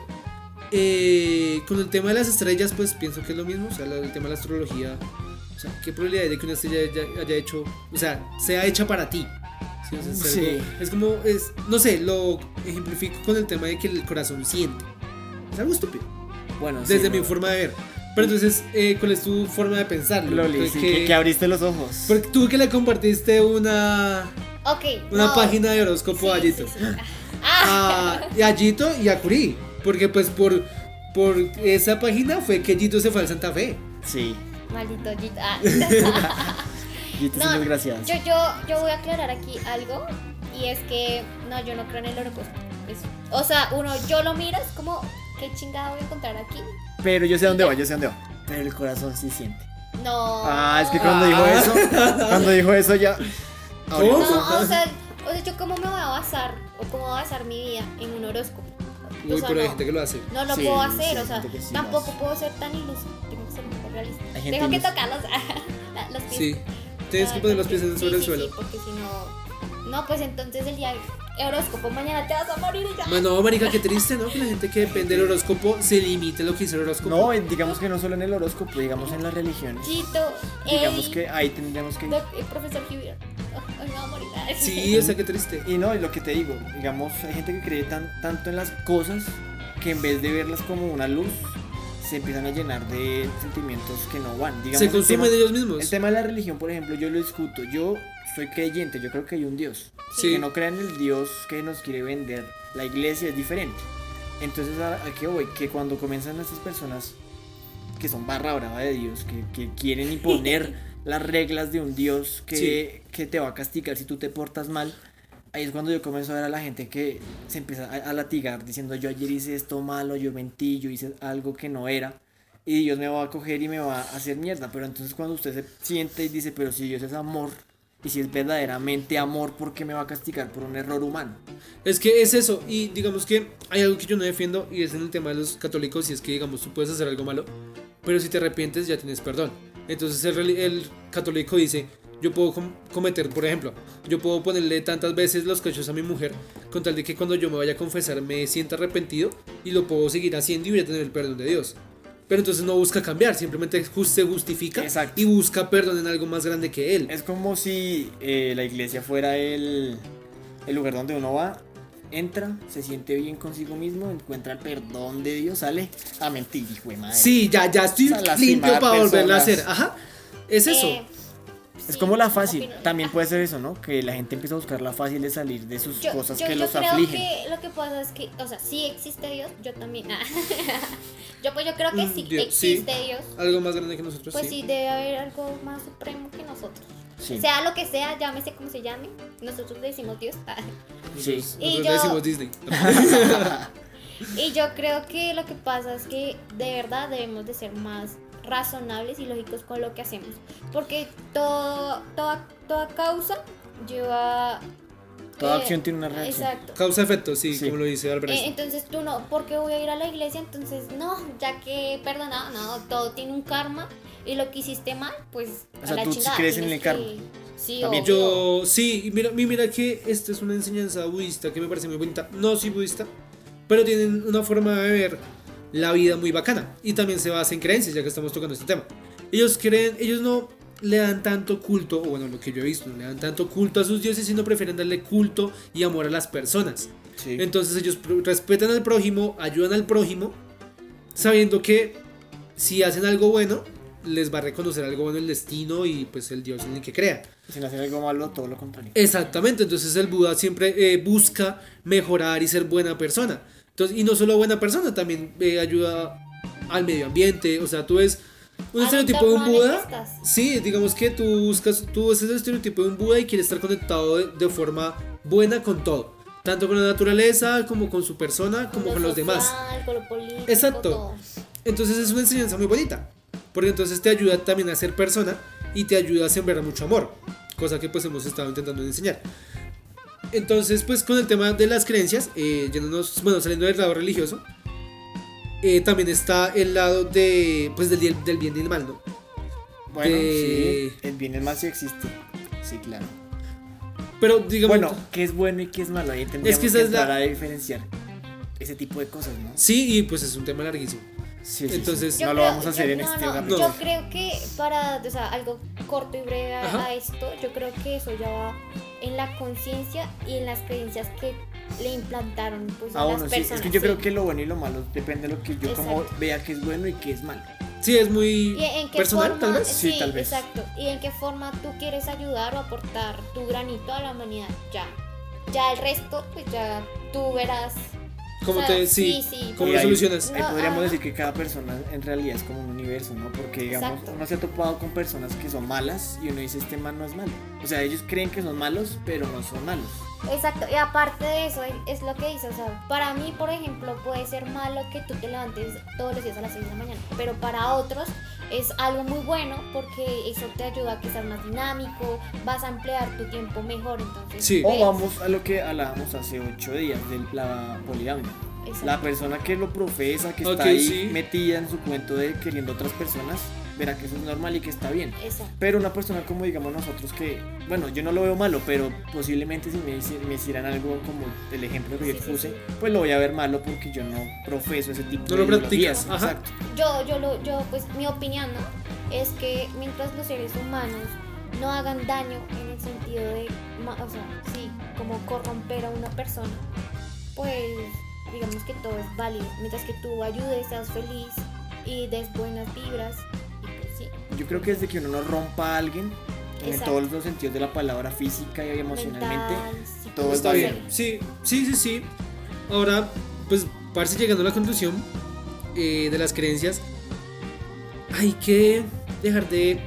Eh, con el tema de las estrellas, pues pienso que es lo mismo, o sea, el tema de la astrología, o sea, ¿qué probabilidad hay de que una estrella haya, haya hecho, o sea, sea hecha para ti? Sí, o sea, es, Sí. algo- es como, es, no sé, lo ejemplifico con el tema de que el corazón siente. Es algo estúpido, bueno, sí, desde mi no. forma de ver. Pero entonces, eh, ¿cuál es tu forma de pensarlo? Loli, sí, que- abriste los ojos. porque tú que le compartiste una, Ok. una no. página de horóscopo a Sí, Yito. sí, sí. Ah, A, y a Yito y a Curi. Porque pues por, por esa página fue que Yito se fue al Santa Fe. Sí. maldito Jit. Ah. <laughs> Te No, son desgraciadas. yo, yo, yo voy a aclarar aquí algo. Y es que, no, yo no creo en el horóscopo. Es- o sea, uno, yo lo miro, es como, ¿qué chingada voy a encontrar aquí? Pero yo sé dónde va, yo sé dónde va. Pero el corazón sí siente. No. Ah, es que cuando dijo Ah. eso, cuando dijo eso ya. ¿Cómo? No, o sea, o sea, yo cómo me voy a basar, o cómo voy a basar mi vida en un horóscopo. O Uy, sea, pero hay no. gente que lo hace. No lo Sí, puedo hacer, o sea, sí tampoco puedo ser tan iluso. Tengo que ser un poco realista. Tengo que tocar los, <laughs> los pies. Sí. Tienes que Ay, poner los pies sobre el sí, suelo. Sí, porque si no, No, pues entonces el día horóscopo, mañana te vas a morir y ya. No, marica, qué triste, ¿no? Que la gente que depende del horóscopo se limite a lo que dice el horóscopo. No, eh, digamos que no solo en el horóscopo, digamos en las religiones. Chito, Digamos ey, que ahí tendríamos que... doc- eh, profesor Huber. Oh, hoy me va a morir. Sí, o sea, qué triste. Y no, y lo que te digo, digamos, hay gente que cree tan, tanto en las cosas que en vez de verlas como una luz, se empiezan a llenar de sentimientos que no van. Digamos, Se el consumen tema- ellos mismos. El tema de la religión, por ejemplo, yo lo discuto. Yo soy creyente, yo creo que hay un Dios. Sí. Que no crea en el Dios que nos quiere vender. La iglesia es diferente. Entonces, ¿a, a qué voy? Que cuando comienzan estas personas que son barra brava de Dios, que, que quieren imponer <laughs> las reglas de un Dios que, que te va a castigar si tú te portas mal, ahí es cuando yo comienzo a ver a la gente que se empieza a, a latigar diciendo yo ayer hice esto malo, yo mentí, yo hice algo que no era. Y Dios me va a coger y me va a hacer mierda. Pero entonces cuando usted se siente y dice, pero si Dios es amor, y si es verdaderamente amor, ¿por qué me va a castigar por un error humano? Es que es eso, y digamos que hay algo que yo no defiendo, y es en el tema de los católicos, y es que, digamos, tú puedes hacer algo malo, pero si te arrepientes ya tienes perdón. Entonces el, el católico dice, yo puedo com- cometer, por ejemplo, yo puedo ponerle tantas veces los cachos a mi mujer, con tal de que cuando yo me vaya a confesar me sienta arrepentido, y lo puedo seguir haciendo y voy a tener el perdón de Dios. Pero entonces no busca cambiar, simplemente se justifica Exacto. y busca perdón en algo más grande que él. Es como si eh, la iglesia fuera el, el lugar donde uno va, entra, se siente bien consigo mismo, encuentra el perdón de Dios, sale a mentir, hijo de madre. Sí, ya, ya estoy limpio para volverlo a hacer. Ajá, es eso. Es como la fácil, opino- también puede ser eso, ¿no? Que la gente empieza a buscar la fácil de salir de sus Yo, cosas yo- que yo los creo afligen. que lo que pasa es que, o sea, sí existe Dios, yo también. <laughs> yo pues yo creo que Mm, sí Dios, sí. existe Dios. Algo más grande que nosotros, Pues sí. sí, debe haber algo más supremo que nosotros. Sí, Sea lo que sea, llámese como se llame, nosotros le decimos Dios. sí. Nosotros Y le yo- decimos Disney. <laughs> Y yo creo que lo que pasa es que de verdad debemos de ser más razonables y lógicos con lo que hacemos. Porque todo, toda, toda causa lleva... Toda eh, acción tiene una reacción. Exacto. Causa-efecto, sí, Sí. como lo dice Albert Eh, entonces tú no, porque voy a ir a la iglesia, entonces no, ya que perdonado, no, todo tiene un karma y lo que hiciste mal, pues O a sea, la tú sí chingada. crees en el karma. que- Sí, También. obvio. Yo, sí, mira, mi- mira que esta es una enseñanza budista que me parece muy bonita. No soy budista, pero tienen una forma de ver la vida muy bacana. Y también se basa en creencias, ya que estamos tocando este tema. Ellos creen, ellos no le dan tanto culto, o bueno, lo que yo he visto, no le dan tanto culto a sus dioses, sino prefieren darle culto y amor a las personas. Sí. Entonces ellos respetan al prójimo, ayudan al prójimo, sabiendo que si hacen algo bueno, les va a reconocer algo bueno el destino y pues el Dios en el que crea. Sin hacer algo malo, todo lo contrario. Exactamente, entonces el Buda siempre eh, busca mejorar y ser buena persona. Entonces, y no solo buena persona, también eh, ayuda al medio ambiente. O sea, tú ves un estereotipo de un Buda. Sí, digamos que tú buscas, tú ves el estereotipo de un Buda y quieres estar conectado de, de forma buena con todo. Tanto con la naturaleza, como con su persona, como con los demás. Con lo político, Exacto. todo. Entonces es una enseñanza muy bonita. Porque entonces te ayuda también a ser persona y te ayuda a sembrar mucho amor. Cosa que pues hemos estado intentando enseñar. Entonces pues con el tema de las creencias, eh, yéndonos- bueno, saliendo del lado religioso, eh, también está el lado de pues del, del bien y el mal, ¿no? Bueno, de- sí, el bien y el mal sí existe. Sí, claro. Pero digamos... Bueno, ¿qué es bueno y qué es malo? Ahí tendríamos que esa que es la- diferenciar ese tipo de cosas, ¿no? Sí, y pues es un tema larguísimo. Sí, sí, sí. Entonces- Yo no lo creo- vamos a hacer yo- en no, este no, capítulo. Yo creo que para, o sea, algo corto y breve Ajá. a esto, yo creo que eso ya va en la conciencia y en las creencias que le implantaron pues, a Ah, las bueno, sí. personas. Es que yo sí. creo que lo bueno y lo malo depende de lo que yo como vea que es bueno y que es malo. Sí, es muy ¿Y en qué personal, forma, tal vez. Sí, tal vez. exacto. ¿Y en qué forma tú quieres ayudar o aportar tu granito a la humanidad? Ya. Ya el resto, pues ya tú verás. Como te... Sí, sí, sí, ¿Cómo Y lo ahí- No, podríamos ah. decir que cada persona en realidad es como un universo, ¿no? Porque digamos, Exacto. uno se ha topado con personas que son malas y uno dice este man no es malo. O sea, ellos creen que son malos, pero no son malos. Exacto, y aparte de eso, es- es lo que dice, o sea, para mí, por ejemplo, puede ser malo que tú te levantes todos los días a las 6 de la mañana, pero para otros es algo muy bueno porque eso te ayuda a que seas más dinámico, vas a emplear tu tiempo mejor, entonces... Sí. O vamos a lo que hablábamos hace ocho días de la poligamia. Exacto. La persona que lo profesa, que está ahí sí. metida en su cuento de queriendo otras personas, verá que eso es normal y que está bien. Exacto. Pero una persona como digamos nosotros que, bueno, yo no lo veo malo, pero posiblemente si me, me hicieran algo como el ejemplo que yo Sí, sí, puse, pues lo voy a ver malo porque yo no profeso ese tipo No de lo practicas, ideologías. ajá. Exacto. Yo, yo, lo, yo, pues mi opinión, ¿no? Es que mientras los seres humanos no hagan daño en el sentido de, o sea, sí, como corromper a una persona, pues digamos que todo es válido. Mientras que tú ayudes, seas feliz y des buenas vibras, Yo creo que desde que uno no rompa a alguien, en Exacto. todos los sentidos de la palabra física y emocionalmente, mental, todo Está está bien. bien. Sí, sí, sí, sí. Ahora, pues, parece llegando a la conclusión eh, de las creencias, hay que dejar de,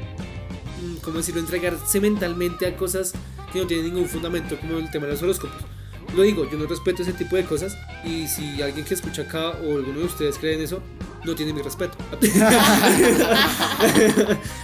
mm, ¿cómo decirlo?, entregarse mentalmente a cosas que no tienen ningún fundamento, como el tema de los horóscopos. Lo digo, yo no respeto ese tipo de cosas y si alguien que escucha acá o alguno de ustedes cree en eso, no tiene mi respeto. <laughs>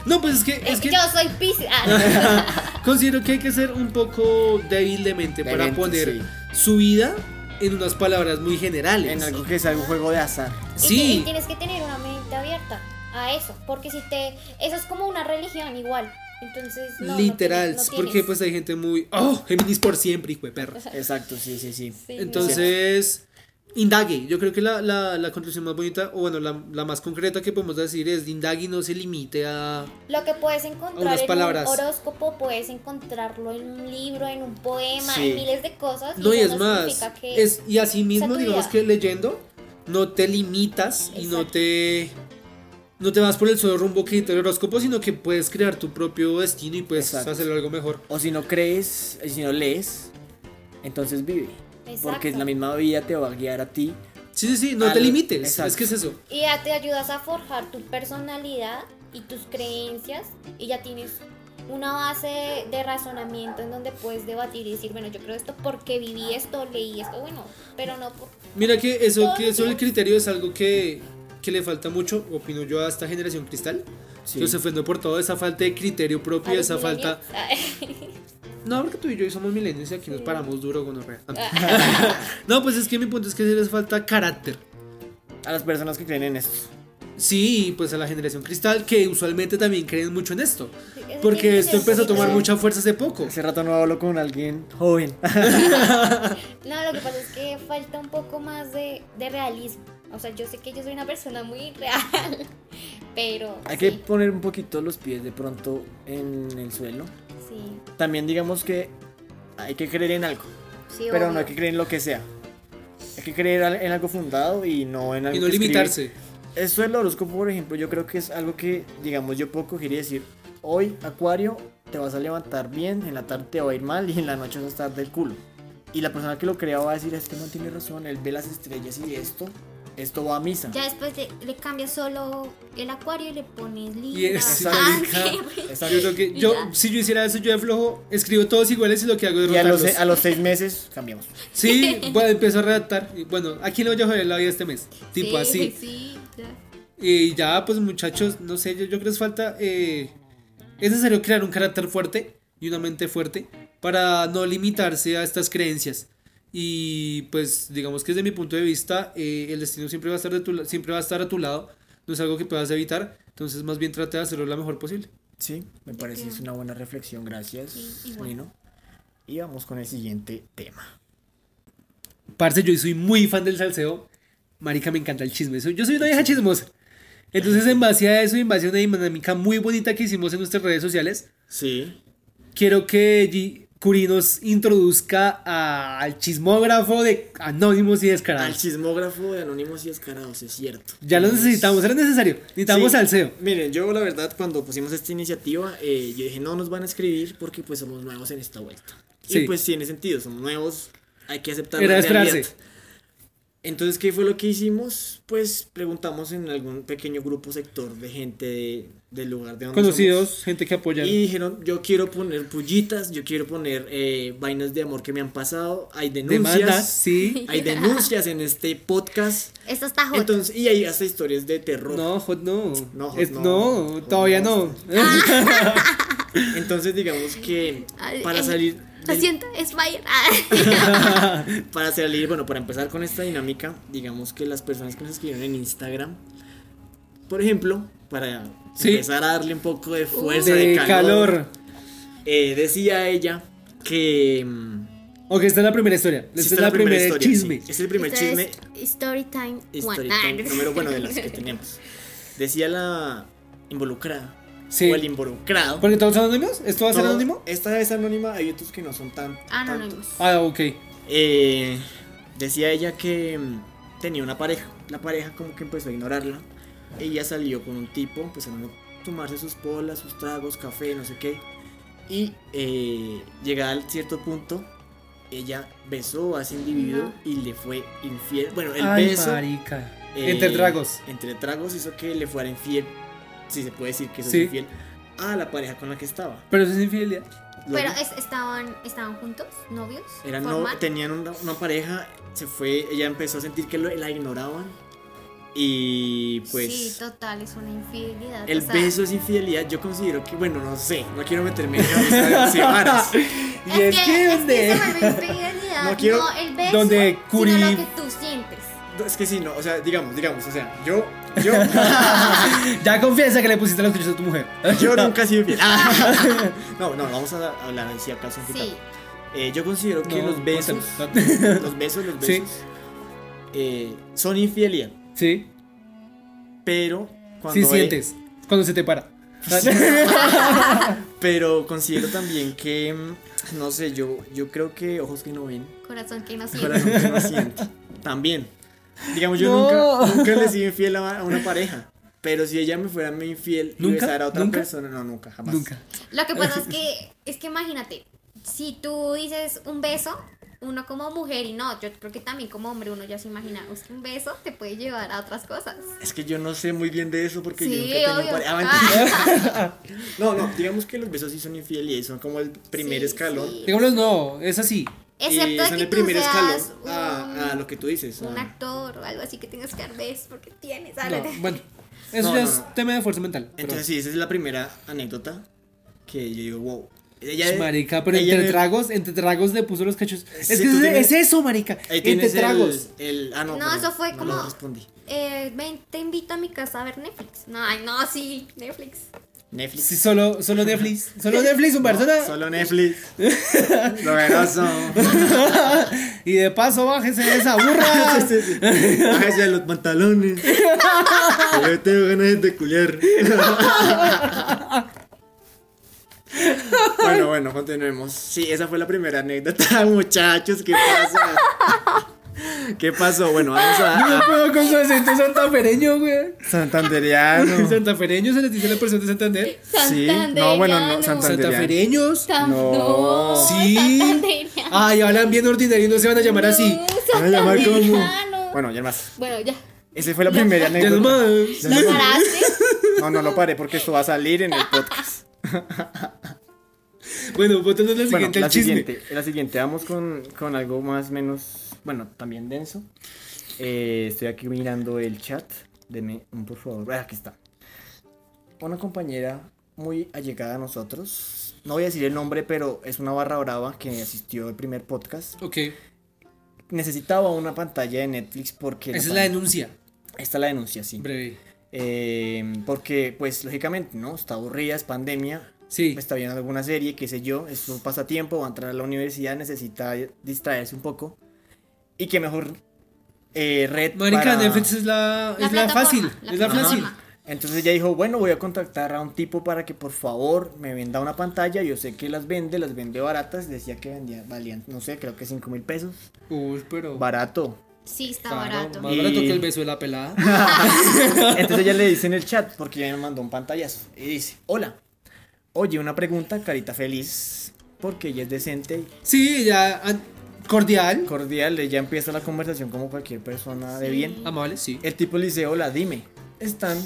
no, pues es que, es que Yo soy Pisces. Ah, <laughs> considero que hay que ser un poco débil de mente para mente, poner sí. su vida en unas palabras muy generales. en algo que es algún juego de azar. Y ti- Y, Sí, tienes que tener una mente abierta a eso, porque si te... Eso es como una religión igual. Entonces, no, no literal, tienes- no porque tienes. pues hay gente muy, oh, Géminis por siempre, hijo de perra. <laughs> Exacto, sí, sí, sí. Sí, no. Entonces, indague. Yo creo que la, la, la conclusión más bonita, o bueno, la, la más concreta que podemos decir es: indague y no se limite a. Lo que puedes encontrar Unas en palabras. un horóscopo, puedes encontrarlo en un libro, en un poema, Sí. en miles de cosas. No, y eso es más. significa que- Es, y así mismo, digamos que leyendo, no te limitas y no Exacto. te. No te vas por el solo rumbo que dice el horóscopo, sino que puedes crear tu propio destino y puedes Exacto. hacerlo algo mejor. O si no crees, y si no lees, entonces vive. Porque Exacto. la misma vida te va a guiar a ti. Sí, sí, sí, no Al- te limites. exacto. Es que es eso. Y ya te ayudas a forjar tu personalidad y tus creencias y ya tienes una base de razonamiento en donde puedes debatir y decir, bueno, yo creo esto porque viví esto, leí esto, bueno, pero no por... Mira que eso, que eso del días. criterio es algo que, que le falta mucho, opino yo, a esta generación cristal. Sí. Yo se ofendo por toda esa falta de criterio propio, esa falta. <laughs> No, porque tú y yo somos milenios y aquí nos paramos duro con <laughs> No, pues es que mi punto es que sí les falta carácter. A las personas que creen en esto. Sí, pues a la generación cristal, que usualmente también creen mucho en esto. Es Porque que esto empezó a tomar mucha fuerza hace poco. Hace rato no hablo con alguien joven. <laughs> No, lo que pasa es que falta un poco más de, de realismo. O sea, yo sé que yo soy una persona muy real, <laughs> pero... Hay que poner un poquito los pies de pronto en el suelo. Sí, También digamos que hay que creer en algo, sí, pero no hay que creer en lo que sea. Hay que creer en algo fundado y no en algo Y no que escribe. limitarse. Esto del horóscopo, por ejemplo, yo creo que es algo que, digamos, yo puedo coger y decir, hoy, Acuario, te vas a levantar bien, en la tarde te va a ir mal y en la noche vas a estar del culo. Y la persona que lo crea va a decir, este man tiene razón, él ve las estrellas y esto, esto va a misa. Ya después le, le cambias solo el acuario y le pones Y Libra, es Cáncer. Exacto. Yo creo que Y yo, si yo hiciera eso, yo de flojo, escribo todos iguales y lo que hago es Y a los, a los seis meses cambiamos. <laughs> Sí, bueno, empiezo a redactar. y Bueno, aquí no voy a joder la vida este mes. Tipo Sí, así. Sí, ya. Y ya, pues muchachos, no sé, yo, yo creo que es falta. eh, es necesario crear un carácter fuerte y una mente fuerte para no limitarse a estas creencias. Y pues, digamos que desde mi punto de vista, eh, el destino siempre va a estar de tu, siempre va a estar a tu lado. No es algo que puedas evitar. Entonces, más bien trata de hacerlo lo mejor posible. Sí, me parece que es una buena reflexión, gracias, Sí. Nino. Y vamos con el siguiente tema. Parce, yo soy muy fan del salseo. Marica, me encanta el chisme. Yo soy una vieja chismosa. Entonces, en base a eso y en base a una dinámica muy bonita que hicimos en nuestras redes sociales, Sí. quiero que G- Curi nos introduzca a- al chismógrafo de Anónimos y Al Descarados. chismógrafo de Anónimos y Descarados, es cierto. Ya lo necesitamos, era necesario. Necesitamos Sí. salseo. Miren, yo la verdad cuando pusimos esta iniciativa, eh, yo dije no nos van a escribir porque pues somos nuevos en esta vuelta. Sí. Y pues tiene sentido, somos nuevos, hay que aceptar Era la esperarse. realidad. Entonces, ¿qué fue lo que hicimos? Pues preguntamos en algún pequeño grupo sector de gente de- del lugar de donde Conocidos, somos. gente que apoya. Y dijeron, yo quiero poner pullitas, yo quiero poner eh, vainas de amor que me han pasado, hay denuncias, Demandas, sí. <laughs> hay denuncias en este podcast. Esto está hot. Entonces, y hay hasta historias de terror. No, Hot no. No, Hot Es- no. no, Hot todavía no. no. <laughs> Entonces digamos que para eh, salir Lo siento, es Fire. Ah. <laughs> para salir, bueno, para empezar con esta dinámica, digamos que las personas que nos escribieron en Instagram, por ejemplo, para Sí. empezar a darle un poco de fuerza, de, de calor. calor. Eh, decía ella que... mm, Ok, esta es la primera historia. Esta sí, es la primera historia, chisme. sí. Este es el primer Esta chisme es Story time Story one. time, número bueno de las <laughs> que tenemos. Decía la involucrada. Sí. O el involucrado. ¿Porque todos son anónimos? ¿Esto va a ser Todo- anónimo? Esta es anónima, hay otros que no son tan. Anónimos. tantos. Ah, ok. Eh, decía ella que mm, tenía una pareja. La pareja como que empezó a ignorarla. Ella salió con un tipo, empezaron a tomarse sus polas, sus tragos, café, no sé qué. Y eh, llegada al cierto punto, ella besó a ese individuo No. y le fue infiel. Bueno, el Ay, beso. marica. eh, Entre tragos. Entre tragos hizo que le fuera infiel. Si se puede decir que eso Sí. es infiel. A la pareja con la que estaba. Pero eso es infidelidad. Pero es- estaban, estaban juntos, novios. Eran no, tenían una, una pareja, se fue, ella empezó a sentir que lo- la ignoraban y pues sí, total, es una infidelidad. el o sea, beso es infidelidad. Yo considero que, bueno, no sé, no quiero meterme en <laughs> varas. <laughs> Y es, que es que vuelve infidelidad, No no, quiero- el beso, donde Curi- sino lo que tú sientes. No, Es que sí, no, o sea, digamos, digamos, o sea, yo, yo, <laughs> ya confiesa que le pusiste los cuchillos a tu mujer. yo nunca he sido infiel. <laughs> no, no, vamos a hablar si acaso un Sí, poquito. Eh, yo considero que No, los besos, cuéntanos. los besos, los Sí. besos, eh, son infidelidad, Sí, pero cuando sí hay- sientes. Cuando se te para. <laughs> Pero considero también que, mm, no sé, yo, yo creo que ojos que no ven, corazón que no siente. corazón que no siente. También. Digamos, yo No. nunca, nunca le he sido <laughs> infiel a, una pareja. Pero si ella me fuera muy infiel y ¿Nunca? besara a otra ¿Nunca? persona, no, nunca, jamás. Nunca. Lo que pasa es <laughs> que, es que imagínate, si tú dices un beso, uno como mujer y no, yo creo que también como hombre uno ya se imagina, es que un beso te puede llevar a otras cosas. Es que yo no sé muy bien de eso porque yo nunca he tenido pareja. Ah, mentira. <laughs> No, no, digamos que los besos sí son infiel y son como el primer Sí, escalón. sí. Digámoslo, no, es así. Excepto y de son que el primer escalón seas a, un, a lo que tú dices. un a- actor o algo así que tengas besos porque tienes No, bueno, <laughs> eso No, ya no, es no. tema de fuerza mental. pero- Entonces, sí, esa es la primera anécdota que yo digo, wow. Ella, marica, pero ella entre me- tragos, entre tragos le puso los cachos. Es que es, tienes- es eso, marica. Entre el- tragos. El, ah, no, No, pero eso fue no como-. Eh, ven, te invito a mi casa a ver Netflix. No, ay, no, sí, Netflix. Netflix. Sí, solo, solo Netflix. Solo Netflix, un persona. Solo Netflix. <laughs> Novedoso. Y de paso, bájese de esa burra. <laughs> Sí, sí, sí. Bájese de los pantalones. Que Yo tengo ganas de culiar. Bueno, bueno, continuemos. Sí, esa fue la primera anécdota, <laughs> muchachos. ¿Qué pasa? <laughs> ¿Qué pasó? Bueno, vamos No a, puedo con su acento santafereño, güey. Santandereano. <laughs> Santafereño se les dice a la persona de Santander. Sí, no, bueno, no, Santanderiano. Santander. Santafereños. No. no, Sí. Ay, hablan bien ordinario y no se van a llamar así. No, Van a llamar como-. Bueno, ya más. Bueno, ya. Esa fue la primera Ya anécdota. ¿Lo paraste? No, no lo paré porque esto va a salir en el podcast. Bueno, bótanos la Bueno, siguiente la el chisme. siguiente, la siguiente, vamos con, con algo más menos, bueno, también denso. Eh, estoy aquí mirando el chat. Deme un por favor. Ah, aquí está. Una compañera muy allegada a nosotros. No voy a decir el nombre, pero es una barra brava que asistió al primer podcast. Ok, Necesitaba una pantalla de Netflix porque... esa es la denuncia. Esta es la denuncia, sí. Breve. Eh, porque, pues, lógicamente, ¿no? Está aburrida, es pandemia. Sí. está viendo alguna serie, qué sé yo, es un pasatiempo, va a entrar a la universidad, necesita distraerse un poco. Y qué mejor eh, red Marica, para- Netflix es la, La es la fácil. la es la fácil. Entonces ella dijo, bueno, voy a contactar a un tipo para que por favor me venda una pantalla. Yo sé que las vende, las vende baratas. Decía que vendía, valían, no sé, creo que 5 mil pesos. Uy, pero. Barato. Sí, está Claro, barato. Más Y- barato que el beso de la pelada. <laughs> Entonces ella le dice en el chat, porque ella me mandó un pantallazo. Y dice, hola, oye, una pregunta, carita feliz, porque ella es decente Sí, ya. Cordial. cordial, ella empieza la conversación como cualquier persona de bien. Amable, sí. El tipo le dice, hola, dime, están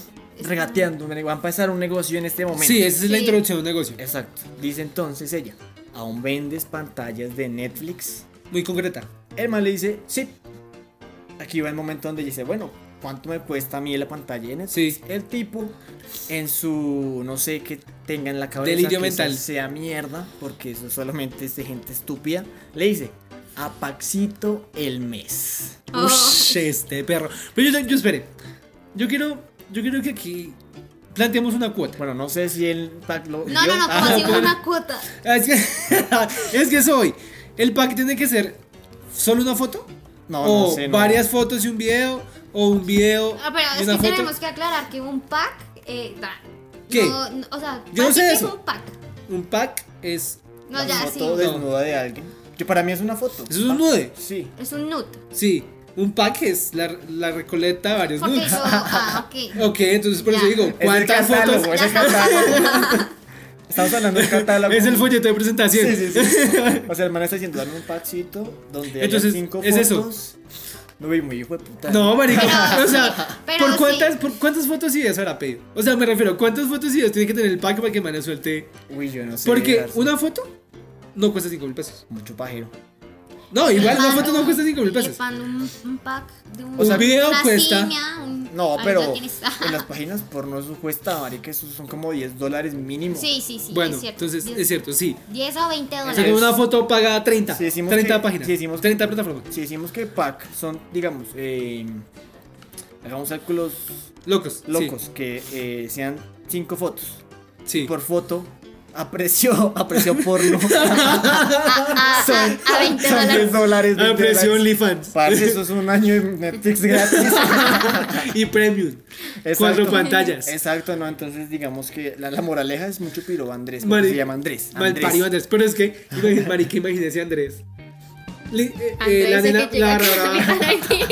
regateando, me- va a empezar un negocio en este momento. Sí, esa es la Sí. introducción de un negocio. Exacto. Dice entonces ella, ¿aún vendes pantallas de Netflix? Muy concreta. El man le dice, sí. Aquí va el momento donde dice, bueno, ¿cuánto me cuesta a mí la pantalla de Netflix? Sí. El tipo, en su, no sé, qué tenga en la cabeza Delirio que eso mental. sea mierda, porque eso solamente es de gente estúpida, le dice, a Paxito el mes. Oh. Ush, este perro. Pero yo, yo espere. Yo quiero. Yo quiero que aquí planteemos una cuota. Bueno, no sé si el pack lo. No, dio. no, no, como Ah, bueno. una cuota. <laughs> Es que, es que soy. ¿El pack tiene que ser solo una foto? No, o no sé. no. varias fotos y un video. O un video Ah, pero y es una que foto. tenemos que aclarar que un pack. Eh, da. ¿Qué? No, no, o sea, Yo no ¿para sé qué eso. es un pack? Un pack es. No, Una ya, sí. foto desnuda de alguien. Que para mí es una foto. Eso es un nude. Sí. Es un nude. Sí. Un pack es la, la recoleta de varios Porque nudes. yo. Ah, <laughs> ok. Ok, entonces por eso Ya. digo, Es el ¿cuántas catálogo, fotos? es el catálogo. Estamos hablando del catálogo. Es el folleto de presentación. Sí, sí, sí. <laughs> O sea, el man está diciendo, dame un packcito donde Entonces, cinco es eso. fotos. No, muy, muy hijo de puta. No, marica, Pero- o sea, pero ¿por sí. cuántas, por cuántas fotos y videos habrá pedido? O sea, me refiero, ¿cuántas fotos y videos tiene que tener el pack para que Mana suelte? Uy, yo no sé. Porque una foto no cuesta 5 mil pesos. Mucho pajero. No, igual una foto no cuesta 5 mil pesos. un, un pack de un, O sea, video una cuesta- ciña, un- No, pero en las <laughs> páginas porno eso cuesta, marica, eso son como 10 dólares mínimo. Sí, sí, sí. Bueno, es cierto. entonces 10 es cierto, sí. 10 o 20 O dólares. sea, que una foto paga 30. Si decimos 30 que- páginas. si decimos que- 30 plataformas. Si decimos que pack son, digamos, eh, hagamos cálculos Locos. sí, locos, que eh, sean 5 fotos Sí. por foto a precio, a <laughs> precio porno. a, <laughs> a, son, a, a 20 son 10 dólares. dólares. A 20 precio dólares. OnlyFans. Parce, eso es un año de Netflix gratis. <laughs> y premium. Exacto. Cuatro pantallas. Exacto, no, entonces digamos que la, la moraleja es mucho piro Andrés, Mari- porque se llama Andrés. Andrés. Andrés. Pero es que, imagínese, marica, imagínese Andrés. Eh, eh, Andrés, la nena, que la barra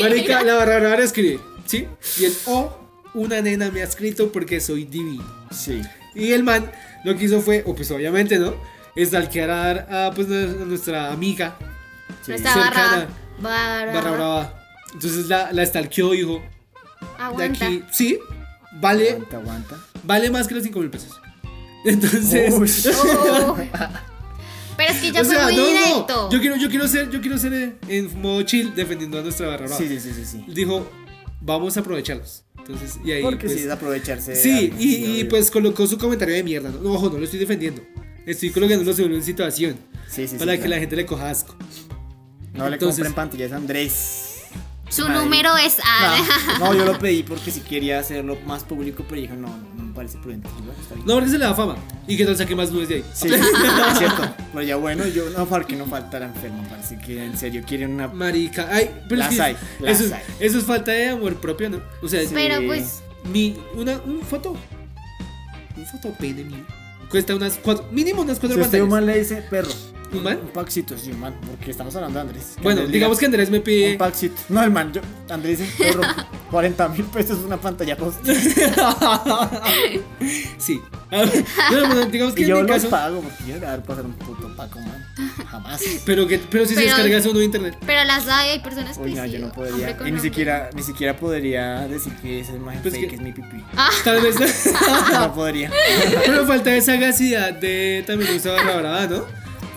Marica, la barra brava escribe, ¿sí? Y el O, una nena me ha escrito porque soy divino. Sí. Y el man lo que hizo fue, o pues obviamente, ¿no? Stalkear a, a, pues, a nuestra amiga sí. Nuestra barra, cercana. barra, barra brava. Entonces la, la stalkeó, dijo, de Aguanta. aquí, sí, vale, Aguanta, aguanta. vale más que los 5 mil pesos. <laughs> Entonces. Oh. <laughs> Pero es que ya o fue sea, muy no, no, directo. yo quiero, yo quiero ser, yo quiero ser eh, en modo chill defendiendo a nuestra barra brava. Sí, sí, sí, sí. Dijo, vamos a aprovecharlos. Entonces, y ahí. Porque pues, sí es aprovecharse. de Sí, y, y, pues colocó su comentario de mierda. No, ojo, no lo estoy defendiendo. Estoy colocándolo sobre una situación Sí, sí, sí, para que claro. la gente le coja asco. No le Entonces- compren pantallas a Andrés. Su Madre. número es A. No, <laughs> no, yo lo pedí porque si quería hacerlo más público, pero dije, no, no parece prudente. Y bueno, está bien. No, porque se le da fama. Y que tal saque más nudes de ahí. Sí, es <laughs> cierto. Pero ya bueno, yo no, porque no faltará enfermo. Parece que en serio quieren una. Marica. Ay, pero Las es que hay, las eso, es- hay. eso es falta de amor propio, ¿no? O sea, Sí. Pero pues, mi, una, un foto. Un foto pene mío. Cuesta unas cuatro, mínimo unas Si cuatro usted pantallas. un man le dice perro. ¿Un man? Un packcito, sí, un man. Porque estamos hablando de Andrés. Que Bueno, Andrés digamos que Andrés me pide. Un packcito. No, el man, yo. Andrés dice perro. 40 <laughs> mil pesos una pantalla post. <laughs> Sí. Bueno, bueno, digamos que Y en yo mi los pago porque yo le voy a dar pasar un puto paco, man. Jamás. Pero, que, pero si se Pero- descarga eso no de internet. pero las hay, hay personas que Uy, no, sí, yo no podría. Y ni siquiera, ni siquiera podría decir que esa imagen Pues fake que- es mi pipí. Tal vez. <laughs> No podría. pero falta esa sagacidad de también usa barra brava, ¿no?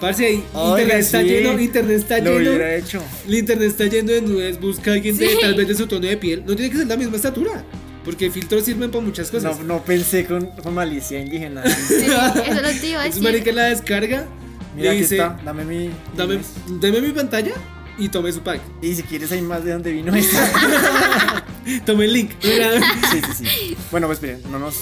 Parce, internet está lleno, internet está Lo lleno. hubiera hecho. El internet está lleno de nudes, busca a alguien de Sí. tal vez de su tono de piel. No tiene que ser la misma estatura. Porque filtros sirven para muchas cosas. No, no pensé con, con malicia indígena. Sí, eso lo te iba a Entonces, decir. marica la descarga. Mira, aquí dice, está. Dame mi. Dame, deme mi pantalla y tome su pack. Y si quieres, hay más de dónde vino esta. <laughs> Tome el link. Mira. sí, sí, sí. Bueno, pues esperen, no nos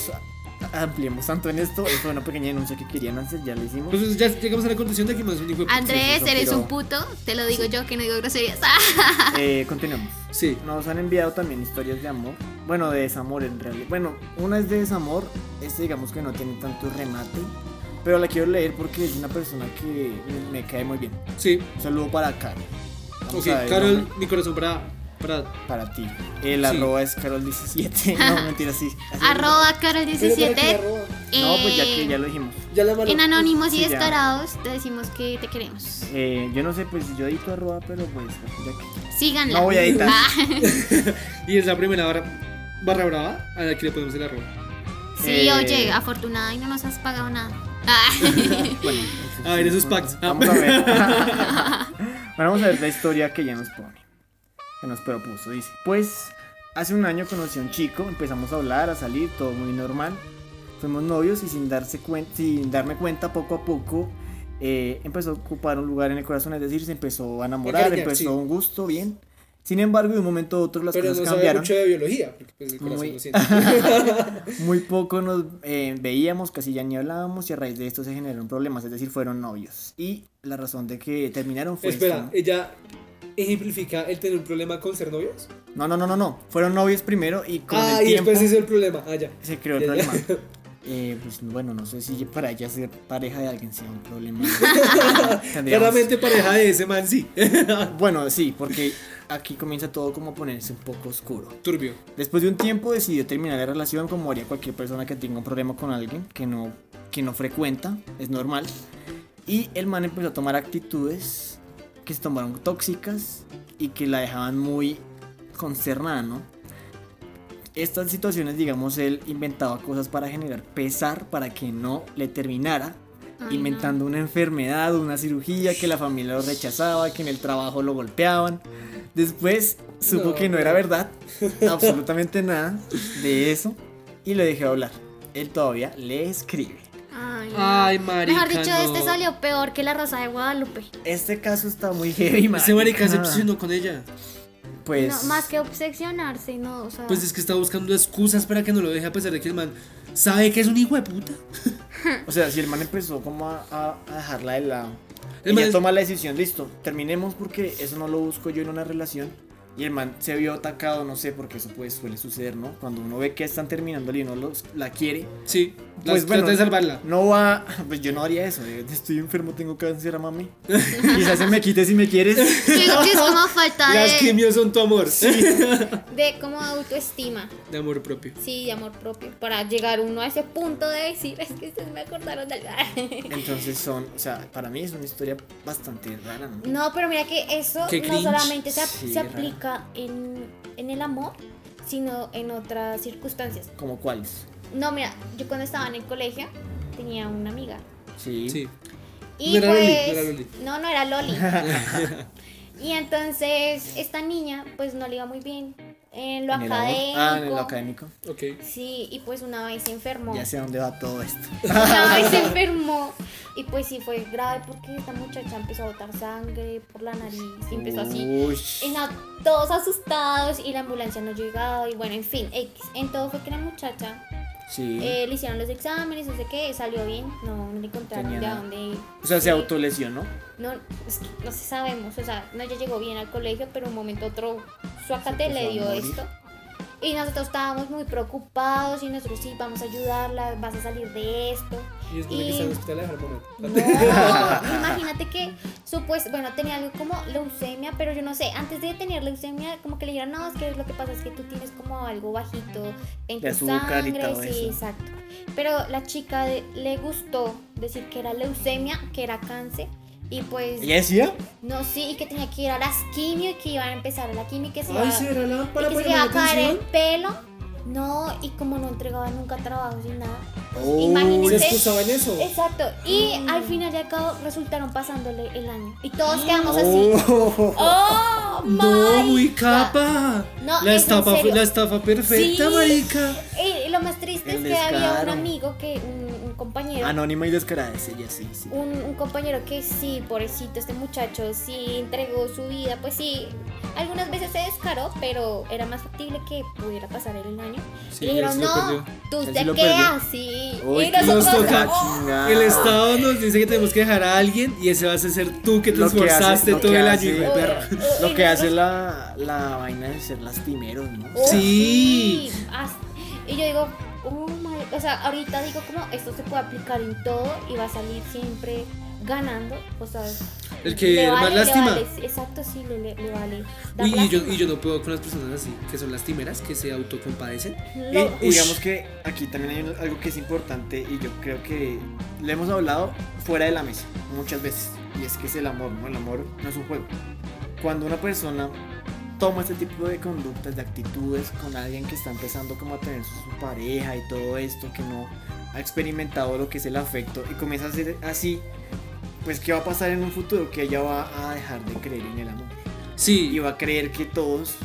ampliemos tanto en esto. Esto fue una pequeña denuncia que querían hacer, ya lo hicimos. Pues ya llegamos a la conclusión de que más un hijo de puta. Andrés, eres pero- un puto. Te lo digo yo que no digo groserías. <laughs> Eh, <laughs> continuemos. Sí. Nos han enviado también historias de amor. Bueno, de desamor en realidad. Bueno, una es de desamor. Este, digamos que no tiene tanto remate. Pero la quiero leer porque es una persona que me cae muy bien. Sí. Un saludo para Carol. Vamos Ok, Carol, mi corazón para. Para Para ti. El Sí. arroba es Carol17. <laughs> No, mentira, sí. Arroba Carol17. No, pues ya Eh, que ya lo dijimos. Ya. En Anónimos y ya. Descarados te decimos que te queremos. Eh, yo no sé, pues yo edito arroba, pero pues. ya que- Síganla. No voy a editar. Ah, <laughs> Y es la primera barra, barra brava a la que le ponemos el arroba. sí, Eh, oye, afortunada y no nos has pagado nada. <laughs> Ah. Bueno, A ver, esos packs. Vamos a ver. bueno, vamos a ver la historia que ella nos pone. Que nos propuso. Dice: Pues hace un año conocí a un chico, empezamos a hablar, a salir, todo muy normal. Fuimos novios y sin, darse cuen- sin darme cuenta, poco a poco eh, empezó a ocupar un lugar en el corazón. Es decir, se empezó a enamorar, empezó sí. un gusto, bien. Sin embargo, de un momento a otro las Pero no cosas sabe cambiaron. mucho de biología, porque pues el corazón Muy- lo. <laughs> Muy poco nos eh, veíamos, casi ya ni hablábamos y a raíz de esto se generaron problemas, es decir, fueron novios. Y la razón de que terminaron fue... Espera, esto. ella ejemplifica el tener un problema con ser novios. No, no, no, no, no. Fueron novios primero y con ah, el y tiempo después es el problema. Ah, ya. se creó el Ya, ya. problema. <laughs> Eh, pues bueno, no sé si para ella ser pareja de alguien sea un problema. <laughs> Claramente pareja de ese man, sí. <laughs> Bueno, sí, porque aquí comienza todo como a ponerse un poco oscuro. Turbio. Después de un tiempo decidió terminar la relación como haría cualquier persona que tenga un problema con alguien que no, que no frecuenta, es normal. Y el man empezó a tomar actitudes que se tomaron tóxicas y que la dejaban muy concernada, ¿no? Estas situaciones, digamos, él inventaba cosas para generar pesar para que no le terminara, Ay, inventando una enfermedad, una cirugía, que la familia lo rechazaba, que en el trabajo lo golpeaban. Después supo No, que no era verdad, absolutamente nada de eso, y lo dejé hablar. Él todavía le escribe. Ay. Ay, marica. Mejor dicho, no. este salió peor que la Rosa de Guadalupe. Este caso está muy heavy, Ese marica se marica. obsesionó con ella. Pues, No, más que obsesionarse, no, o sea. Pues es que está buscando excusas para que no lo deje a pesar de que el man sabe que es un hijo de puta. <laughs> o sea, si el man empezó como a, a- a dejarla de lado, El ella man es- toma la decisión, listo, terminemos porque eso no lo busco yo en una relación. Y el man se vio atacado, no sé, porque eso pues suele suceder, ¿no? Cuando uno ve que están terminando y uno los, la quiere, Sí, Pues bueno, de salvarla. no va, <laughs> pues yo no haría eso, de, estoy enfermo, tengo cáncer, mami. <laughs> Quizás se me quite si me quieres. <laughs> Que es como falta Las de, quimios son tu amor. de como autoestima, De amor propio. sí, de amor propio, para llegar uno a ese punto de decir, es que ustedes me acordaron del... Entonces son, o sea, para mí es una historia bastante rara, ¿no? No, pero mira que eso Qué no cringe. solamente se, Sí, se raro. En, en el amor, sino en otras circunstancias. ¿Como cuáles? No, mira, yo cuando estaba en el colegio tenía una amiga. Sí. Sí. Y No era Loli, pues, no era Loli. no, no era Loli. <laughs> y entonces esta niña pues no le iba muy bien en lo ¿En académico. Ah, en lo académico. Ok. Sí, y pues una vez se enfermó. Ya sé a dónde va todo esto. <laughs> Una vez se <laughs> enfermó. Y pues sí fue grave porque esta muchacha empezó a botar sangre por la nariz y empezó así. Y no, todos asustados y la ambulancia no llegaba y bueno, en fin, X. En todo fue que la muchacha Sí. eh, le hicieron los exámenes, no sé qué, salió bien, no, no le encontraron Tenía de nada. dónde. o sea, se sí. autolesionó. No, es que no se sabemos, o sea, no, ella llegó bien al colegio, pero un momento otro, su acate le dio morir. esto. Y nosotros estábamos muy preocupados y nosotros sí, vamos a ayudarla, vas a salir de esto. Y después de que Y- el hospital, dejar el momento. No, imagínate que supuesto, bueno, tenía algo como leucemia, pero yo no sé, antes de tener leucemia, como que le dijeron, no, es que lo que pasa es que tú tienes como algo bajito en De tu sangre, todo sí, eso. exacto. Pero la chica de- le gustó decir que era leucemia, que era cáncer, y pues, ¿Ella decía? no, sí, y que tenía que ir a las quimio y que iban a empezar la quimio y que se iba, Ay, ¿será la y para que se iba a caer el pelo. No, y como no entregaba nunca trabajo sin nada. pues, Oh. Se imagínense. excusaba en eso. Exacto, y al final y al cabo resultaron pasándole el año. Y todos quedamos así. Oh. ¡Oh! No, my muy capa. No, la es en estafa, serio. la estafa perfecta, Sí. marica. Y lo más triste El es que había un descaro. amigo que, un, un compañero. Anónima y descarada es ella, sí, sí. Un, un compañero que sí, pobrecito, este muchacho sí entregó su vida, pues sí, algunas veces se descaró, pero era más factible que pudiera pasar el año. Sí, y le dijeron, sí no, tú sí te quedas. Uy, y qué Nos nosotros, toca. "Oh". El Estado nos dice que tenemos que dejar a alguien y ese vas a ser tú que te Lo que hace- esforzaste todo el hace- año, perra. Oh, Lo que hace nosotros- la, la vaina de ser lastimeros, ¿no? Oh, Sí. sí, Y yo digo, oh my, o sea, ahorita digo como esto se puede aplicar en todo y va a salir siempre ganando, o sea, El que le más vale, le lastima. vale, exacto, sí, le, le- le vale. Uy, y yo, lástima. y yo no puedo con las personas así, que son lastimeras, que se autocompadecen. Lo- Y digamos que aquí también hay algo que es importante y yo creo que le hemos hablado fuera de la mesa muchas veces y es que es el amor, ¿no? El amor no es un juego. Cuando una persona toma este tipo de conductas, de actitudes con alguien que está empezando como a tener su, su pareja y todo esto, que no ha experimentado lo que es el afecto y comienza a ser así, pues ¿qué va a pasar en un futuro? Que ella va a dejar de creer en el amor y Sí, va a creer que todos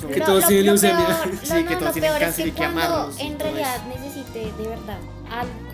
son que todos tienen leucemia. <laughs> Sí, que todos tienen cáncer y que amarlos y en realidad necesite de verdad algo,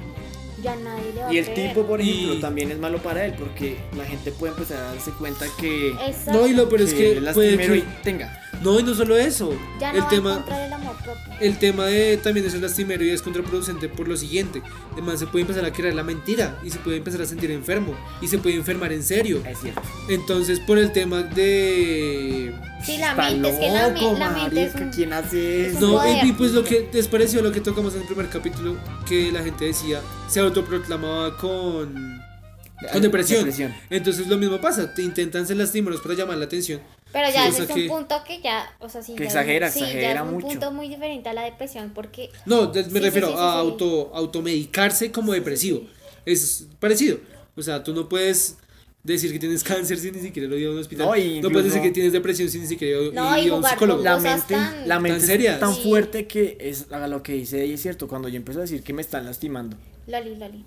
ya nadie le va Y a el creer. tipo, por Y- ejemplo, también es malo para él porque la gente puede empezar a darse cuenta que, Exacto. no, y lo peor es que que es puede lastimero que, y tenga. No, y no solo eso. Ya no el va tema, el amor propio. el tema de también es lastimero y es contraproducente por lo siguiente. Man se puede empezar a creer la mentira y se puede empezar a sentir enfermo y se puede enfermar en serio. Es cierto. Entonces, por el tema de. Sí, la Está mente, es que la, loco, me- la mente es un... ¿Quién hace es eso? No, y, y pues lo que les pareció lo que tocamos en el primer capítulo, que la gente decía, se autoproclamaba con, con depresión. Entonces lo mismo pasa, te intentan ser lastimeros para llamar la atención. Pero ya Sí, o ese sea es que- un punto que ya, o sea, sí. Que ya exagera, es, sí, ya exagera es un mucho. punto muy diferente a la depresión porque No, me refiero sí, sí, a sí. auto automedicarse como depresivo. Es parecido. O sea, tú no puedes decir que tienes <laughs> cáncer sin ni siquiera lo ir a un hospital. No, No, y puedes incluso- decir que tienes depresión sin ni siquiera ir No, y a un jugar psicólogo. con La mente, tan- la mente tan serias. es tan Sí. fuerte que es haga lo que dice ella, es cierto. Cuando yo empiezo a decir que me están lastimando. Loli, Loli.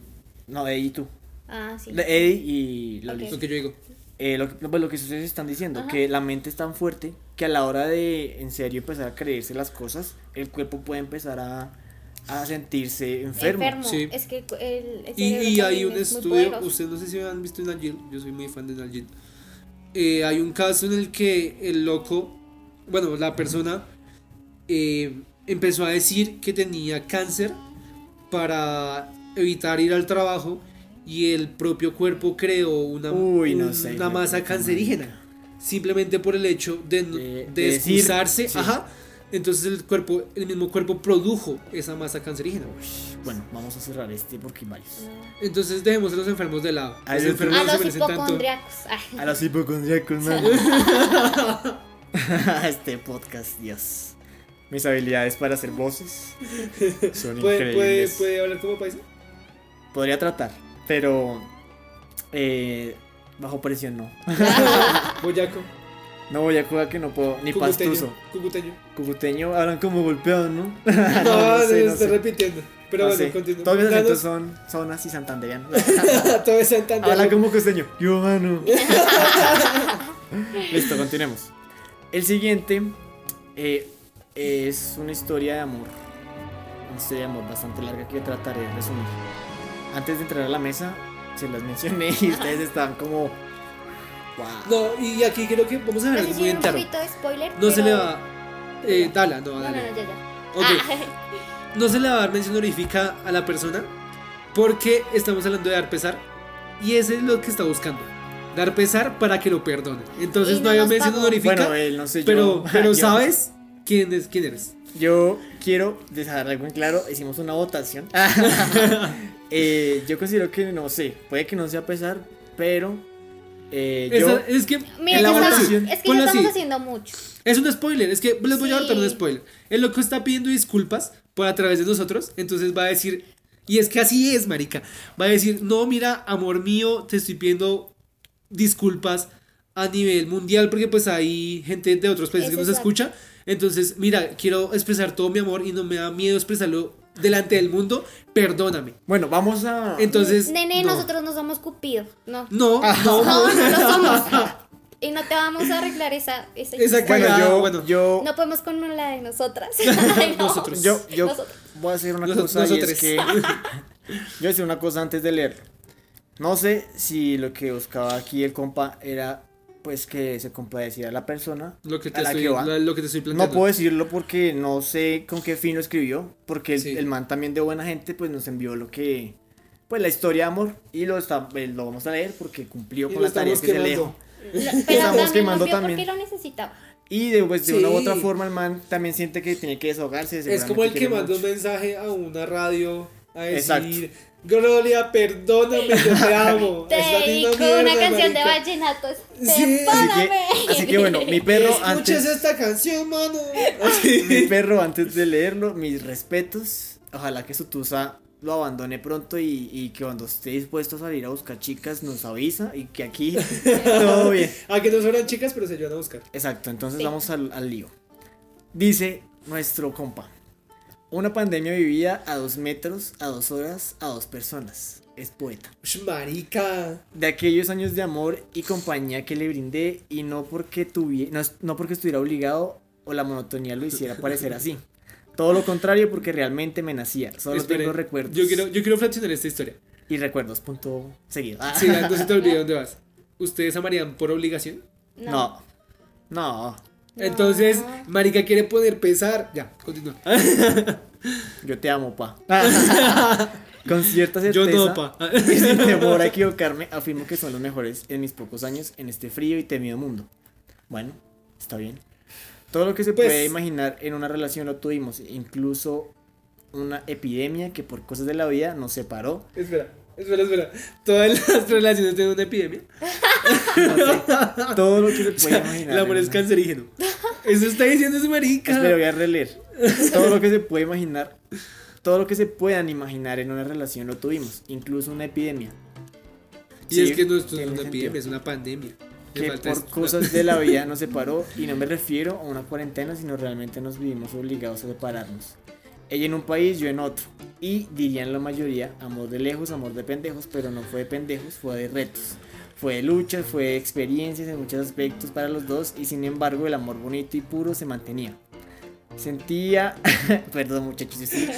No, Eddie y tú. Ah, sí. Eddie y Loli. Lo que yo digo. Eh, lo, que, pues, lo que ustedes están diciendo, Ajá. que la mente es tan fuerte que a la hora de en serio empezar a creerse las cosas, el cuerpo puede empezar a, a sentirse enfermo. Enfermo. Sí. Es que el, el Y, y hay un es estudio, ustedes no sé si han visto Nalgene, yo soy muy fan de Nalgene. Eh, hay un caso en el que el loco, bueno, la persona eh, empezó a decir que tenía cáncer para evitar ir al trabajo y el propio cuerpo creó una, Uy, no un- sé, una masa cancerígena. Simplemente por el hecho de, no- De- de de decir, excusarse, sí. ajá. Entonces el cuerpo, el mismo cuerpo produjo esa masa cancerígena. Bueno, vamos a cerrar este porque hay varios. Entonces dejemos a los enfermos de lado. Ay, Los yo- enfermos A los tanto. hipocondriacos. Ay, A los hipocondríacos, man. <laughs> <laughs> este podcast, Dios. Mis habilidades para hacer voces son ¿Puede, puede, increíbles. puede hablar como paisa? Podría tratar, pero eh, bajo presión no. <laughs> Boyaco. No jugar que no puedo, ni cucuteño, pastuso. Cucuteño. Cucuteño hablan como golpeado, ¿no? <laughs> No, no no, sé, no estoy sé. repitiendo. Pero No bueno. Todos mis acentos son, son así santandereanos. <laughs> Todo es Santander. Habla como costeño. Yo, mano. Listo, continuemos. El siguiente eh, es una historia de amor. Una historia de amor bastante larga que trataré de resumir. Antes de entrar a la mesa, se las mencioné y <laughs> ustedes estaban como. Wow. No, y aquí creo que vamos a ver algo muy un interno. poquito de spoiler. No se pero- le va. Eh, Dala, no, No, no, dale. no, ya, ya. Ok. Ah, <laughs> No se le va a dar mención honorífica a la persona porque estamos hablando de dar pesar y ese es lo que está buscando. Dar pesar para que lo perdone. Entonces Y no, no hay nos mención honorífica, Bueno, él no sé pero, yo. pero <laughs> yo- sabes quién, es, quién eres. Yo quiero dejar algo en claro. Hicimos una votación. Eh, yo considero que no sé. Puede que no sea pesar, pero. eh, yo. Es que Mira, En la ya estamos- votación. es que ya estamos así. haciendo mucho. Es un spoiler, es que les voy a hartar un spoiler. El loco está pidiendo disculpas por a través de nosotros, entonces va a decir, y es que así es, marica, va a decir, no, mira, amor mío, te estoy pidiendo disculpas a nivel mundial porque pues hay gente de otros países que nos es escucha. Entonces, mira, quiero expresar todo mi amor y no me da miedo expresarlo delante del mundo, perdóname. Bueno, vamos a. Entonces, Nene, no. nosotros no somos Cupido. No. No, no, No, no lo somos. <laughs> Y no te vamos a arreglar esa esa, Esa bueno, cagada, yo. bueno. yo No podemos con la de nosotras. <laughs> Ay, no. Nosotros. Yo, yo Nosotros. voy a hacer una Nos- cosa y es que <laughs> yo voy a decir una cosa antes de leer. No sé si lo que buscaba aquí el compa era pues que se compadeciera a la persona lo que te a la estoy, que va. la- lo que te estoy planteando. No puedo decirlo porque no sé con qué fin lo escribió, porque el, Sí. el man también de buena gente pues nos envió lo que pues la historia de amor y lo está eh, lo vamos a leer porque cumplió Y con la tarea que se le quemando. dejó. Pero <laughs> Estamos también quemando también. porque lo necesitaba. Y de, pues, de una u Sí. otra forma el man también siente que tiene que desahogarse. Es como el que manda un mensaje a una radio a decir, Exacto. Gloria, perdóname, yo te <laughs> amo. Te dedico mierda, una canción de marica. vallenato. Sí. Así que, así que bueno, mi perro Escuches antes, esta canción, mano. <laughs> mi perro antes de leerlo, mis respetos. Ojalá que su tusa lo abandone pronto y, y que cuando esté dispuesto a salir a buscar chicas nos avisa y que aquí <laughs> todo bien. A que no fueran chicas, pero se ayudan a buscar. Exacto, entonces Sí. vamos al, al lío. Dice nuestro compa. Una pandemia vivía a dos metros, a dos horas, a dos personas. Es poeta. Ush, marica. De aquellos años de amor y compañía que le brindé y no porque, tuvie- no, no porque estuviera obligado o la monotonía lo hiciera parecer así. Todo lo contrario porque realmente me nacía. Solo Espere, tengo recuerdos. Yo quiero, yo quiero fraccionar esta historia. Y recuerdos, punto seguido. Ah, Sí, no se te olvide <laughs> dónde vas. ¿Ustedes amarían por obligación? no. No. Entonces, Marica quiere poder pesar. Ya, continúa. <laughs> Yo te amo, pa. <laughs> Con cierta Yo certeza no, pa. y sin temor a equivocarme, afirmo que son los mejores en mis pocos años en este frío y temido mundo. Bueno, está bien. Todo lo que se Pues- puede imaginar en una relación lo tuvimos, incluso una epidemia que por cosas de la vida nos separó. Espera, espera, espera. Todas las relaciones tienen una epidemia. <laughs> No sé, todo lo que se puede imaginar. El amor es una- cancerígeno. Eso está diciendo ese marica. Espera, voy a releer. Todo lo que se puede imaginar, todo lo que se puedan imaginar en una relación lo tuvimos, incluso una epidemia. y Sí, es que no esto es una sentido. epidemia, es una pandemia. Que por esto. cosas de la vida nos <laughs> separó y no me refiero a una cuarentena, sino realmente nos vivimos obligados a separarnos. Ella en un país, yo en otro. Y dirían la mayoría, amor de lejos, amor de pendejos, pero no fue de pendejos, fue de retos. Fue luchas, fue experiencias en muchos aspectos para los dos y sin embargo el amor bonito y puro se mantenía. Sentía, <laughs> perdón muchachos, estoy,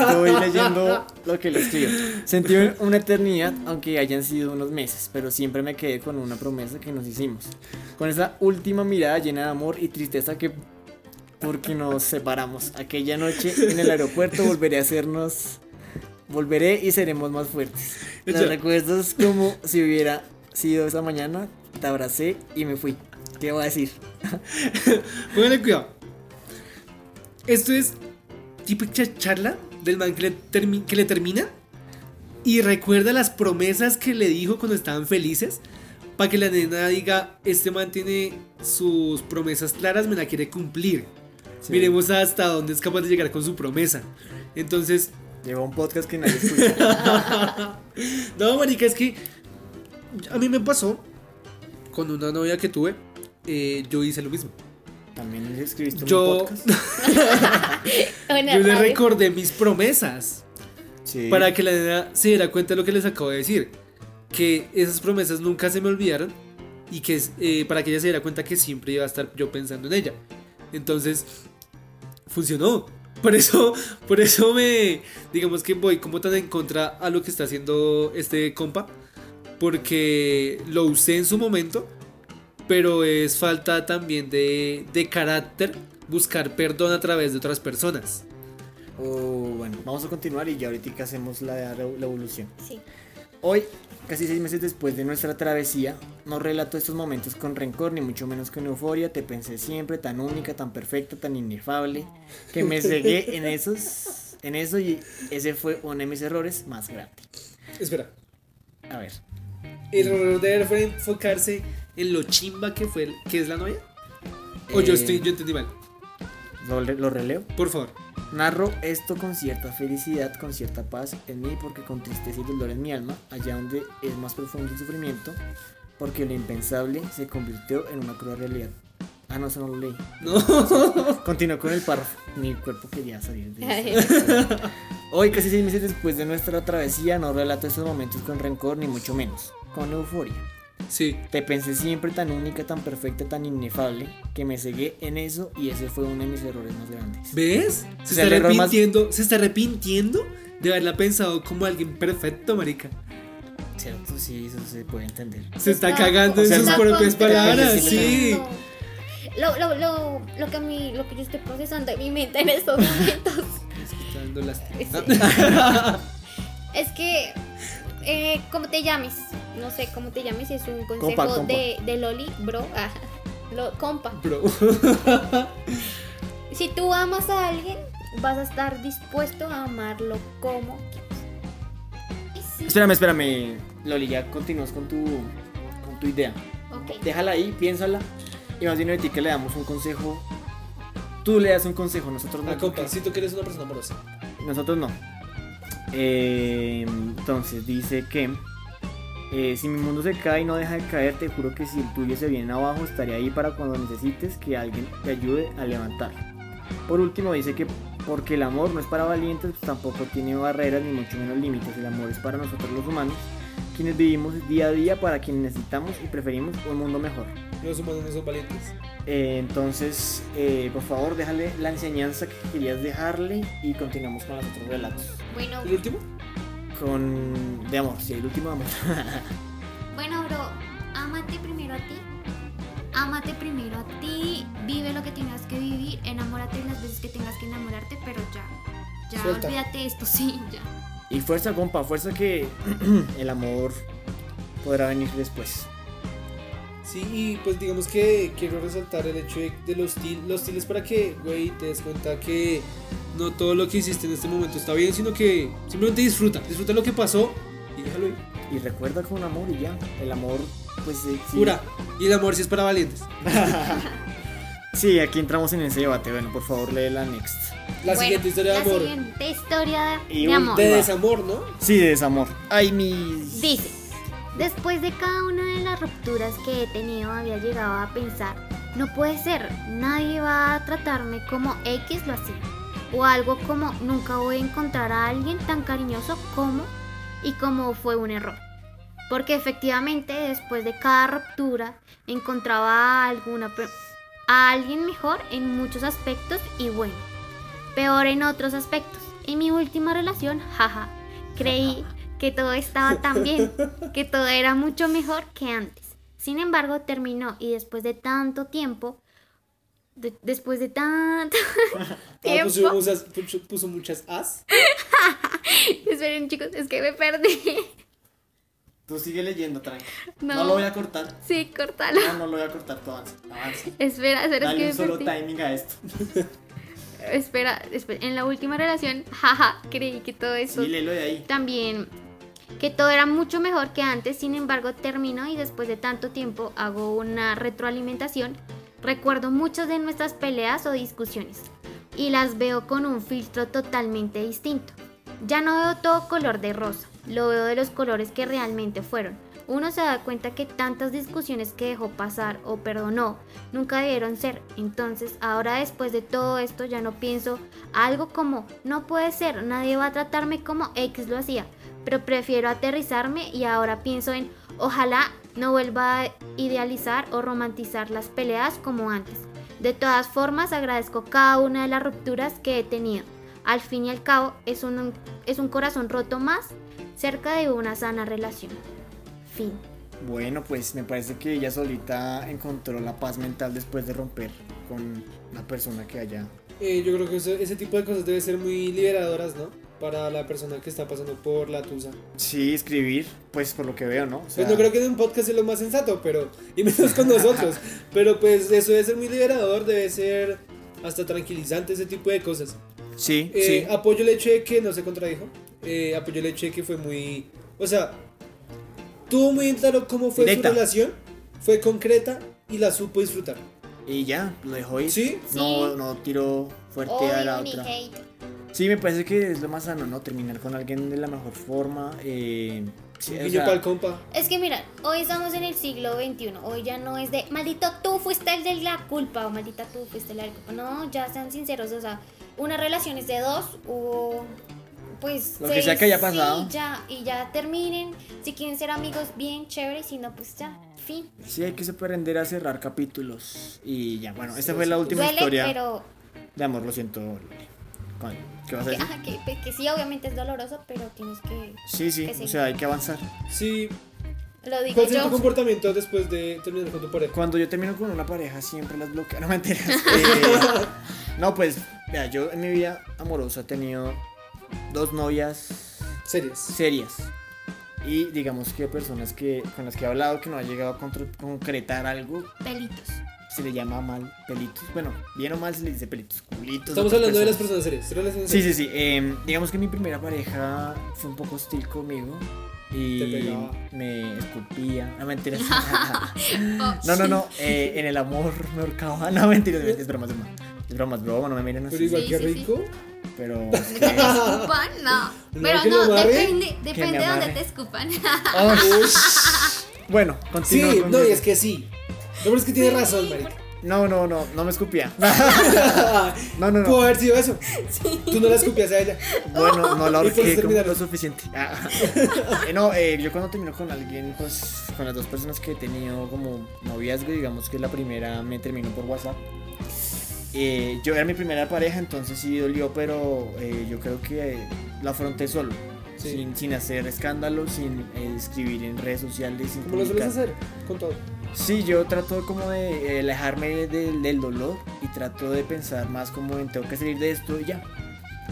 estoy leyendo lo que le escribo. Sentí una eternidad, aunque hayan sido unos meses, pero siempre me quedé con una promesa que nos hicimos. Con esa última mirada llena de amor y tristeza que porque nos separamos. Aquella noche en el aeropuerto volveré a hacernos, volveré y seremos más fuertes. Los recuerdos como si hubiera sido esa mañana, te abracé y me fui. ¿Qué voy a decir? <laughs> Póngale cuidado. Esto es típica charla del man que le, termi- que le termina y recuerda las promesas que le dijo cuando estaban felices para que la nena diga, este man tiene sus promesas claras, me la quiere cumplir. Sí. Miremos hasta dónde es capaz de llegar con su promesa. Entonces, Llegó un podcast que nadie escucha. <laughs> no, marica, es que a mí me pasó con una novia que tuve, eh, yo hice lo mismo. También les escribiste un Yo- podcast. <laughs> Una Yo le recordé mis promesas. Sí. Para que la nena se diera cuenta de lo que les acabo de decir. Que esas promesas nunca se me olvidaron. Y que eh, para que ella se diera cuenta que siempre iba a estar yo pensando en ella. Entonces, funcionó. Por eso, por eso me. Digamos que voy como tan en contra a lo que está haciendo este compa. Porque lo usé en su momento. Pero es falta también de, de carácter buscar perdón a través de otras personas. Oh, bueno, vamos a continuar y ya ahorita hacemos la, la evolución. Sí. Hoy, casi seis meses después de nuestra travesía, no relato estos momentos con rencor, ni mucho menos con euforia. Te pensé siempre tan única, tan perfecta, tan inefable, que me cegué <laughs> en esos, en eso y ese fue uno de mis errores más grandes. Espera. A ver, El error de él fue enfocarse en lo chimba que fue, que es la novia. O yo Eh. estoy, yo entendí mal. lo, lo releo. Por favor. Narro esto con cierta felicidad, con cierta paz en mí, porque con tristeza y dolor en mi alma, allá donde es más profundo el sufrimiento, porque lo impensable se convirtió en una cruel realidad. Ah, no, eso no lo leí. No. <laughs> Continuó con el párrafo. Mi cuerpo quería salir de esto. Hoy, casi seis meses después de nuestra travesía, no relato estos momentos con rencor, ni mucho menos, con euforia. Sí. Te pensé siempre tan única, tan perfecta, tan inefable, que me cegué en eso y ese fue uno de mis errores más grandes. ¿Ves? Se sea, está más- arrepintiendo. Se está arrepintiendo de haberla pensado como alguien perfecto, marica. ¿Cierto? Sí, eso se puede entender. Se está Está- cagando en sus propias palabras. Sí. Lo, lo, lo, lo que a mí, lo que yo estoy procesando en mi mente en estos momentos Está dando lástima. Sí. <laughs> es que, eh, ¿cómo te llames? No sé cómo te llames, es un consejo Compa, compa. De, de Loli, bro. Ah, lo, compa. Bro. <laughs> Si tú amas a alguien, vas a estar dispuesto a amarlo como quieras. Y sí. Espérame, espérame. Loli, ya continúas con tu, con tu idea. Déjala ahí, piénsala. Y más bien a ti que le damos un consejo. Tú le das un consejo, nosotros no. Ah, compa, siento que eres una persona amorosa. Nosotros no. Eh, entonces dice que eh, si mi mundo se cae y no deja de caer, te juro que si el tuyo se viene abajo, estaré ahí para cuando necesites que alguien te ayude a levantar. Por último dice que porque el amor no es para valientes, pues tampoco tiene barreras ni mucho menos límites. El amor es para nosotros los humanos, quienes vivimos día a día para quienes necesitamos y preferimos un mundo mejor. Los humanos no son valientes. Eh, entonces, eh, por favor, déjale la enseñanza que querías dejarle y continuamos con los otros relatos. Bueno, ¿El último? Con. de amor, sí, el último amor. <laughs> bueno, bro, ámate primero a ti. ámate primero a ti, vive lo que tengas que vivir, enamórate las veces que tengas que enamorarte, pero ya, ya Suelta. olvídate esto, <laughs> sí, ya. Y fuerza, compa, fuerza que <clears throat> el amor podrá venir después. Sí, y pues digamos que quiero resaltar el hecho de, de los til, los tiles para que, güey, te des cuenta que no todo lo que hiciste en este momento está bien, sino que simplemente disfruta, disfruta lo que pasó y déjalo ir. Y recuerda con amor y ya. El amor, pues sí. Pura. Y el amor sí es para valientes. <laughs> Sí, aquí entramos en ese debate. Bueno, por favor, lee la next. La Bueno, siguiente historia de la amor. siguiente historia de, Y de un amor. De desamor, ¿no? Sí, de desamor. Ay, mi. Dice, después de cada una de las rupturas que he tenido había llegado a pensar, no puede ser, nadie va a tratarme como X lo hacía. O algo como, nunca voy a encontrar a alguien tan cariñoso como y como fue un error. Porque efectivamente después de cada ruptura encontraba a, alguna, a alguien mejor en muchos aspectos y bueno, peor en otros aspectos. En mi última relación, jaja, creí que todo estaba tan bien, <laughs> que todo era mucho mejor que antes. Sin embargo, terminó y después de tanto tiempo, de- después de tanto <laughs> Ah, tiempo, puso, muchas, puso, puso muchas as. <laughs> esperen chicos, es que me perdí. Tú sigue leyendo, tranqui. No. lo voy a cortar. Sí, cortalo. No, no lo voy a cortar. Tú avanza. Avanza. Espera, espera, es Dale que un me solo perdí. timing a esto. Espera, espera, en la última relación, jaja, creí que todo eso Sí, léelo de ahí. también que todo era mucho mejor que antes, sin embargo terminó y después de tanto tiempo hago una retroalimentación, recuerdo muchas de nuestras peleas o discusiones y las veo con un filtro totalmente distinto. Ya no veo todo color de rosa, lo veo de los colores que realmente fueron. Uno se da cuenta que tantas discusiones que dejó pasar o perdonó nunca debieron ser. Entonces, ahora después de todo esto ya no pienso algo como no puede ser, nadie va a tratarme como X lo hacía, pero prefiero aterrizarme y ahora pienso en ojalá no vuelva a idealizar o romantizar las peleas como antes. De todas formas, agradezco cada una de las rupturas que he tenido. Al fin y al cabo, es un, es un corazón roto más cerca de una sana relación. Fin. Bueno, pues me parece que ella solita encontró la paz mental después de romper con la persona que haya. Eh, yo creo que eso- ese tipo de cosas debe ser muy liberadoras, ¿no? Para la persona que está pasando por la tusa. Sí, escribir, pues por lo que veo, ¿no? O sea, Pues no creo que en un podcast sea lo más sensato, pero. Y menos con nosotros. <laughs> pero pues eso debe ser muy liberador, debe ser hasta tranquilizante ese tipo de cosas. Sí, Eh, sí. Apoyo el hecho de que no se contradijo. Eh, apoyo el hecho de que fue muy. O sea, tuvo muy claro cómo fue Directa. su relación, fue concreta y la supo disfrutar. Y ya, lo dejó ir. ¿Sí? No, Sí. no tiró fuerte a la otra. Sí, me parece que es lo más sano, ¿no? Terminar con alguien de la mejor forma. Eh, sí, o sea, compa. Es que mira, hoy estamos en el siglo XXI. Hoy ya no es de maldito tú fuiste el de la culpa o maldita tú fuiste la culpa. No, ya sean sinceros. O sea, una relación es de dos o pues. Lo que sea que haya pasado. Sí, ya, y ya terminen. Si quieren ser amigos, bien chévere. Si no, pues ya, fin. sí, hay que aprender a cerrar capítulos. Y ya, bueno, esta fue la última Duele, historia pero. de amor, lo siento. Con- ¿Qué vas a Que, decir? ajá, que, que sí, obviamente es doloroso, pero tienes que. Sí, sí, que o sea, hay que avanzar. Sí. Lo digo ¿Cuál sería tu comportamiento después de terminar con tu pareja? Cuando yo termino con una pareja siempre las bloqueo, <laughs> no mentiras. <laughs> Eh, no, pues, vea, yo en mi vida amorosa he tenido dos novias Series. serias. Y digamos que personas que con las que he hablado que no ha llegado a concretar algo, Pelitos. Se le llama mal pelitos. Bueno, bien o mal se le dice pelitos, culitos. Estamos hablando de las personas. personas serias. relaciones Sí, serias. sí, sí. eh, digamos que mi primera pareja fue un poco hostil conmigo. Y Te pegaba. me esculpía. No mentiras. <laughs> Oh, no, no, no. eh, en el amor me ahorcaba. No mentiras, es broma, es broma. Es broma, es broma, no me miren Pero así. igual Sí, que sí, sí. rico. Pero es que. Escupan, no. No, Pero no, depende, depende de dónde te escupan. <laughs> Bueno, Sí, continúo. con no, y es que sí. No, pero es que tiene razón, marica. No, no, no, no me escupía. <laughs> No, no, Pudo no. haber sido eso. Tú no la escupías a ella. Bueno, no la Y por ahorqué como terminar. lo suficiente. Ah. Eh, no, eh, yo cuando termino con alguien, pues con las dos personas que he tenido como noviazgo, digamos que la primera me terminó por WhatsApp. Eh, yo era mi primera pareja, entonces sí dolió, pero eh, yo creo que la afronté solo. Sí. Sin, sin hacer escándalos, sin eh, escribir en redes sociales, sin Como lo sueles hacer con todo. Sí, yo trato como de eh, alejarme del, del dolor y trato de pensar más como en tengo que salir de esto y ya.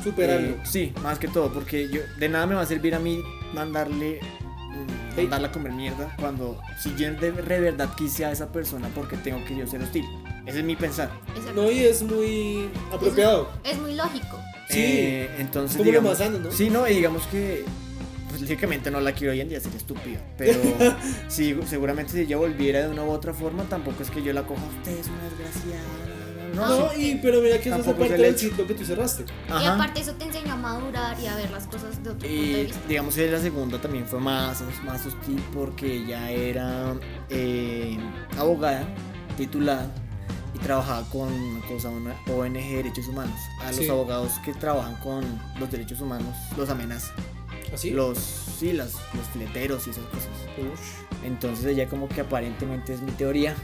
Superarlo. Eh, sí, más que todo, porque yo de nada me va a servir a mí mandarle Hey. mandarla a comer mierda cuando si yo de, verdad quise a esa persona porque tengo que yo ser hostil. Ese es mi pensar. No, y es muy apropiado. Es muy lógico. Sí. Eh, entonces Como lo digamos, más sano, ¿no? Sí, no, y digamos que pues lógicamente no la quiero hoy en día, sería estúpida. Pero <laughs> sí, seguramente si ella volviera de una u otra forma, tampoco es que yo la coja a usted, es una desgraciada. No, No, sí. y, pero mira que eso es Tampoco es parte el del ciclo que tú cerraste. Y aparte eso te enseña a madurar y a ver las cosas de otro punto de Y vista. digamos que la segunda también fue más, más hostil porque ella era eh, abogada, titulada y trabajaba con una cosa, una ONG de derechos humanos. A los Sí. abogados que trabajan con los derechos humanos los amenaza. ¿Así? Los, sí, las, los fileteros y esas cosas. Ush. Entonces ella como que aparentemente es mi teoría.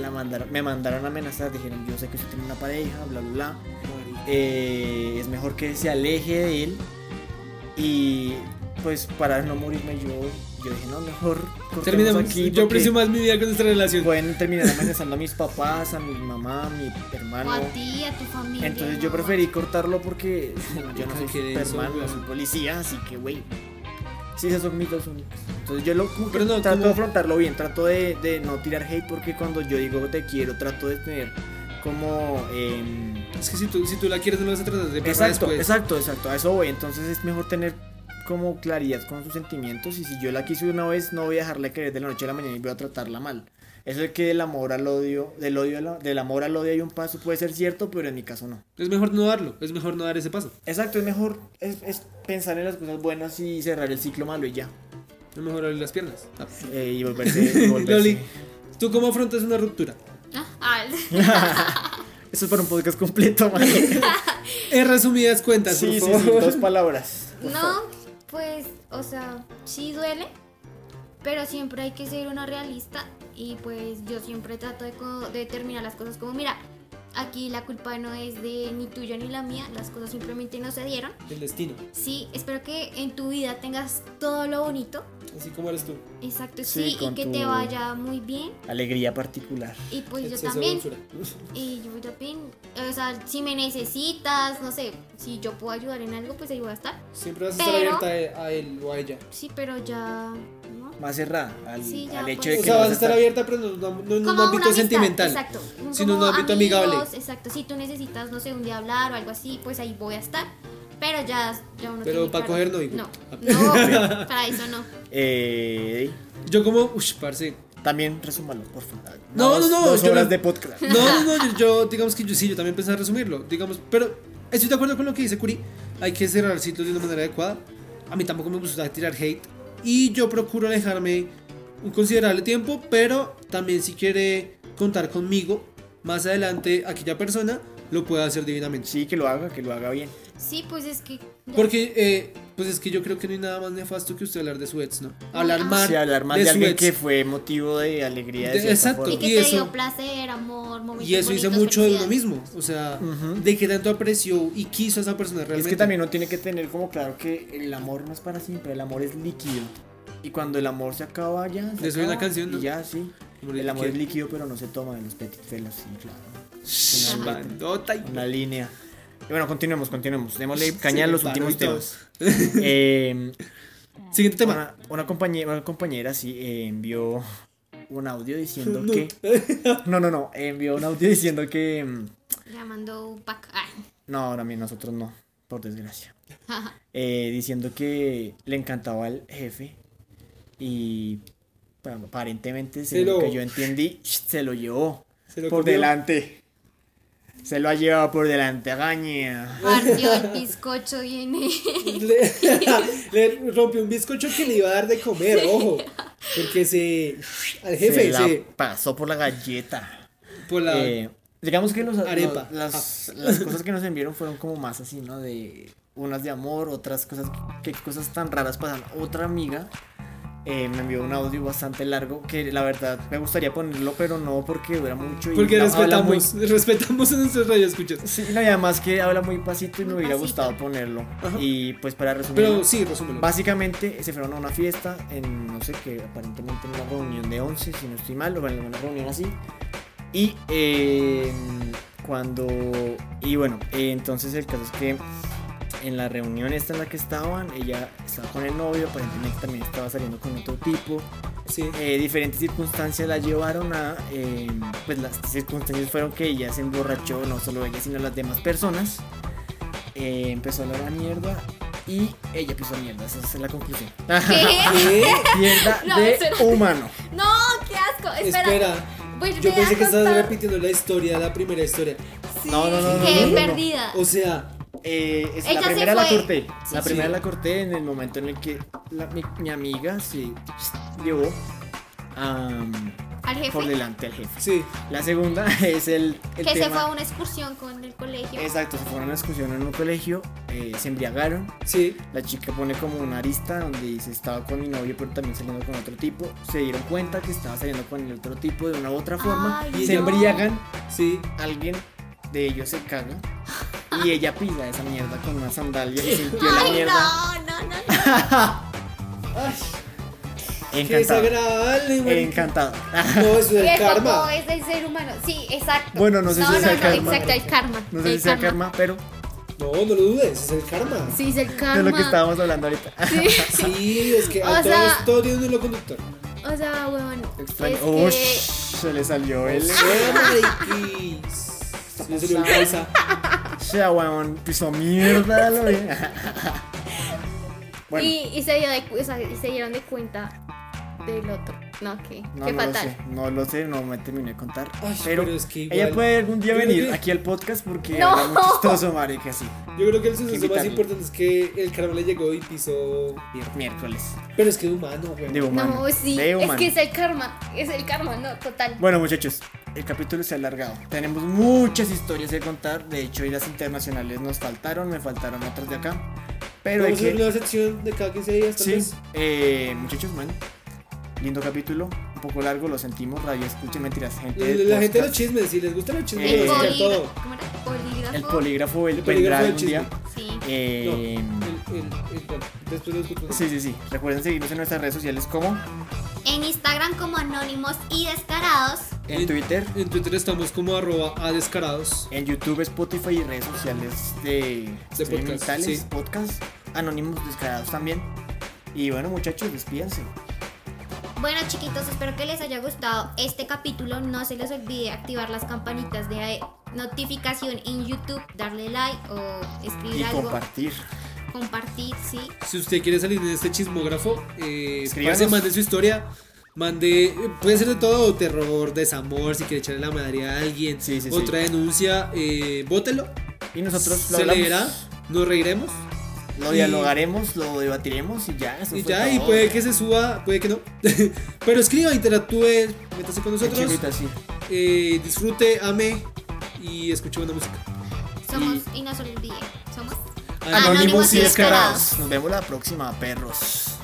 La mandaron, me mandaron a amenazar, dijeron yo sé que usted tiene una pareja, bla bla bla. Eh, es mejor que se aleje de él. Y pues para no morirme yo, yo dije no, mejor cortemos Terminemos. aquí. Yo aprecio más mi vida con nuestra relación. Pueden terminar amenazando a mis papás, a mi mamá, a mi hermano. O a ti, a tu familia. Entonces yo preferí cortarlo porque <laughs> yo no soy ¿qué es eso, Superman, no weón? soy policía, así que güey. Sí, esos son mis dos únicos. Entonces yo lo Pero no, trato como- de afrontarlo bien, trato de, de no tirar hate porque cuando yo digo te quiero, trato de tener como... em, Es que si tú, si tú la quieres, no la vas a tratar de perra exacto, después. exacto, exacto, a eso voy. Entonces es mejor tener como claridad con sus sentimientos y si yo la quise una vez no voy a dejarla querer de la noche a la mañana y voy a tratarla mal. Eso de que del amor al odio, del odio la- del amor al odio hay un paso puede ser cierto, pero en mi caso no. Es mejor no darlo. Es mejor no dar ese paso. Exacto, es mejor es, es pensar en las cosas buenas y cerrar el ciclo malo y ya. Es mejor abrir las piernas. Ah. Eh, y volverse, y <laughs> volverse. Loli, ¿tú cómo afrontas una ruptura? Ah, ah, <laughs> Eso es para un podcast completo, man. <laughs> En resumidas cuentas, Sí, sí, por sí, favor. dos palabras. por favor. Pues, o sea, sí duele, pero siempre hay que ser una realista y pues yo siempre trato de determinar las cosas como, mira, aquí la culpa no es de ni tuya ni la mía, las cosas simplemente no se dieron. El destino. Sí, espero que en tu vida tengas todo lo bonito, Así como eres tú. exacto, Sí, y que te vaya muy bien. Alegría particular. Y pues yo Exceso también, y yo también, o sea, si me necesitas, no sé, si yo puedo ayudar en algo, pues ahí voy a estar. Siempre vas a estar abierta a él o a ella. Sí, pero ya. Más cerrada al, Sí, ya, al hecho pues. de O que sea, no vas a estar abierta, pero no, no- no en un ámbito sentimental. Exacto. sino en un ámbito amigable. Exacto. Si tú necesitas, no sé, un día hablar o algo así, pues ahí voy a estar. Pero ya, ya uno Pero tiene pa' claro- coger no, hijo. No, no, <laughs> para eso no. Eh, Yo como, uff, parce. también resúmalo, por favor. No, no, no, Dos yo horas no- de podcast. No, no, no, yo, <laughs> yo, digamos que yo sí, yo también pensé en resumirlo, digamos, pero estoy de acuerdo con lo que dice Curi, hay que cerrar ciclos de una manera adecuada. A mí tampoco me gusta tirar hate y yo procuro alejarme un considerable tiempo, pero también si quiere contar conmigo más adelante aquella persona lo puede hacer divinamente. Sí, que lo haga, que lo haga bien. Sí, pues es que. ya. Porque, eh, pues es que yo creo que no hay nada más nefasto que usted hablar de su ex, ¿no? Hablar Ah. mal, Sí, hablar más de, su alguien ex. que fue motivo de alegría de De- exacto. forma. Y que y te eso- dio placer, amor, momentos Y eso bonitos, mucho de uno mismo, o sea, Ujú. de que tanto apreció y quiso a esa persona realmente. Es que también uno tiene que tener como claro que el amor no es para siempre, el amor es líquido. Y cuando el amor se acaba ya. Se De hay una acaba, canción, ¿no? Y ya, sí. Como El amor que- es líquido, pero no se toma de los petit felos, sí, claro. Una bandota y- Una línea. Y bueno, continuemos, continuemos. Démosle Sí, caña a los últimos temas. <laughs> Eh, Siguiente tema. una, una compañera, una compañera sí eh, envió un audio diciendo No. que. <laughs> No, no, no. Envió un audio diciendo que. mm, Llamando un pack. No, ahora mismo nosotros no, por desgracia. Eh, diciendo que le encantaba al jefe y pa- aparentemente, Se según lo- que yo entendí, se lo llevó Se lo por comió. delante. Se lo ha llevado por delante, gaña. Partió el bizcocho viene. Le, <laughs> le rompió un bizcocho que le iba a dar de comer, ojo. Porque se. Al jefe, se la se. pasó por la galleta. Por la. Eh, digamos que los, Arepa. los- las, las cosas que nos enviaron fueron como más así, ¿no? De unas de amor, otras cosas, qué cosas tan raras pasan. Otra amiga eh, me envió un audio bastante largo que la verdad me gustaría ponerlo, pero no porque dura mucho. Y Porque no- habla muy- respetamos, <laughs> respetamos a nuestros radioescuchas. Sí, no, y además que habla muy pasito y me hubiera pasito. gustado ponerlo. Ajá. Y pues para resumir. Pero sí, resúmelo. Básicamente se fueron a una fiesta en, no sé qué, aparentemente en una reunión de 11, si no estoy mal, o en alguna reunión así. Y eh, cuando. Y bueno, eh, entonces el caso es que en la reunión esta en la que estaban, ella estaba con el novio, aparentemente también estaba saliendo con otro tipo. Sí. Eh, diferentes circunstancias la llevaron a. eh, pues las circunstancias fueron que ella se emborrachó, no solo ella, sino las demás personas. Eh, empezó a hablar a mierda y ella pisó mierda, esa es la conclusión. ¿Qué? Mierda No, de espera. humano. No, qué asco. Espera. Espera, Pues yo pensé que estabas repitiendo la historia, la primera historia. Sí, No, no, no, no, Qué no, no, no. perdida. O sea, Eh, es- Ella la primera la fue. corté. la primera sí. la corté en el momento en el que la- mi, mi amiga se llevó Al jefe. por delante al jefe. sí. La segunda <laughs> es el, el que se fue a una excursión con el colegio. Exacto, se fueron a una excursión en un colegio, eh, se embriagaron. Sí, La chica pone como una arista donde dice estaba con mi novio pero también saliendo con otro tipo. Se dieron cuenta que estaba saliendo con el otro tipo de una u otra forma. Ay, se no. embriagan, sí. alguien de ellos se caga y ella pisa esa mierda con una sandalia y sintió la Ay, mierda. no, no, no. <laughs> Ay, qué Encantado. desagradable, marica. Encantado. No, eso es el popo karma. es del ser humano. Sí, exacto. Bueno, no sé si no, es no, el no, karma. Exacto, el karma. No sé el si sea karma, pero No, no lo dudes, es el karma. Sí, es el karma. de lo que estábamos hablando ahorita. <laughs> Sí. Sí, es que O a sea- todos, todo tiene un hilo conductor. O sea, weón. Extraño. Es Ush, que... se le salió el. Mariquis. Se le salió el. Sea, weón, pisó mierda. Lo vi. <laughs> bueno, Y, y se, dio de, o sea, y se dieron de cuenta del otro. No, que, no, qué no lo fatal. sé, no lo sé, no me terminé de contar. Ay, pero, pero es que igual- ella puede algún día venir que- aquí al podcast porque No. habla muy chistoso, marica, sí. Yo creo que el suceso más importante es que el karma le llegó y pisó. Miércoles. Pero es que es humano, güey. De humano. No, sí, de es humano. que es el karma. Es el karma, no, total. Bueno, muchachos, el capítulo se ha alargado. Tenemos muchas historias que contar. De hecho, y las internacionales nos faltaron, me faltaron otras de acá. Pero hay Vamos a hacer que. una sección de cada 15 días, tal Sí, vez. eh, muchachos, bueno, lindo capítulo, un poco largo, lo sentimos. Radio escuche mentiras, gente. La, gente de los chismes, si les gustan los chismes, Eh, el gusta polígrafo. todo. ¿Cómo era? Polígrafo. El polígrafo, el, El vendrá polígrafo del algún día. Sí. Eh, El, el, el, después lo sí, sí, sí. Recuerden seguirnos en nuestras redes sociales como En Instagram como Anónimos y Descarados. en Twitter, En Twitter estamos como arroba a descarados. en YouTube, Spotify y redes sociales de, De podcast, sí. podcast, anónimos descarados también. Y bueno, muchachos, despídanse. Bueno chiquitos, espero que les haya gustado este capítulo. No se les olvide activar las campanitas de notificación en YouTube, darle like o escribir Y algo. compartir. Compartir, sí. Si usted quiere salir en este chismógrafo, eh, pase, mande su historia. Mande, puede ser de todo, terror, desamor, si quiere echarle la madre a alguien, Sí, sí, sí. otra denuncia, eh, bótelo, Y nosotros lo se leerá, nos reiremos lo y- dialogaremos, lo debatiremos y ya. Eso y fue ya, y todo. puede que se suba, puede que no. <laughs> Pero escriba, interactúe, métase con nosotros, chimita, sí. eh, disfrute, ame y escuche buena música. Somos, y no se olvide, somos Anónimos y descarados. Nos vemos la próxima, perros.